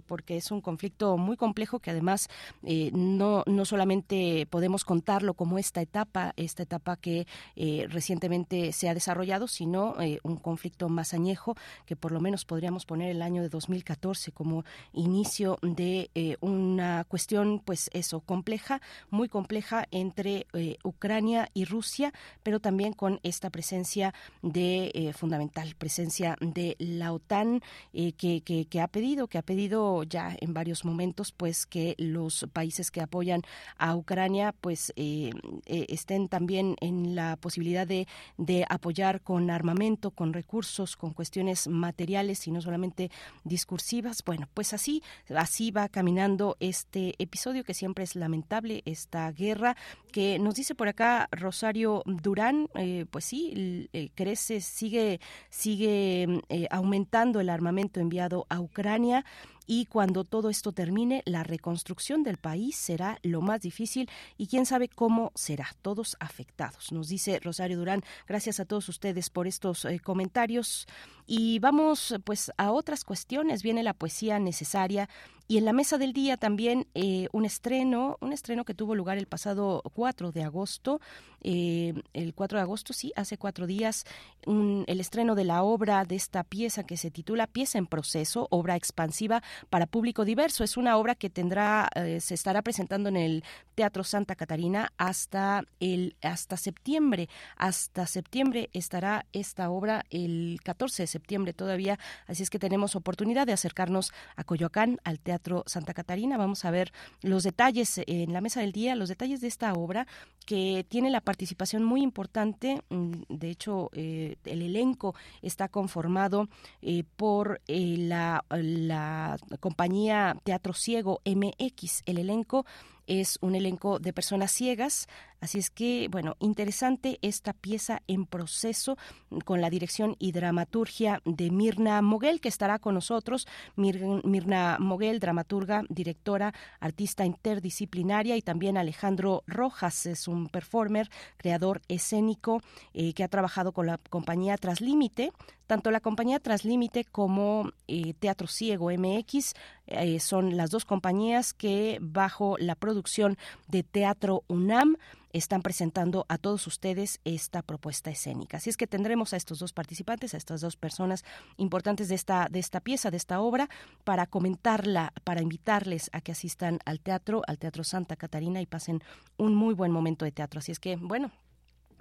porque es un conflicto muy complejo que además eh, no, no solamente podemos contarlo como esta etapa, esta etapa que eh, recientemente se ha desarrollado, sino eh, un conflicto más añejo que por lo menos podríamos poner el año de 2014 como inicio de una cuestión, pues eso, compleja, muy compleja entre Ucrania y Rusia, pero también con esta presencia de fundamental presencia de la OTAN que, que, que ha pedido, que ha pedido ya en varios momentos, pues que los países que apoyan a Ucrania pues eh, eh, estén también en la posibilidad de, de apoyar con armamento, con recursos, con cuestiones materiales y no solamente discursivas. Bueno, pues así, así va caminando este episodio que siempre es lamentable, esta guerra que nos dice por acá Rosario Durán, eh, pues sí, crece, sigue, sigue aumentando el armamento enviado a Ucrania y cuando todo esto termine, la reconstrucción del país será lo más difícil y quién sabe cómo será. Todos afectados, nos dice Rosario Durán. Gracias a todos ustedes por estos eh, comentarios. Y vamos pues a otras cuestiones. Viene la poesía necesaria y en la mesa del día también eh, un estreno, un estreno que tuvo lugar el pasado 4 de agosto, eh, el 4 de agosto, sí, hace cuatro días, el estreno de la obra de esta pieza que se titula Pieza en proceso, obra expansiva para público diverso. Es una obra que tendrá, eh, se estará presentando en el Teatro Santa Catarina hasta el, hasta septiembre. Hasta septiembre estará esta obra el 14 de septiembre todavía, así es que tenemos oportunidad de acercarnos a Coyoacán, al Teatro Santa Catarina. Vamos a ver los detalles en la mesa del día, los detalles de esta obra que tiene la participación muy importante. Mm, de hecho, eh, el elenco está conformado eh, por eh, la, la compañía Teatro Ciego MX. El elenco es un elenco de personas ciegas, así es que, bueno, interesante esta pieza en proceso con la dirección y dramaturgia de Mirna Moguel, que estará con nosotros. Mirna Moguel, dramaturga, directora, artista interdisciplinaria, y también Alejandro Rojas, es un performer, creador escénico, eh, que ha trabajado con la compañía Traslímite, tanto la compañía Traslímite como eh, Teatro Ciego MX eh, son las dos compañías que bajo la producción de Teatro UNAM están presentando a todos ustedes esta propuesta escénica. Así es que tendremos a estos dos participantes, a estas dos personas importantes de esta, de esta pieza, de esta obra, para comentarla, para invitarles a que asistan al teatro, al Teatro Santa Catarina y pasen un muy buen momento de teatro. Así es que, bueno,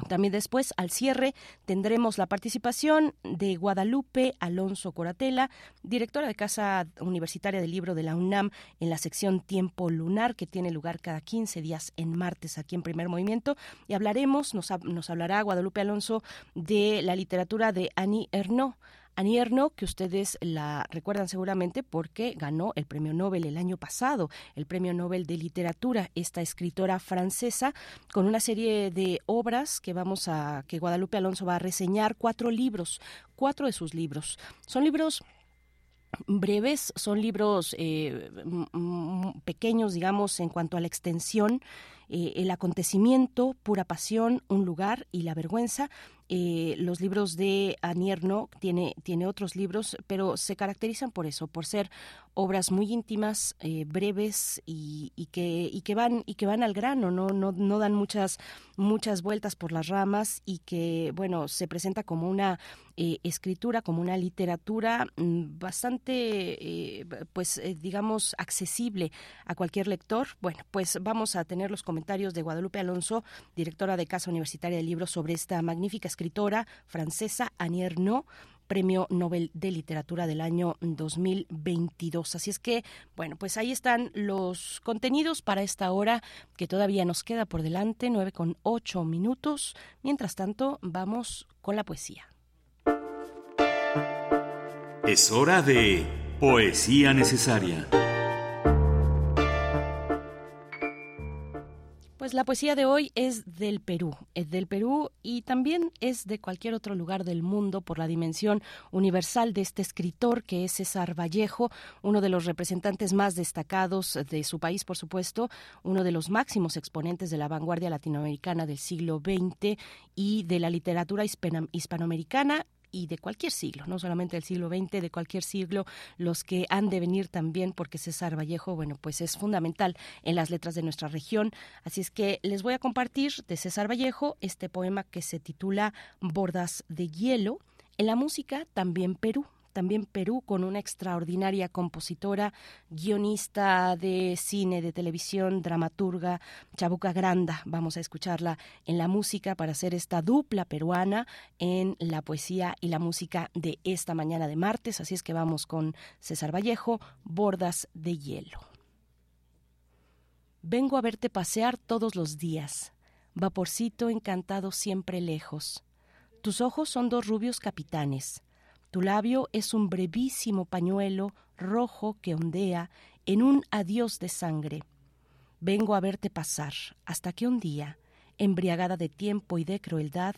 también después, al cierre, tendremos la participación de Guadalupe Alonso Coratela, directora de Casa Universitaria del Libro de la UNAM en la sección Tiempo Lunar, que tiene lugar cada 15 días en martes aquí en Primer Movimiento. Y hablaremos, nos, nos hablará Guadalupe Alonso de la literatura de Annie Ernaux. Annie Ernaux, que ustedes la recuerdan seguramente porque ganó el premio Nobel el año pasado, el premio Nobel de Literatura, esta escritora francesa, con una serie de obras que vamos a, que Guadalupe Alonso va a reseñar, cuatro libros, cuatro de sus libros. Son libros breves, son libros eh, pequeños, digamos, en cuanto a la extensión, eh, el acontecimiento, pura pasión, un lugar y la vergüenza. Eh, los libros de Anierno tiene, tiene otros libros, pero se caracterizan por eso, por ser obras muy íntimas, eh, breves y, que, y, que van, y que van al grano, ¿no? No, no dan muchas, muchas vueltas por las ramas y que, bueno, se presenta como una eh, escritura, como una literatura mm, bastante, eh, pues digamos, accesible a cualquier lector. Bueno, pues vamos a tener los comentarios de Guadalupe Alonso, directora de Casa Universitaria de Libros, sobre esta magnífica escritora francesa, Annie No Premio Nobel de Literatura del año 2022. Así es que, bueno, pues ahí están los contenidos para esta hora que todavía nos queda por delante, nueve con ocho minutos. Mientras tanto, vamos con la poesía. Es hora de Poesía Necesaria. Pues la poesía de hoy es del Perú, es del Perú y también es de cualquier otro lugar del mundo por la dimensión universal de este escritor que es César Vallejo, uno de los representantes más destacados de su país, por supuesto, uno de los máximos exponentes de la vanguardia latinoamericana del siglo XX y de la literatura hispanoamericana y de cualquier siglo, no solamente del siglo XX, de cualquier siglo, los que han de venir también, porque César Vallejo, bueno, pues es fundamental en las letras de nuestra región. Así es que les voy a compartir de César Vallejo este poema que se titula Bordas de Hielo. En la música también Perú, también Perú con una extraordinaria compositora, guionista de cine, de televisión, dramaturga, Chabuca Granda. Vamos a escucharla en la música para hacer esta dupla peruana en la poesía y la música de esta mañana de martes. Así es que vamos con César Vallejo, Bordas de Hielo. Vengo a verte pasear todos los días, vaporcito encantado siempre lejos. Tus ojos son dos rubios capitanes tu labio es un brevísimo pañuelo rojo que ondea en un adiós de sangre. Vengo a verte pasar, hasta que un día, embriagada de tiempo y de crueldad,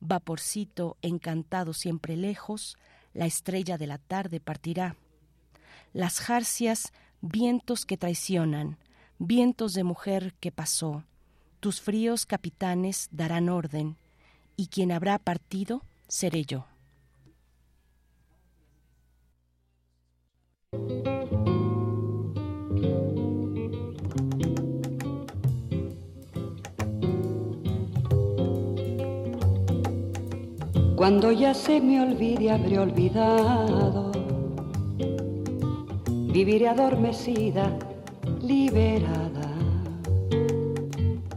vaporcito encantado siempre lejos, la estrella de la tarde partirá. Las jarcias, vientos que traicionan, vientos de mujer que pasó, tus fríos capitanes darán orden, y quien habrá partido seré yo. Cuando ya se me olvide habré olvidado, viviré adormecida, liberada.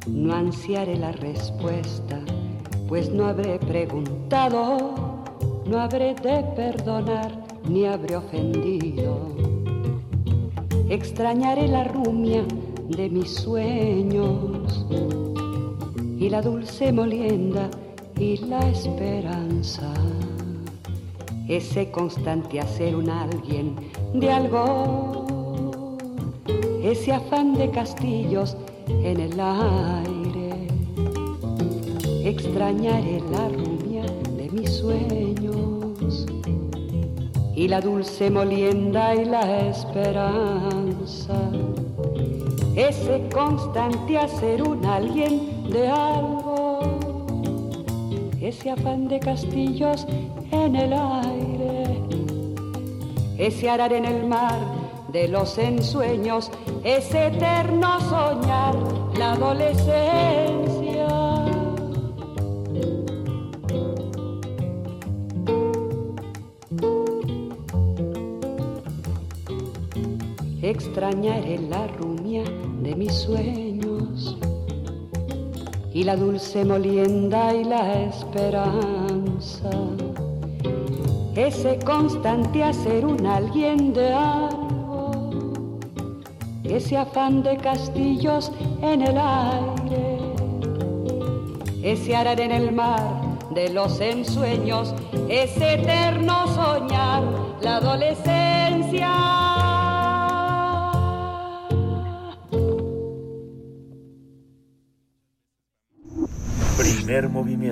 No ansiaré la respuesta, pues no habré preguntado, no habré de perdonar ni habré ofendido. Extrañaré la rumia de mis sueños y la dulce molienda y la esperanza. Ese constante hacer un alguien de algo, ese afán de castillos en el aire. Extrañaré la rumia de mis sueños y la dulce molienda y la esperanza. Ese constante hacer un alguien de algo, ese afán de castillos en el aire, ese arar en el mar de los ensueños, ese eterno soñar, la adolescencia. Extrañaré la rumia de mis sueños y la dulce molienda y la esperanza. Ese constante hacer un alguien de algo, ese afán de castillos en el aire, ese arar en el mar de los ensueños, ese eterno soñar, la adolescencia.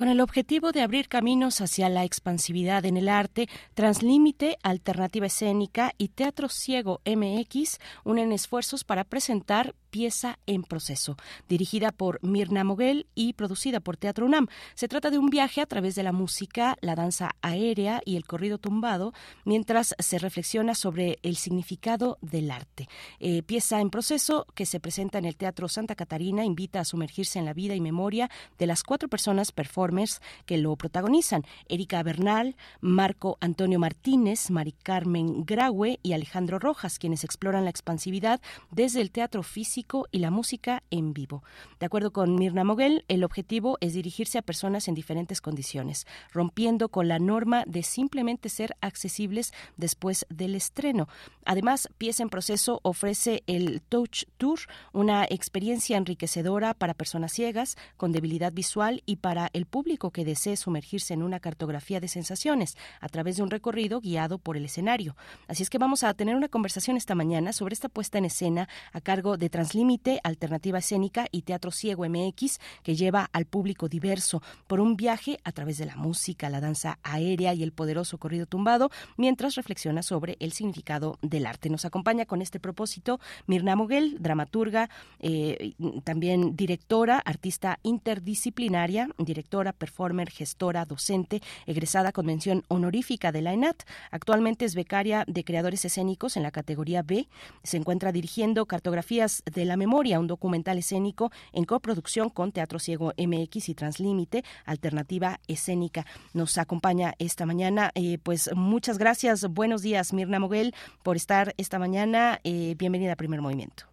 Con el objetivo de abrir caminos hacia la expansividad en el arte, Translímite, Alternativa Escénica y Teatro Ciego MX unen esfuerzos para presentar Pieza en Proceso, dirigida por Mirna Moguel y producida por Teatro UNAM. Se trata de un viaje a través de la música, la danza aérea y el corrido tumbado, mientras se reflexiona sobre el significado del arte. Eh, pieza en Proceso, que se presenta en el Teatro Santa Catarina, invita a sumergirse en la vida y memoria de las cuatro personas performers que lo protagonizan: Erika Bernal, Marco Antonio Martínez, Mari Carmen Graue y Alejandro Rojas, quienes exploran la expansividad desde el teatro físico y la música en vivo. De acuerdo con Mirna Moguel, el objetivo es dirigirse a personas en diferentes condiciones, rompiendo con la norma de simplemente ser accesibles después del estreno. Además, Pieza en Proceso ofrece el Touch Tour, una experiencia enriquecedora para personas ciegas, con debilidad visual y para el público que desee sumergirse en una cartografía de sensaciones a través de un recorrido guiado por el escenario. Así es que vamos a tener una conversación esta mañana sobre esta puesta en escena a cargo de Translímite, Alternativa Escénica y Teatro Ciego MX, que lleva al público diverso por un viaje a través de la música, la danza aérea y el poderoso corrido tumbado, mientras reflexiona sobre el significado del arte. Nos acompaña con este propósito Mirna Moguel, dramaturga, eh, también directora, artista interdisciplinaria, directora, performer, gestora, docente, egresada con mención honorífica de la ENAT. Actualmente es becaria de creadores escénicos en la categoría B. Se encuentra dirigiendo Cartografías de la Memoria, un documental escénico en coproducción con Teatro Ciego MX y Translímite, Alternativa Escénica. Nos acompaña esta mañana. Eh, pues muchas gracias. Buenos días, Mirna Moguel, por estar esta mañana. Eh, bienvenida a Primer Movimiento.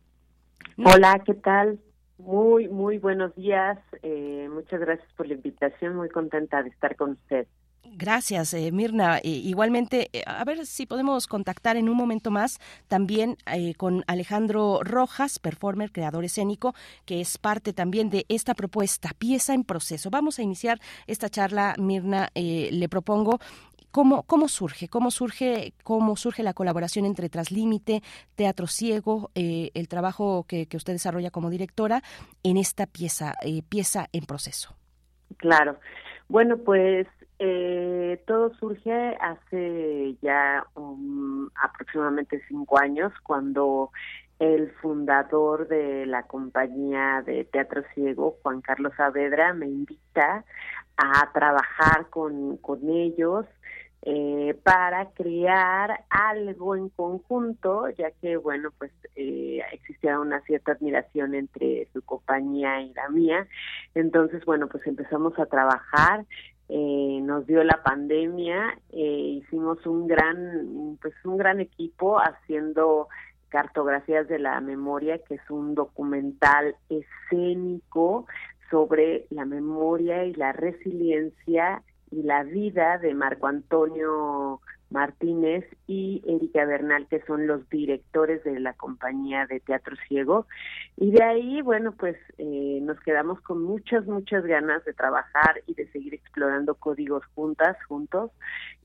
Hola, ¿qué tal? Muy, muy buenos días. Eh, muchas gracias por la invitación. Muy contenta de estar con usted. Gracias, eh, Mirna. Eh, igualmente, eh, a ver si podemos contactar en un momento más también con Alejandro Rojas, performer, creador escénico, que es parte también de esta propuesta, pieza en proceso. Vamos a iniciar esta charla, Mirna. le propongo ¿Cómo, ¿Cómo surge? ¿Cómo surge, cómo surge la colaboración entre Traslímite, Teatro Ciego, el trabajo que, que, usted desarrolla como directora en esta pieza, pieza en proceso? Claro. Bueno, pues eh, todo surge hace ya aproximadamente cinco años cuando el fundador de la compañía de teatro ciego, Juan Carlos Saavedra, me invita a trabajar con, con ellos eh, para crear algo en conjunto, ya que, bueno, pues eh, existía una cierta admiración entre su compañía y la mía. Entonces, bueno, pues empezamos a trabajar eh, nos dio la pandemia, eh, hicimos un gran, pues un gran equipo haciendo cartografías de la memoria, que es un documental escénico sobre la memoria y la resiliencia y la vida de Marco Antonio Martínez y Erika Bernal, que son los directores de la compañía de Teatro Ciego. Y de ahí, bueno, pues eh, nos quedamos con muchas, muchas ganas de trabajar y de seguir explorando códigos juntas, juntos.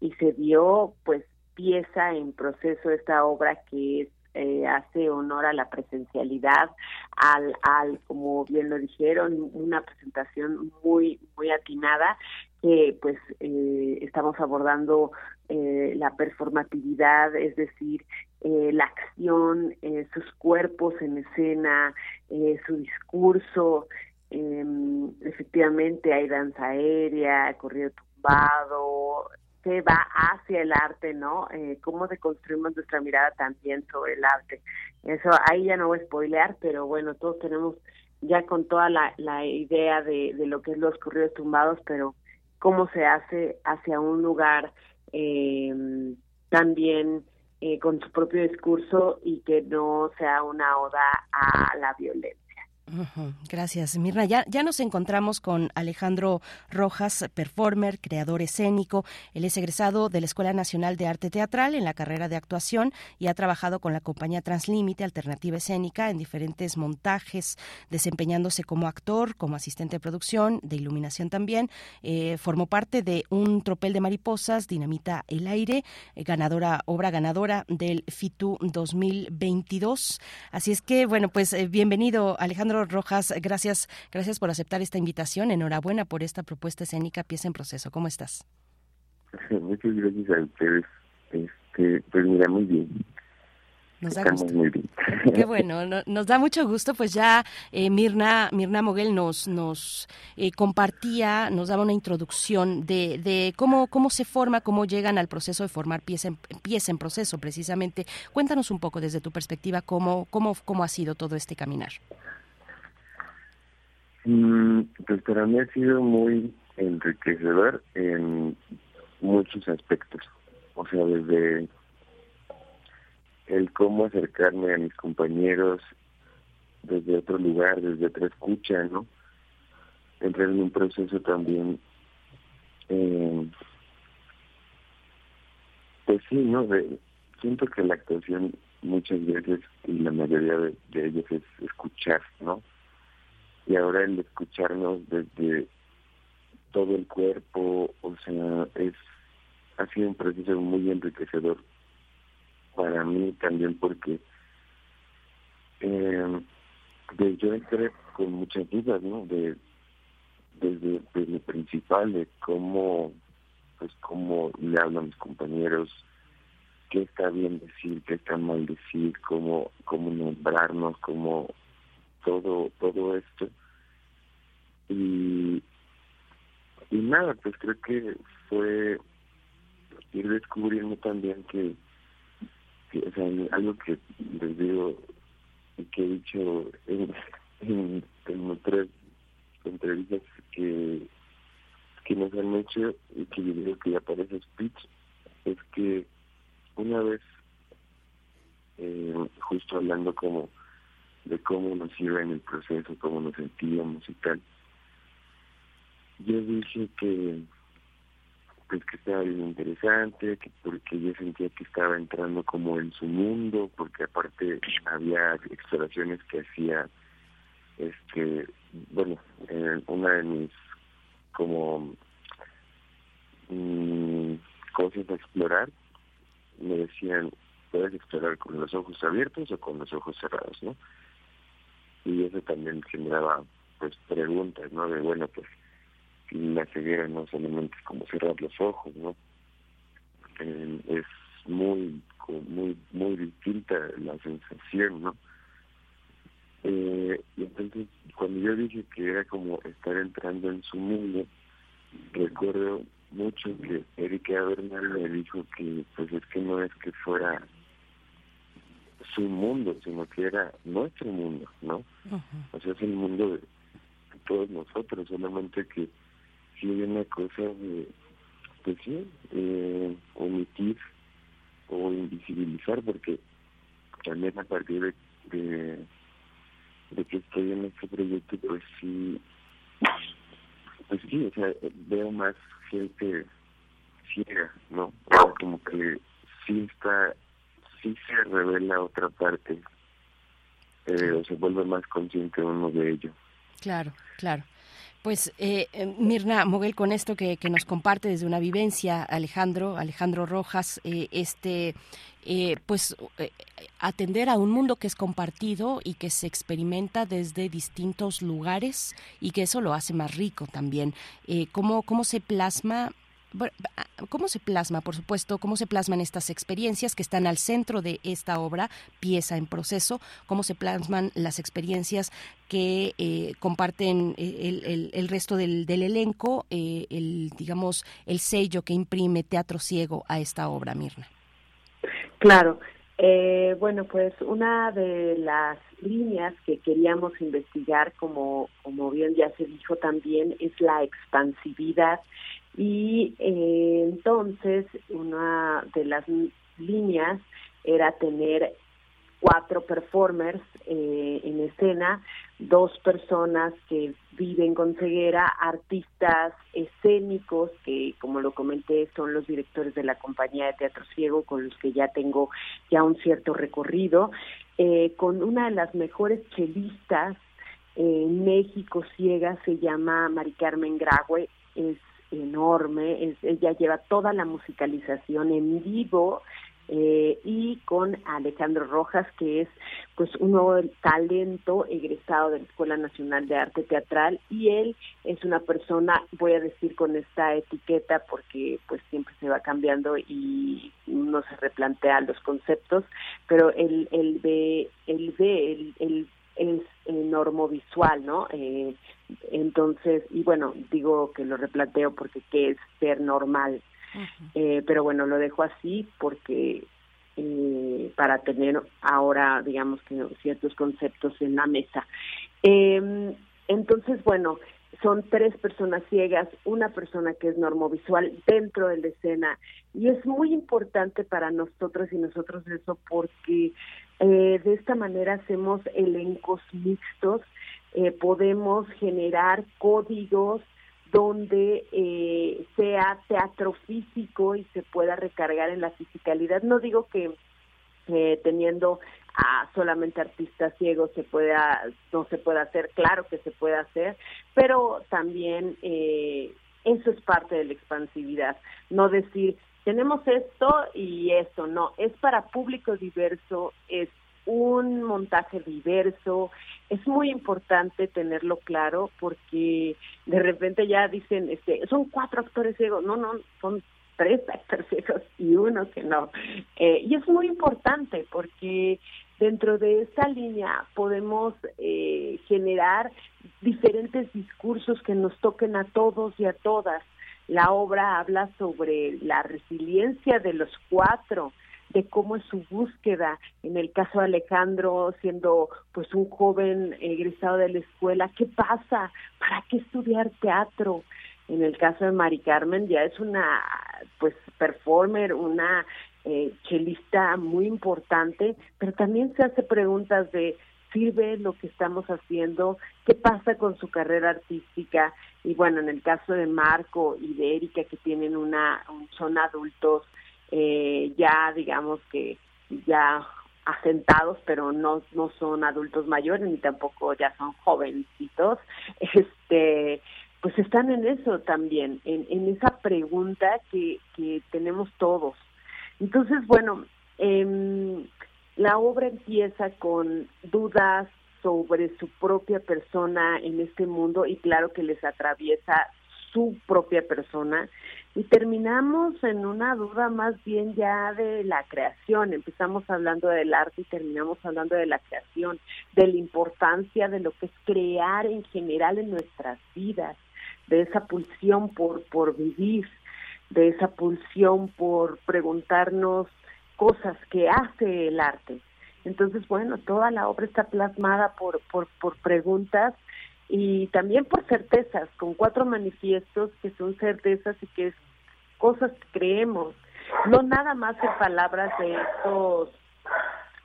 Y se dio, pues, pieza en proceso esta obra que es eh, hace honor a la presencialidad, al, al, como bien lo dijeron, una presentación muy, muy atinada que pues eh, estamos abordando eh, la performatividad, es decir, eh, la acción, eh, sus cuerpos en escena, su discurso. Em, efectivamente hay danza aérea, corrido tumbado, se va hacia el arte, ¿no? cómo deconstruimos nuestra mirada también sobre el arte. Eso ahí ya no voy a spoilear, pero bueno, todos tenemos ya con toda la, la idea de, de lo que es los corridos tumbados, pero cómo se hace hacia un lugar eh, también eh, con su propio discurso y que no sea una oda a la violencia. Gracias, Mirna. Ya, nos encontramos con Alejandro Rojas, performer, creador escénico. Él es egresado de la Escuela Nacional de Arte Teatral en la carrera de actuación y ha trabajado con la compañía Translímite Alternativa Escénica en diferentes montajes, desempeñándose como actor, como asistente de producción, de iluminación también. Eh, formó parte de Un Tropel de Mariposas, Dinamita el Aire, eh, ganadora, obra ganadora del FITU 2022. Así es que, bueno, pues eh, bienvenido, Alejandro Rojas, gracias, gracias por aceptar esta invitación. Enhorabuena por esta propuesta escénica Pieza en Proceso. ¿Cómo estás? Muchas gracias a ustedes. Este, pues mira, muy bien. Nos da gusto. Qué bueno, nos da mucho gusto. Pues ya eh, Mirna, Mirna Moguel nos, nos eh, compartía, nos daba una introducción de, de, cómo, cómo se forma, cómo llegan al proceso de formar pieza en, pieza en proceso, precisamente. Cuéntanos un poco desde tu perspectiva cómo, cómo, cómo ha sido todo este caminar. Mm, pues para mí ha sido muy enriquecedor en muchos aspectos. O sea, desde el cómo acercarme a mis compañeros desde otro lugar, desde otra escucha, ¿no? Entrar en un proceso también, eh, pues sí, ¿no? siento que la actuación muchas veces, y la mayoría de, de ellos, es escuchar, ¿no? Y ahora el escucharnos desde todo el cuerpo, o sea, es ha sido un proceso muy enriquecedor para mí también porque eh, yo entré con muchas dudas, ¿no? De desde, desde principal de cómo pues cómo le hablo a mis compañeros, qué está bien decir, qué está mal decir, cómo cómo nombrarnos, cómo todo todo esto. Y y nada pues creo que fue ir descubriendo también que algo que les digo y que he dicho en, en, otras entrevistas que, que nos han hecho y que yo digo que ya parece speech, es que una vez, eh, justo hablando como de cómo nos iba en el proceso, cómo nos sentíamos y tal, yo dije que pues que estaba bien interesante, que porque yo sentía que estaba entrando como en su mundo, porque aparte había exploraciones que hacía, este, bueno, una de mis como mm, cosas a explorar, me decían, puedes explorar con los ojos abiertos o con los ojos cerrados, ¿no? Y eso también generaba, pues, preguntas, ¿no? De, bueno, pues, la ceguera no solamente es como cerrar los ojos, ¿no? Eh, es muy, muy, muy distinta la sensación, ¿no? Eh, y entonces, cuando yo dije que era como estar entrando en su mundo, recuerdo mucho que Erika Bernal me dijo que pues es que no es que fuera su mundo, sino que era nuestro mundo, ¿no? O sea, es el mundo de todos nosotros, solamente que sí hay una cosa de, pues sí, eh, omitir o invisibilizar, porque también a partir de, de, que estoy en este proyecto, pues sí, pues sí, o sea, veo más gente ciega, ¿no? como que sí está, sí se revela otra parte, eh, se vuelve más consciente uno de ello. Claro, claro. Pues eh, eh, Mirna Moguel, con esto que, nos comparte desde una vivencia, Alejandro, Alejandro Rojas, eh, este, pues atender a un mundo que es compartido y que se experimenta desde distintos lugares y que eso lo hace más rico también. ¿cómo, ¿Cómo se plasma ¿Cómo se plasma, por supuesto, cómo se plasman estas experiencias que están al centro de esta obra, pieza en proceso? ¿Cómo se plasman las experiencias que eh, comparten eh, el, resto del, elenco, eh, el, digamos, el sello que imprime Teatro Ciego a esta obra, Mirna? Claro. bueno, pues una de las líneas que queríamos investigar, como, como bien ya se dijo también, es la expansividad y eh, entonces una de las líneas era tener cuatro performers eh, en escena, dos personas que viven con ceguera, artistas escénicos que, como lo comenté, son los directores de la compañía de teatro ciego con los que ya tengo ya un cierto recorrido, eh, con una de las mejores chelistas en México ciega, se llama Mari Carmen Graue, es enorme, ella lleva toda la musicalización en vivo, eh, y con Alejandro Rojas, que es pues un nuevo talento egresado de la Escuela Nacional de Arte Teatral y él es una persona, voy a decir con esta etiqueta porque pues siempre se va cambiando y uno se replantea los conceptos, pero él, él ve, él ve, él, él es normovisual, ¿no? Eh, entonces, y bueno, digo que lo replanteo porque qué es ser normal, eh, pero bueno, lo dejo así porque eh, para tener ahora, digamos que ciertos conceptos en la mesa. Eh, entonces, bueno, son tres personas ciegas, una persona que es normovisual dentro de la escena y es muy importante para nosotros y nosotros eso porque eh, de esta manera hacemos elencos mixtos, eh, podemos generar códigos donde eh, sea teatro físico y se pueda recargar en la fisicalidad. No digo que eh, teniendo a solamente artistas ciegos se pueda no se pueda hacer, claro que se puede hacer, pero también eh, eso es parte de la expansividad, no decir tenemos esto y esto, no, es para público diverso, es un montaje diverso. Es muy importante tenerlo claro porque de repente ya dicen, este, son cuatro actores ciegos. No, no, son tres y uno que no. Eh, y es muy importante porque dentro de esta línea podemos eh, generar diferentes discursos que nos toquen a todos y a todas. La obra habla sobre la resiliencia de los cuatro, de cómo es su búsqueda. En el caso de Alejandro, siendo pues un joven egresado de la escuela, ¿qué pasa? ¿Para qué estudiar teatro? En el caso de Mari Carmen ya es una pues performer, una eh, chelista muy importante, pero también se hace preguntas de sirve lo que estamos haciendo, qué pasa con su carrera artística y bueno, en el caso de Marco y de Erika que tienen una son adultos eh, ya digamos que ya asentados, pero no, no son adultos mayores ni tampoco ya son jovencitos, este, pues están en eso también, en, esa pregunta que, que tenemos todos. Entonces, bueno, eh, la obra empieza con dudas sobre su propia persona en este mundo y claro que les atraviesa su propia persona y terminamos en una duda más bien ya de la creación. Empezamos hablando del arte y terminamos hablando de la creación, de la importancia de lo que es crear en general en nuestras vidas, de esa pulsión por, por vivir, de esa pulsión por preguntarnos cosas que hace el arte. Entonces, bueno, toda la obra está plasmada por, por, por preguntas y también por certezas, con cuatro manifiestos que son certezas y que es cosas que creemos, no nada más en palabras de estos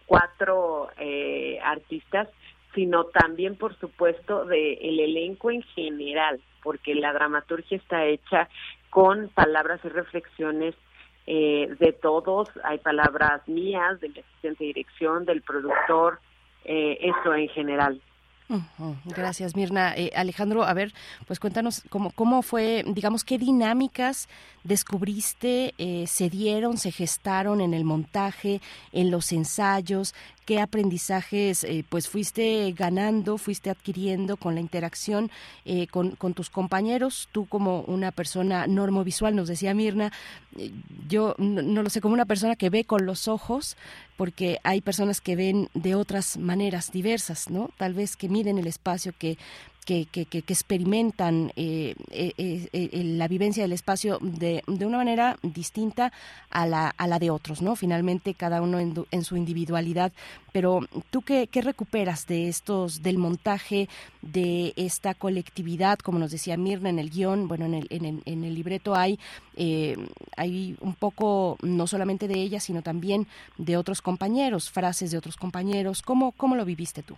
cuatro eh, artistas, sino también, por supuesto, de el elenco en general, porque la dramaturgia está hecha con palabras y reflexiones eh, de todos, hay palabras mías, del asistente de dirección, del productor, eh, eso en general. Gracias, Mirna. Eh, Alejandro, a ver, pues cuéntanos cómo, cómo fue, digamos, qué dinámicas descubriste, eh, se dieron, se gestaron en el montaje, en los ensayos, qué aprendizajes eh, pues fuiste ganando, fuiste adquiriendo con la interacción eh, con, tus compañeros, tú como una persona normovisual, nos decía Mirna, eh, yo no, lo sé, como una persona que ve con los ojos, porque hay personas que ven de otras maneras diversas, ¿no? Tal vez que miden el espacio, que que, experimentan eh, eh, eh, la vivencia del espacio de, de, una manera distinta a la, a la de otros, ¿no? Finalmente, cada uno en, su individualidad. Pero tú qué, qué, recuperas de estos, del montaje, de esta colectividad, como nos decía Mirna en el guion, bueno, en el, en el, en el libreto hay, hay un poco, no solamente de ella, sino también de otros compañeros, frases de otros compañeros. ¿Cómo, cómo lo viviste tú?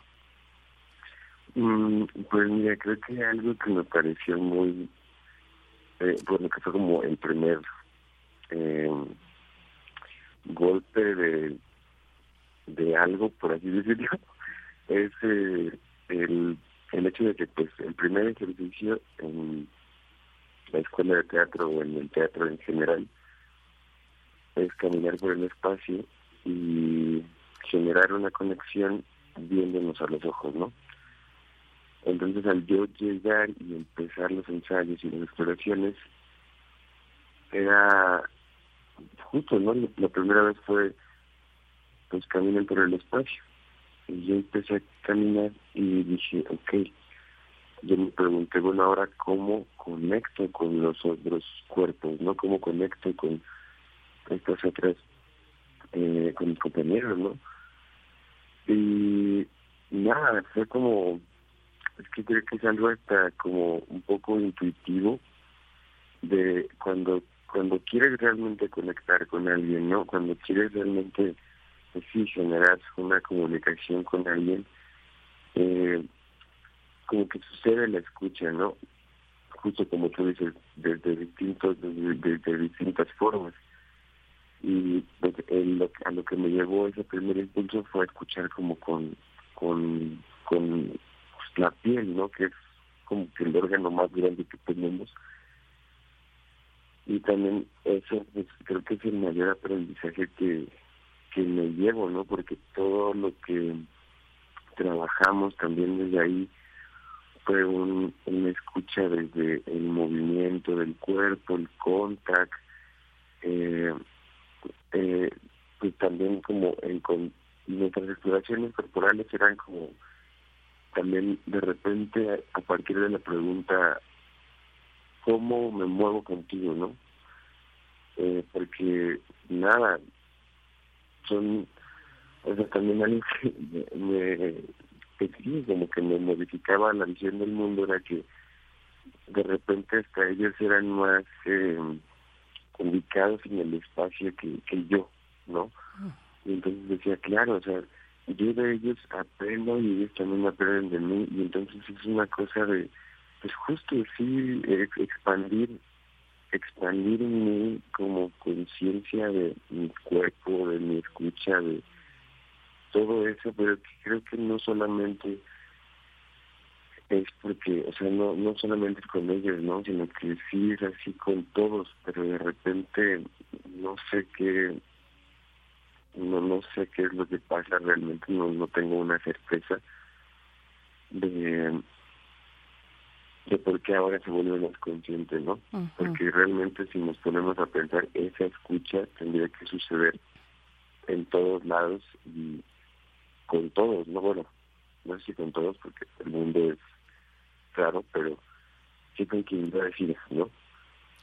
Mm, pues mira, creo que algo que me pareció muy, eh, bueno, que fue como el primer eh, golpe de, de algo, por así decirlo, es eh, el, el hecho de que pues el primer ejercicio en la escuela de teatro o en el teatro en general es caminar por el espacio y generar una conexión viéndonos a los ojos, ¿no? Entonces al yo llegar y empezar los ensayos y las exploraciones, era justo, ¿no? La primera vez fue, pues caminar por el espacio. Y yo empecé a caminar y dije, ok, yo me pregunté, bueno, ahora cómo conecto con los otros cuerpos, ¿no? ¿Cómo conecto con estas otras, eh, con mis compañeros, ¿no? Y nada, fue como, es que creo que es algo hasta como un poco intuitivo de cuando cuando quieres realmente conectar con alguien, ¿no? Cuando quieres realmente, pues sí, generar una comunicación con alguien, eh, como que sucede la escucha, ¿no? Justo como tú dices, desde distintos, desde, distintas formas. Y pues, a lo que me llevó ese primer impulso fue escuchar como con, con, la piel, ¿no? Que es como que el órgano más grande que tenemos. Y también eso pues, creo que es el mayor aprendizaje que, me llevo, ¿no? Porque todo lo que trabajamos también desde ahí fue un, una escucha desde el movimiento del cuerpo, el contact, eh, eh, pues también como en, con nuestras exploraciones corporales eran como también de repente a partir de la pregunta cómo me muevo contigo, ¿no? Eh, porque nada, son, o sea, también algo que me, que sí, como que me modificaba la visión del mundo era que de repente hasta ellos eran más eh, ubicados en el espacio que, que yo, ¿no? Y entonces decía, claro, o sea, yo de ellos aprendo y ellos también aprenden de mí y entonces es una cosa de, pues justo sí, expandir expandir en mí como conciencia de mi cuerpo, de mi escucha, de todo eso, pero creo que no solamente es porque, o sea, no, no solamente con ellos, ¿no? Sino que sí es así con todos, pero de repente no sé qué, no, no sé qué es lo que pasa realmente, no, no tengo una certeza de, de por qué ahora se vuelve más consciente, ¿no? Porque realmente si nos ponemos a pensar, esa escucha tendría que suceder en todos lados y con todos, no bueno, no sé si con todos porque el mundo es claro, pero sí con quien va a decir, ¿no?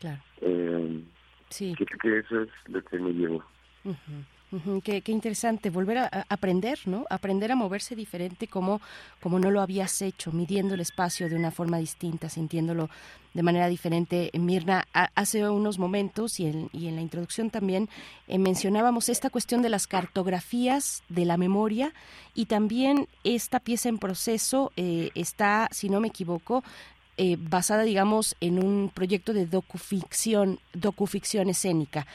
Claro. Eh, sí. Creo que eso es lo que me qué, interesante volver a, aprender, ¿no? Aprender a moverse diferente como, como no lo habías hecho, midiendo el espacio de una forma distinta, sintiéndolo de manera diferente. Mirna, hace unos momentos y en, y en la introducción también eh, mencionábamos esta cuestión de las cartografías de la memoria y también esta pieza en proceso eh, está, si no me equivoco, eh, basada, digamos, en un proyecto de docuficción, docuficción escénica.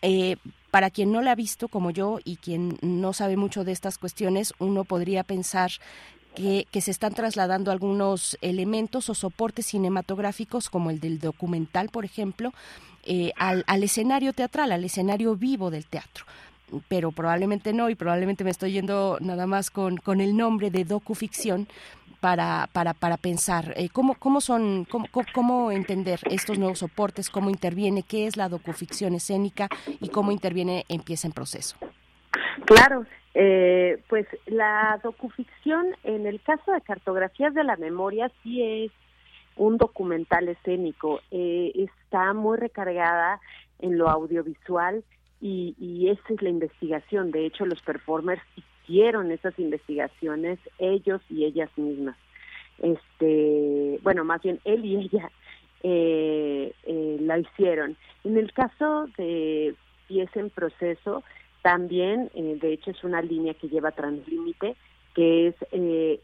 Eh, para quien no la ha visto como yo y quien no sabe mucho de estas cuestiones, uno podría pensar que, se están trasladando algunos elementos o soportes cinematográficos, como el del documental, por ejemplo, eh, al, al escenario teatral, al escenario vivo del teatro. Pero probablemente no y probablemente me estoy yendo nada más con, con el nombre de docuficción para, para, para pensar eh, cómo, cómo son, cómo, cómo entender estos nuevos soportes, cómo interviene, qué es la docuficción escénica y cómo interviene en pieza en proceso. Claro, eh, pues la docuficción, en el caso de cartografías de la memoria, sí es un documental escénico. Eh, está muy recargada en lo audiovisual y, y esa es la investigación. De hecho, los performers hicieron esas investigaciones ellos y ellas mismas. Este, bueno, más bien él y ella eh, eh, la hicieron. En el caso de pieza en proceso, también, eh, de hecho, es una línea que lleva Translímite, que es eh,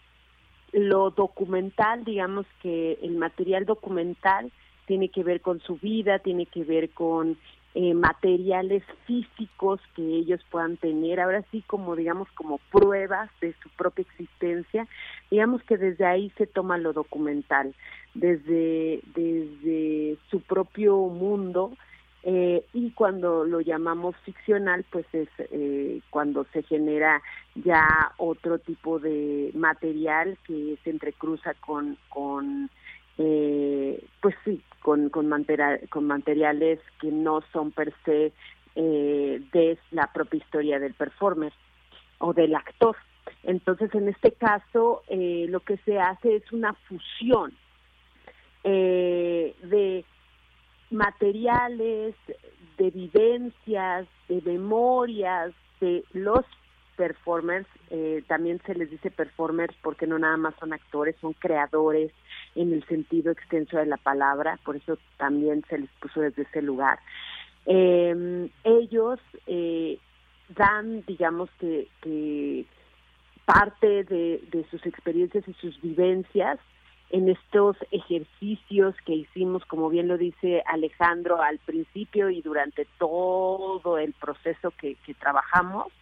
lo documental, digamos que el material documental tiene que ver con su vida, tiene que ver con eh, materiales físicos que ellos puedan tener, ahora sí como digamos como pruebas de su propia existencia, digamos que desde ahí se toma lo documental, desde, desde su propio mundo Eh, y cuando lo llamamos ficcional, pues es eh, cuando se genera ya otro tipo de material que se entrecruza con, con eh, pues sí, con, con, materiales que no son per se de la propia historia del performer o del actor. Entonces, en este caso, lo que se hace es una fusión de materiales, de vivencias, de memorias de los performers, eh, también se les dice performers porque no nada más son actores, son creadores en el sentido extenso de la palabra, por eso también se les puso desde ese lugar. Em, ellos eh, dan, digamos que, parte de sus experiencias y sus vivencias en estos ejercicios que hicimos, como bien lo dice Alejandro, al principio y durante todo el proceso que, trabajamos.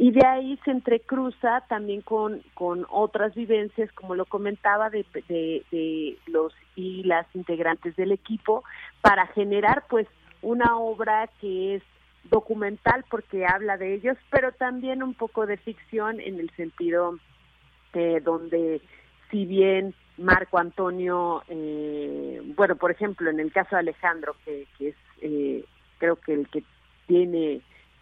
Y de ahí se entrecruza también con, con otras vivencias, como lo comentaba, de, de, los y las integrantes del equipo, para generar pues una obra que es documental porque habla de ellos, pero también un poco de ficción en el sentido eh, donde si bien Marco Antonio, eh, bueno, por ejemplo, en el caso de Alejandro, que, es eh, creo que el que tiene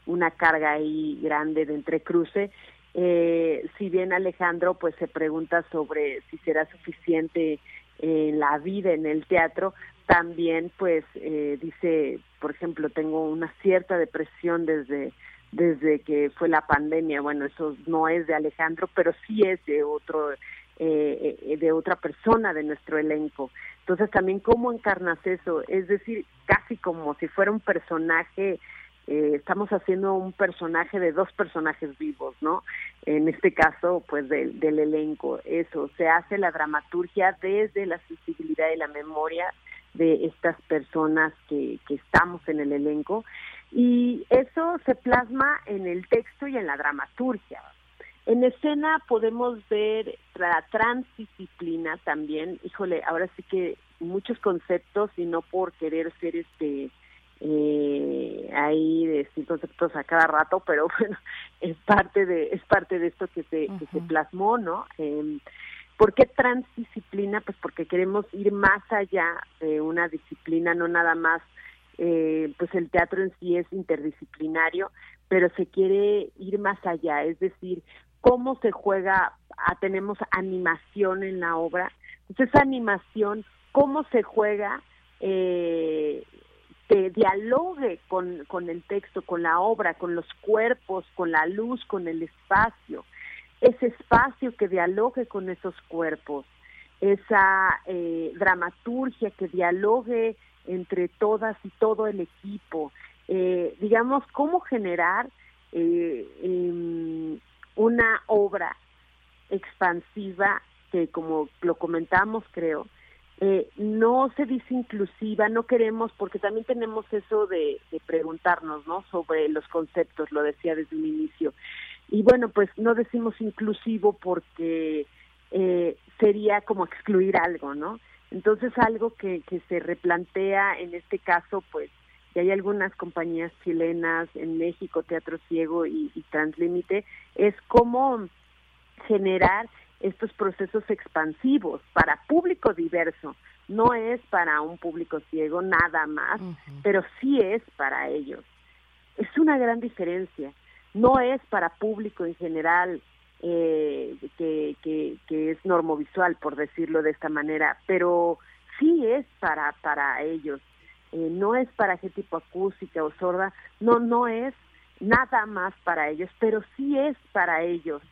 una carga ahí grande de entrecruce, eh, si bien Alejandro pues se pregunta sobre si será suficiente en la vida en el teatro, también pues eh, dice, por ejemplo, tengo una cierta depresión desde desde que fue la pandemia, bueno, eso no es de Alejandro, pero sí es de otro eh, eh, de otra persona de nuestro elenco. Entonces también cómo encarnas eso, es decir, casi como si fuera un personaje, eh, estamos haciendo un personaje de dos personajes vivos, ¿no? En este caso, pues del, del elenco, eso, se hace la dramaturgia desde la sensibilidad y la memoria de estas personas que, que estamos en el elenco y eso se plasma en el texto y en la dramaturgia. En escena podemos ver la transdisciplina también, híjole, ahora sí que muchos conceptos y no por querer ser este eh, ahí decir conceptos a cada rato, pero bueno, es parte de es parte de esto que se que se plasmó, ¿no? Eh, ¿Por qué transdisciplina? Pues porque queremos ir más allá de una disciplina, no nada más, eh, pues el teatro en sí es interdisciplinario, pero se quiere ir más allá, es decir, cómo se juega, ah, tenemos animación en la obra, entonces esa animación, cómo se juega, eh, que dialogue con, con el texto, con la obra, con los cuerpos, con la luz, con el espacio, ese espacio que dialogue con esos cuerpos, esa eh, dramaturgia que dialogue entre todas y todo el equipo, eh, digamos, cómo generar eh, em, una obra expansiva que, como lo comentamos, creo, eh, no se dice inclusiva, no queremos, porque también tenemos eso de, preguntarnos, ¿no? Sobre los conceptos, lo decía desde un inicio. Y bueno, pues no decimos inclusivo porque eh, sería como excluir algo, ¿no? Entonces algo que, que se replantea en este caso, pues y hay algunas compañías chilenas en México, Teatro Ciego y, y Translímite, es cómo generar estos procesos expansivos para público diverso. No es para un público ciego nada más, pero sí es para ellos. Es una gran diferencia. No es para público en general eh, que, que, que es normovisual, por decirlo de esta manera, pero sí es para, para ellos. Eh, no es para gente acústica o sorda, no, no es nada más para ellos, pero sí es para ellos.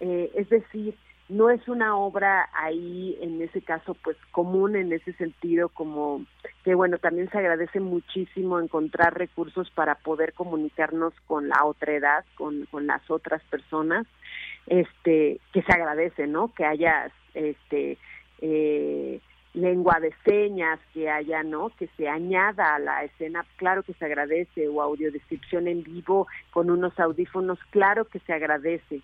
Eh, es decir, no es una obra ahí, en ese caso, pues común en ese sentido, como que bueno, también se agradece muchísimo encontrar recursos para poder comunicarnos con la otra edad, con, con las otras personas, este, que se agradece, ¿no? Que haya, este, eh, lengua de señas que haya, ¿no? Que se añada a la escena, claro que se agradece, o audiodescripción en vivo con unos audífonos, claro que se agradece.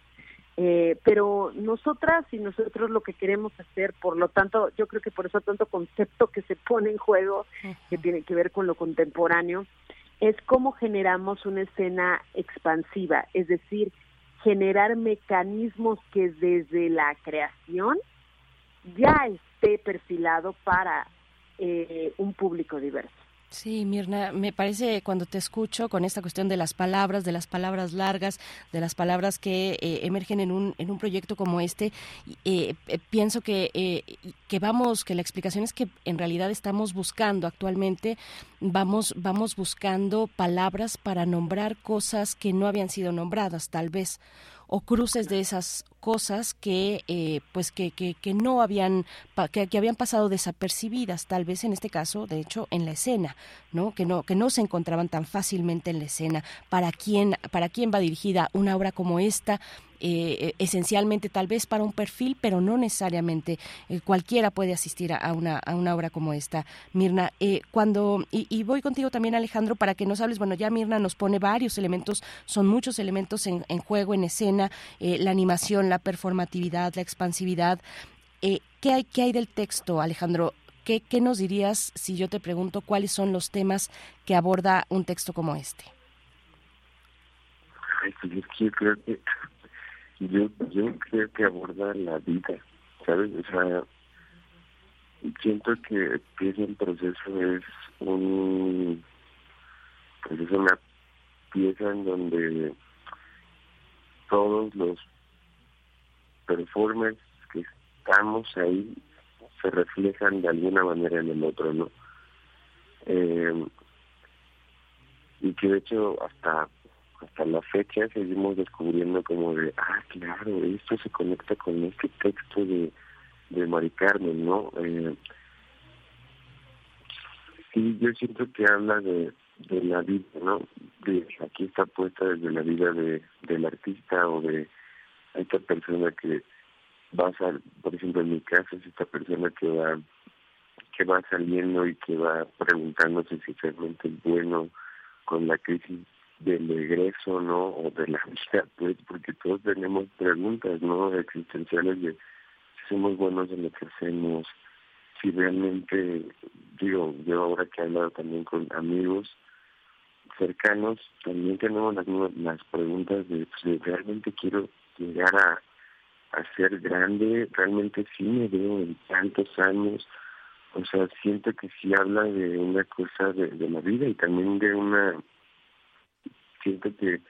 Eh, pero nosotras y nosotros lo que queremos hacer, por lo tanto, yo creo que por eso tanto concepto que se pone en juego, que tiene que ver con lo contemporáneo, es cómo generamos una escena expansiva, es decir, generar mecanismos que desde la creación ya esté perfilado para eh, un público diverso. Sí, Mirna, me parece cuando te escucho con esta cuestión de las palabras, de las palabras largas, de las palabras que eh, emergen en un, en un proyecto como este, eh, eh, pienso que, que vamos, que la explicación es que en realidad estamos buscando actualmente, vamos, vamos buscando palabras para nombrar cosas que no habían sido nombradas, tal vez o cruces de esas cosas que eh, pues que, que, que, no habían que, que, habían pasado desapercibidas tal vez en este caso de hecho en la escena no que no que no se encontraban tan fácilmente en la escena. Para quién para quién va dirigida una obra como esta eh, esencialmente tal vez para un perfil, pero no necesariamente eh, cualquiera puede asistir a, una, a una obra como esta. Mirna, eh, cuando, y, voy contigo también Alejandro para que nos hables, bueno, ya Mirna nos pone varios elementos, son muchos elementos en, en juego, en escena, la animación, la performatividad, la expansividad. ¿qué, hay, ¿Qué hay del texto, Alejandro? ¿Qué, ¿Qué nos dirías si yo te pregunto cuáles son los temas que aborda un texto como este? Pues que yo, yo creo que aborda la vida, ¿sabes? O sea, siento que en proceso es un pues es una pieza en donde todos los performers que estamos ahí se reflejan de alguna manera en el otro, ¿no? Eh, y que de hecho hasta hasta la fecha seguimos descubriendo como de, ah, claro, esto se conecta con este texto de, de Mari Carmen, ¿no? Eh, yo siento que habla de, de la vida, ¿no? De, aquí está puesta desde la vida de del artista o de esta persona que va a por ejemplo, en mi caso es esta persona que va que va saliendo y que va preguntándose si realmente es bueno con la crisis del egreso, ¿no? O de la vida, pues, porque todos tenemos preguntas, ¿no? Existenciales de si somos buenos en lo que hacemos, si realmente, digo, yo ahora que he hablado también con amigos cercanos, también tenemos las, las preguntas de, pues, realmente quiero llegar a, a ser grande, realmente sí me veo en tantos años, o sea, siento que sí habla de una cosa de, de la vida y también de una siento que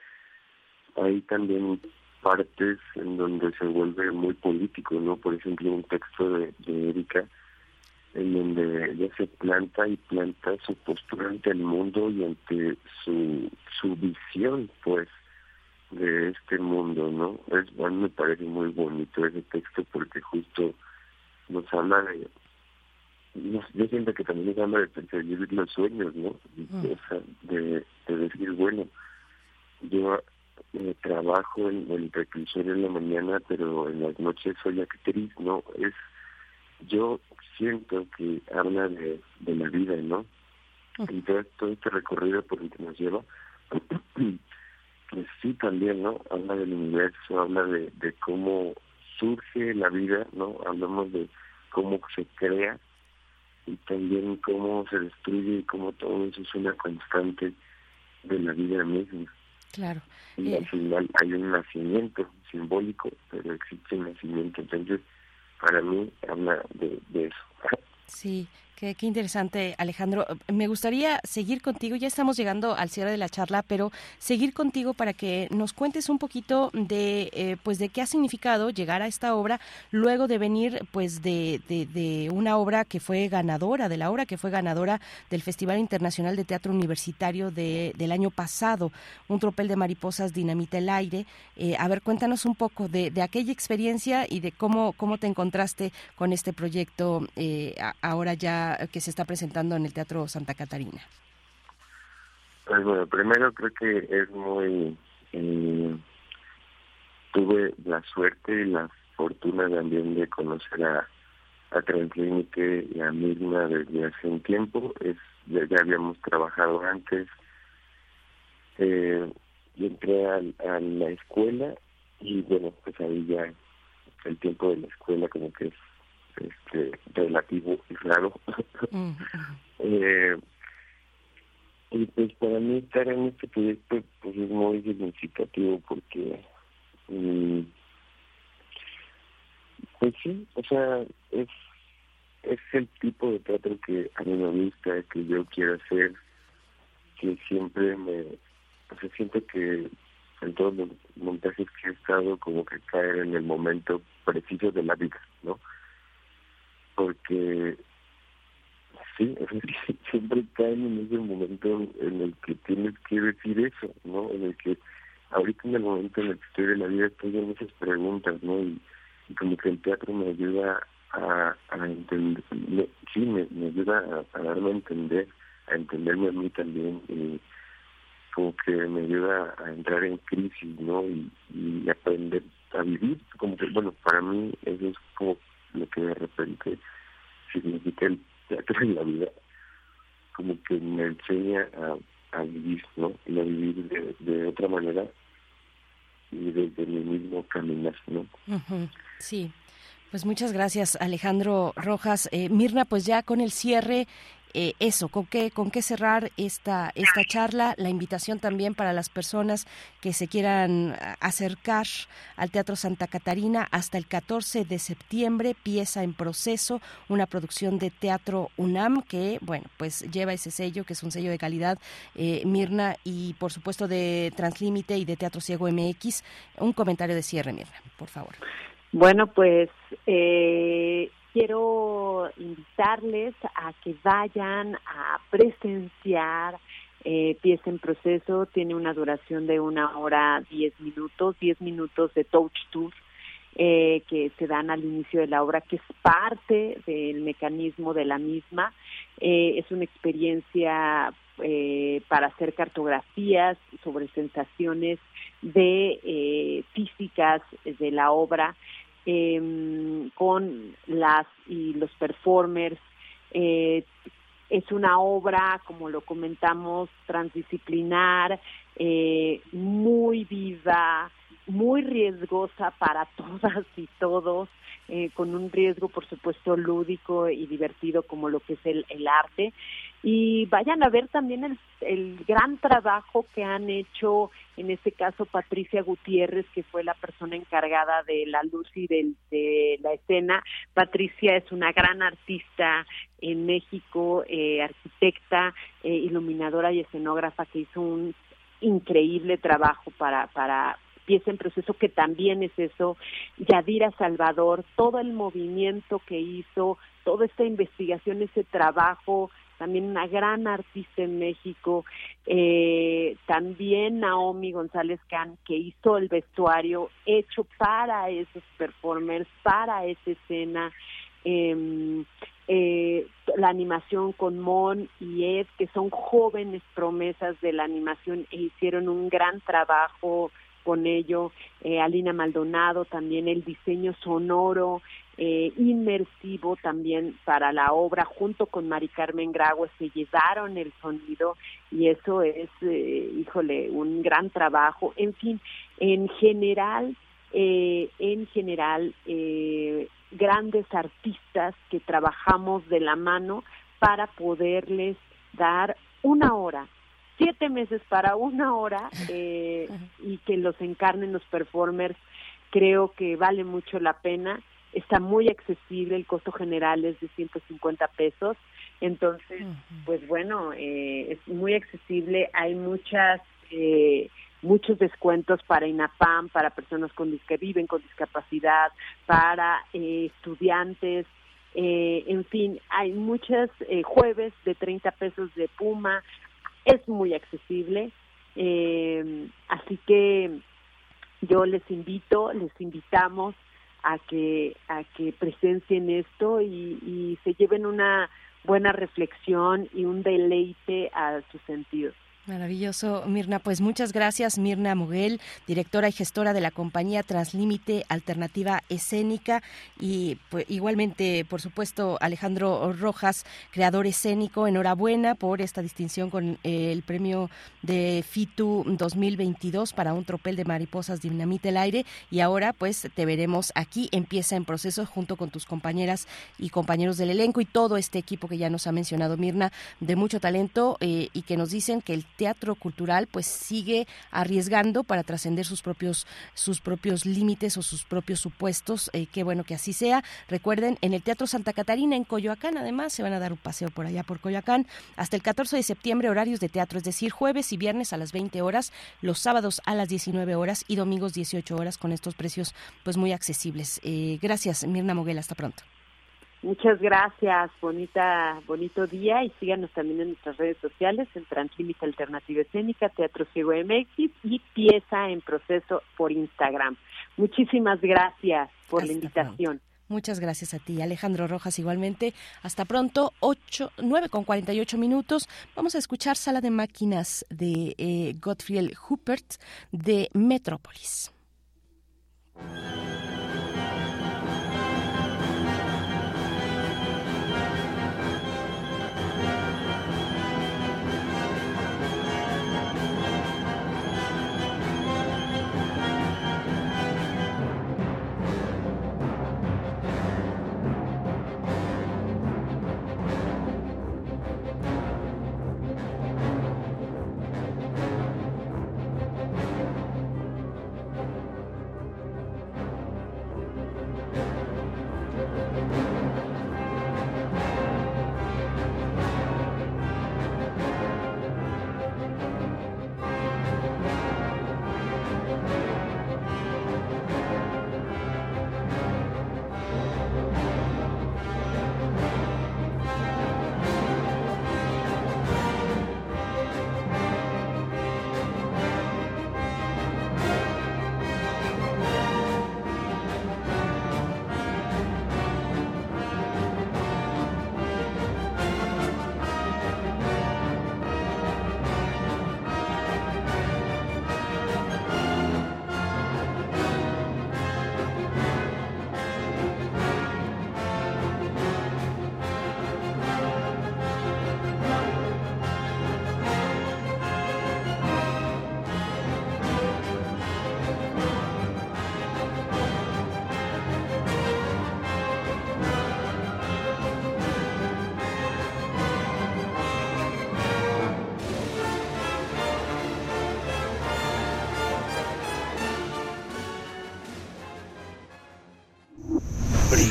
hay también partes en donde se vuelve muy político, ¿no? Por ejemplo, un texto de, de Erika en donde ella se planta y planta su postura ante el mundo y ante su, su visión, pues, de este mundo, ¿no? Es, bueno, me parece muy bonito ese texto porque justo nos habla de... Yo siento que también nos habla de perseguir los sueños, ¿no? Mm. O sea, de, de decir, bueno, yo eh, trabajo en el reclusorio en la mañana, pero en las noches soy actriz, ¿no? Es, yo siento que habla de, de la vida, ¿no? Y todo, este recorrido por el que nos lleva, pues sí también, ¿no? Habla del universo, habla de, de cómo surge la vida, ¿no? Hablamos de cómo se crea y también cómo se destruye y cómo todo eso es una constante de la vida misma. Claro. Y al final hay un nacimiento simbólico, pero existe un nacimiento. Entonces, para mí, habla de, de eso. Sí, Qué, interesante, Alejandro. Me gustaría seguir contigo, ya estamos llegando al cierre de la charla, pero seguir contigo para que nos cuentes un poquito de, eh, pues, de qué ha significado llegar a esta obra luego de venir, pues, de, de, una obra que fue ganadora, de la obra que fue ganadora del Festival Internacional de Teatro Universitario de, del año pasado, un tropel de mariposas dinamita el aire. Eh, a ver, cuéntanos un poco de, aquella experiencia y de cómo, cómo te encontraste con este proyecto eh, ahora ya que se está presentando en el Teatro Santa Catarina? Pues bueno, primero creo que es muy... Eh, tuve la suerte y la fortuna también de conocer a, a Transclinique y a Mirna desde hace un tiempo. Es, ya, habíamos trabajado antes. Eh, y entré a, a la escuela y bueno, pues ahí ya el tiempo de la escuela como que es este relativo y raro. eh, y pues para mí estar en este proyecto pues es muy significativo porque mm, pues sí, o sea, es es el tipo de teatro que a mí me gusta, que yo quiero hacer, que siempre me, o sea, siento que en todos los montajes que he estado como que caer en el momento preciso de la vida, ¿no? Porque sí, siempre caen en ese momento en el que tienes que decir eso, ¿no? En el que ahorita en el momento en el que estoy de la vida estoy en esas preguntas, ¿no? Y, como que el teatro me ayuda a, a entender, sí, me, me ayuda a, darme a entender, a entenderme a mí también, y como que me ayuda a entrar en crisis, ¿no? Y, y aprender a vivir, como que, bueno, para mí eso es como lo que de repente significa el teatro en la vida, como que me enseña a, vivir, ¿no? Y a vivir de, de otra manera y desde mi mismo caminar, ¿no? Sí. Pues muchas gracias, Alejandro Rojas. Eh, Mirna, pues ya con el cierre, eh, eso, ¿con qué, con qué cerrar esta, esta charla, la invitación también para las personas que se quieran acercar al Teatro Santa Catarina hasta el 14 de septiembre, pieza en proceso, una producción de Teatro UNAM que, bueno, pues lleva ese sello, que es un sello de calidad, eh, Mirna, y por supuesto de Translímite y de Teatro Ciego MX. Un comentario de cierre, Mirna, por favor. Bueno, pues eh, quiero invitarles a que vayan a presenciar eh, Pieza en Proceso. Tiene una duración de una hora, diez minutos, diez minutos de touch tour. Eh, que se dan al inicio de la obra, que es parte del mecanismo de la misma. Eh, es una experiencia eh, para hacer cartografías sobre sensaciones de eh, físicas de la obra eh, con las y los performers. Eh, es una obra, como lo comentamos, transdisciplinar, eh, muy viva, muy riesgosa para todas y todos, eh, con un riesgo, por supuesto, lúdico y divertido como lo que es el, el arte y vayan a ver también el, el gran trabajo que han hecho, en este caso Patricia Gutiérrez, que fue la persona encargada de la luz y de, de la escena. Patricia es una gran artista en México, eh, arquitecta, eh, iluminadora y escenógrafa que hizo un increíble trabajo para, para pieza en proceso, que también es eso, Yadira Salvador, todo el movimiento que hizo, toda esta investigación, ese trabajo también una gran artista en México, eh, también Naomi González Can, que hizo el vestuario hecho para esos performers, para esa escena, eh, eh, la animación con Mon y Ed, que son jóvenes promesas de la animación e hicieron un gran trabajo con ello, eh, Alina Maldonado, también el diseño sonoro, eh, inmersivo también para la obra, junto con Mari Carmen Graue, se llevaron el sonido y eso es, eh, híjole, un gran trabajo. En fin, en general, eh, en general, eh, grandes artistas que trabajamos de la mano para poderles dar una hora siete meses para una hora eh, y que los encarnen los performers, creo que vale mucho la pena. Está muy accesible, el costo general es de 150 pesos. Entonces, pues bueno, eh, es muy accesible. Hay muchas eh, muchos descuentos para INAPAM, para personas con que viven con discapacidad, para eh, estudiantes, eh, en fin, hay muchos eh, jueves de 30 pesos de Puma, es muy accesible, eh, así que yo les invito, les invitamos a que a que presencien esto y, y se lleven una buena reflexión y un deleite a sus sentidos. Maravilloso, Mirna. Pues muchas gracias, Mirna Muguel, directora y gestora de la compañía Translímite Alternativa Escénica. Y pues, igualmente, por supuesto, Alejandro Rojas, creador escénico. Enhorabuena por esta distinción con el premio de FITU 2022 para un tropel de mariposas Dinamite el Aire. Y ahora, pues, te veremos aquí. Empieza en proceso junto con tus compañeras y compañeros del elenco y todo este equipo que ya nos ha mencionado Mirna, de mucho talento eh, y que nos dicen que el teatro cultural pues sigue arriesgando para trascender sus propios sus propios límites o sus propios supuestos. Eh, qué bueno que así sea. Recuerden, en el Teatro Santa Catarina en Coyoacán, además, se van a dar un paseo por allá por Coyoacán hasta el 14 de septiembre, horarios de teatro, es decir, jueves y viernes a las 20 horas, los sábados a las 19 horas y domingos 18 horas con estos precios pues muy accesibles. Eh, gracias, Mirna Moguel, hasta pronto. Muchas gracias, bonita, bonito día y síganos también en nuestras redes sociales en Translímite Alternativa Escénica, Teatro Ciego MX y Pieza en Proceso por Instagram. Muchísimas gracias por la invitación. Muchas gracias a ti, Alejandro Rojas, igualmente. Hasta pronto, 8, 9 con 48 minutos. Vamos a escuchar Sala de Máquinas de eh, Gottfried Huppert de Metrópolis.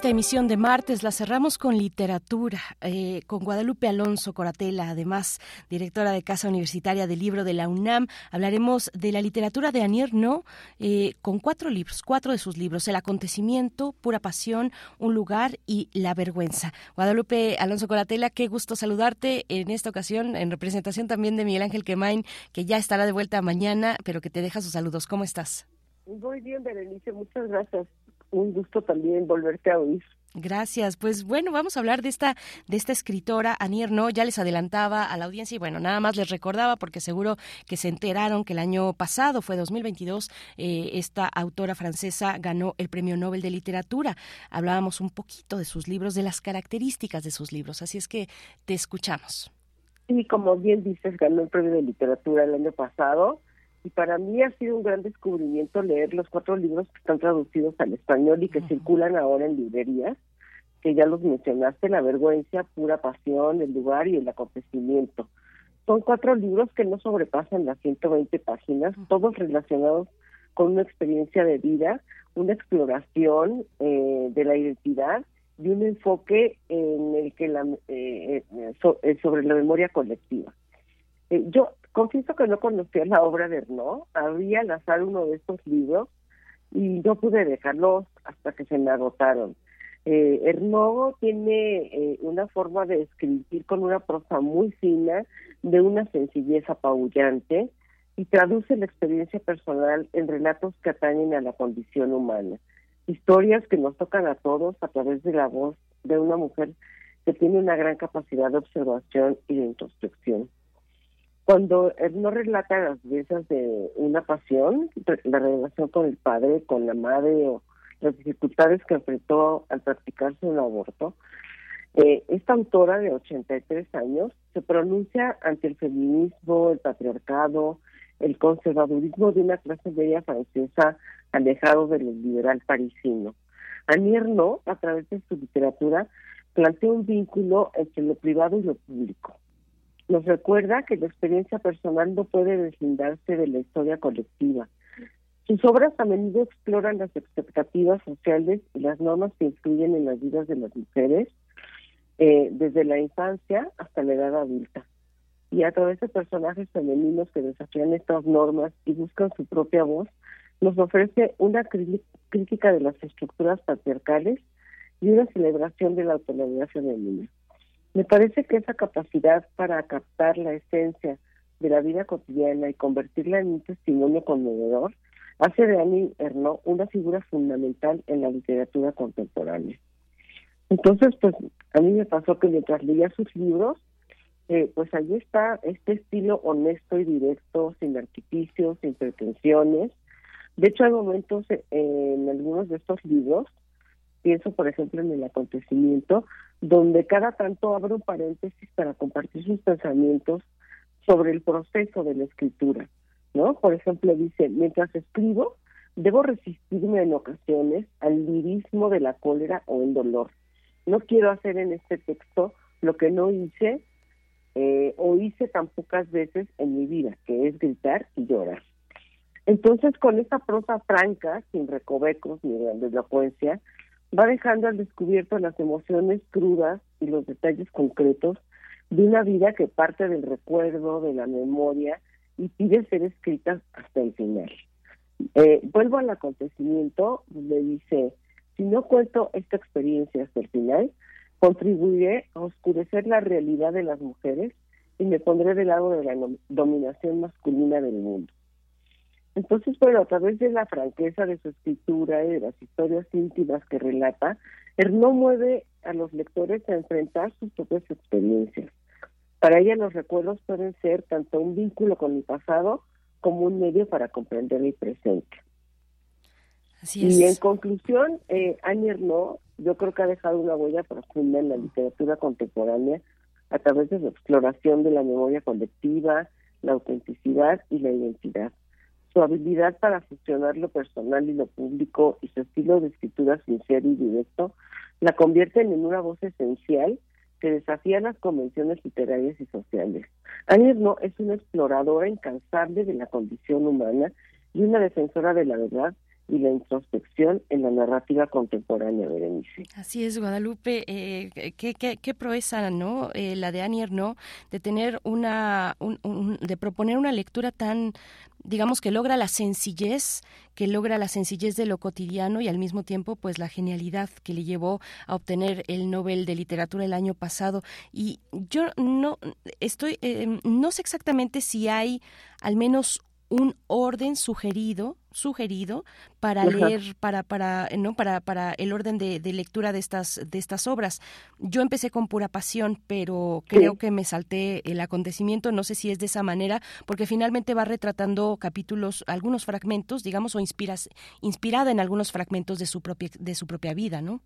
esta emisión de martes la cerramos con literatura, eh, con Guadalupe Alonso Coratela, además directora de Casa Universitaria del Libro de la UNAM. Hablaremos de la literatura de Anier No, eh, con cuatro libros, cuatro de sus libros, El acontecimiento, Pura pasión, Un lugar y La vergüenza. Guadalupe Alonso Coratela, qué gusto saludarte en esta ocasión, en representación también de Miguel Ángel Quemain, que ya estará de vuelta mañana, pero que te deja sus saludos. ¿Cómo estás? Muy bien, Berenice, muchas gracias un gusto también volverte a oír. Gracias. Pues bueno, vamos a hablar de esta de esta escritora Anier No. Ya les adelantaba a la audiencia y bueno, nada más les recordaba porque seguro que se enteraron que el año pasado fue 2022 eh, esta autora francesa ganó el Premio Nobel de Literatura. Hablábamos un poquito de sus libros, de las características de sus libros, así es que te escuchamos. Y como bien dices, ganó el Premio de Literatura el año pasado y para mí ha sido un gran descubrimiento leer los cuatro libros que están traducidos al español y que circulan ahora en librerías, que ya los mencionaste, La vergüenza, Pura pasión, El lugar y El acontecimiento. Son cuatro libros que no sobrepasan las 120 páginas, todos relacionados con una experiencia de vida, una exploración eh, de la identidad de un enfoque en el que la, eh, eh, sobre la memoria colectiva. yo confieso que no conocía la obra de Ernaud, había al azar uno de estos libros y no pude dejarlos hasta que se me agotaron. Eh, Ernogo tiene eh, una forma de escribir con una prosa muy fina, de una sencillez apabullante, y traduce la experiencia personal en relatos que atañen a la condición humana. Historias que nos tocan a todos a través de la voz de una mujer que tiene una gran capacidad de observación y de introspección. Cuando no relata las veces de una pasión, la relación con el padre, con la madre o las dificultades que enfrentó al practicarse un aborto, eh, esta autora de 83 años se pronuncia ante el feminismo, el patriarcado, el conservadurismo de una clase media francesa alejado del liberal parisino. Annie a través de su literatura, plantea un vínculo entre lo privado y lo público. Nos recuerda que la experiencia personal no puede deslindarse de la historia colectiva, sus obras a menudo exploran las expectativas sociales y las normas que influyen en las vidas de las mujeres eh, desde la infancia hasta la edad adulta. Y a través de personajes femeninos que desafían estas normas y buscan su propia voz, nos ofrece una crítica de las estructuras patriarcales y una celebración de la autonomía femenina. Me parece que esa capacidad para captar la esencia de la vida cotidiana y convertirla en un testimonio conmovedor hace de Annie Ernaux una figura fundamental en la literatura contemporánea. Entonces, pues a mí me pasó que mientras leía sus libros, eh, pues allí está este estilo honesto y directo, sin artificios, sin pretensiones. De hecho, hay momentos en algunos de estos libros, pienso por ejemplo en el acontecimiento, donde cada tanto abre un paréntesis para compartir sus pensamientos sobre el proceso de la escritura ¿no? Por ejemplo, dice, mientras escribo, debo resistirme en ocasiones al lirismo de la cólera o el dolor. No quiero hacer en este texto lo que no hice eh, o hice tan pocas veces en mi vida, que es gritar y llorar. Entonces, con esa prosa franca, sin recovecos ni elocuencia, va dejando al descubierto las emociones crudas y los detalles concretos de una vida que parte del recuerdo, de la memoria y pide ser escrita hasta el final. Eh, vuelvo al acontecimiento, le dice, si no cuento esta experiencia hasta el final, contribuiré a oscurecer la realidad de las mujeres y me pondré del lado de la dominación masculina del mundo. Entonces, bueno, a través de la franqueza de su escritura y de las historias íntimas que relata, no mueve a los lectores a enfrentar sus propias experiencias, para ella los recuerdos pueden ser tanto un vínculo con el pasado como un medio para comprender el presente. Y en conclusión, eh, Annie yo creo que ha dejado una huella profunda en la literatura contemporánea a través de su exploración de la memoria colectiva, la autenticidad y la identidad. Su habilidad para fusionar lo personal y lo público y su estilo de escritura sincero y directo la convierten en una voz esencial que desafía las convenciones literarias y sociales. no es una exploradora incansable de la condición humana y una defensora de la verdad y la introspección en la narrativa contemporánea, Berenice. Así es, Guadalupe, eh, qué, qué, proeza, ¿no? Eh, la de Annie no de tener una, de proponer una lectura tan, digamos que logra la sencillez, que logra la sencillez de lo cotidiano y al mismo tiempo, pues la genialidad que le llevó a obtener el Nobel de Literatura el año pasado. Y yo no estoy, eh, no sé exactamente si hay al menos un orden sugerido sugerido para leer para para no para para el orden de, lectura de estas de estas obras yo empecé con pura pasión pero creo que me salté el acontecimiento no sé si es de esa manera porque finalmente va retratando capítulos algunos fragmentos digamos o inspiras, inspirada en algunos fragmentos de su propia de su propia vida no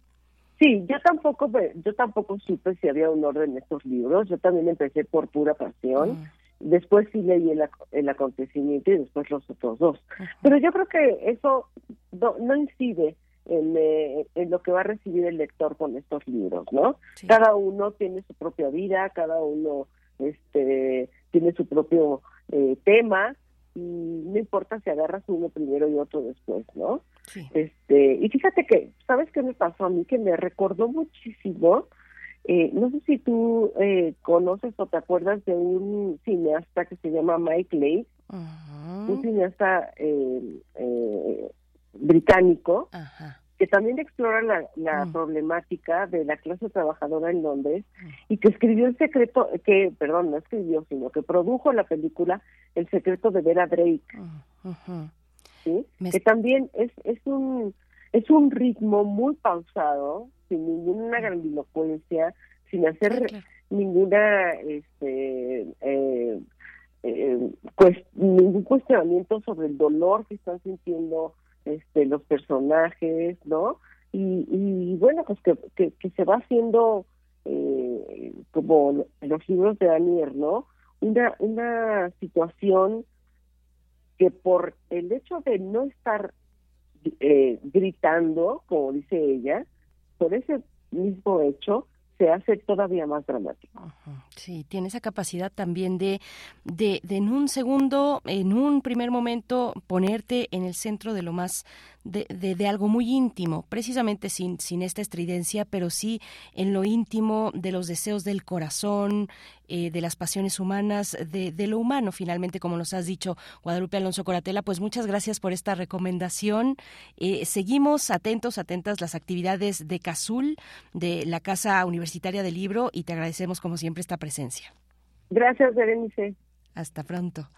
Sí, yo tampoco, yo tampoco supe si había un orden en estos libros. Yo también empecé por pura pasión. Ah. Después sí leí el, el acontecimiento y después los otros dos. Pero yo creo que eso no, incide en, eh, en, lo que va a recibir el lector con estos libros, ¿no? Cada uno tiene su propia vida, cada uno este tiene su propio eh, tema y no importa si agarras uno primero y otro después, ¿no? Este, y fíjate que, ¿sabes qué me pasó a mí? Que me recordó muchísimo, eh, no sé si tú eh, conoces o te acuerdas de un cineasta que se llama Mike Leigh, un cineasta eh, eh, británico, que también explora la, la problemática de la clase trabajadora en Londres y que escribió el secreto, que, perdón, no escribió, sino que produjo la película El secreto de Vera Drake. ¿sí? Que también es, es un es un ritmo muy pausado, sin ninguna grandilocuencia, sin hacer ninguna este eh, eh, pues, ningún cuestionamiento sobre el dolor que están sintiendo este los personajes, ¿no? Y, y bueno, pues que, que, se va haciendo eh, como los libros de Daniel, ¿no? Una, una situación que por el hecho de no estar eh, gritando, como dice ella, por ese mismo hecho, se hace todavía más dramático. Sí, tiene esa capacidad también de, de, de, en un segundo, en un primer momento, ponerte en el centro de lo más de, de, algo muy íntimo, precisamente sin, sin esta estridencia, pero sí en lo íntimo de los deseos del corazón, eh, de las pasiones humanas, de, de, lo humano, finalmente, como nos has dicho, Guadalupe Alonso Coratela. Pues muchas gracias por esta recomendación. Eh, seguimos atentos, atentas las actividades de CASUL, de la Casa Universitaria del Libro, y te agradecemos, como siempre, esta presencia. Gracias, Berenice. Hasta pronto.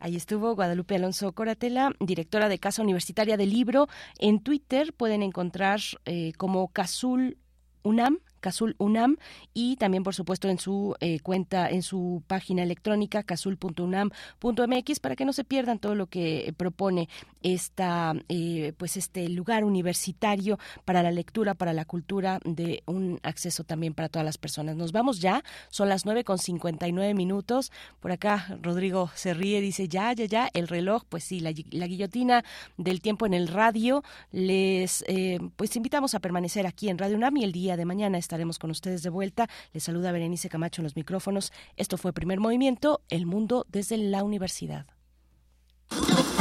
Ahí estuvo Guadalupe Alonso Coratela, directora de Casa Universitaria del Libro. En Twitter pueden encontrar eh, como Casul UNAM, Casul UNAM y también por supuesto en su eh, cuenta, en su página electrónica casul.unam.mx para que no se pierdan todo lo que propone esta, eh, pues este lugar universitario para la lectura, para la cultura, de un acceso también para todas las personas. Nos vamos ya, son las nueve con 59 minutos. Por acá Rodrigo se ríe, dice ya, ya, ya, el reloj, pues sí, la, guillotina del tiempo en el radio. Les eh, pues invitamos a permanecer aquí en Radio UNAM y el día de mañana estaremos con ustedes de vuelta. Les saluda Berenice Camacho en los micrófonos. Esto fue Primer Movimiento, El Mundo desde la Universidad.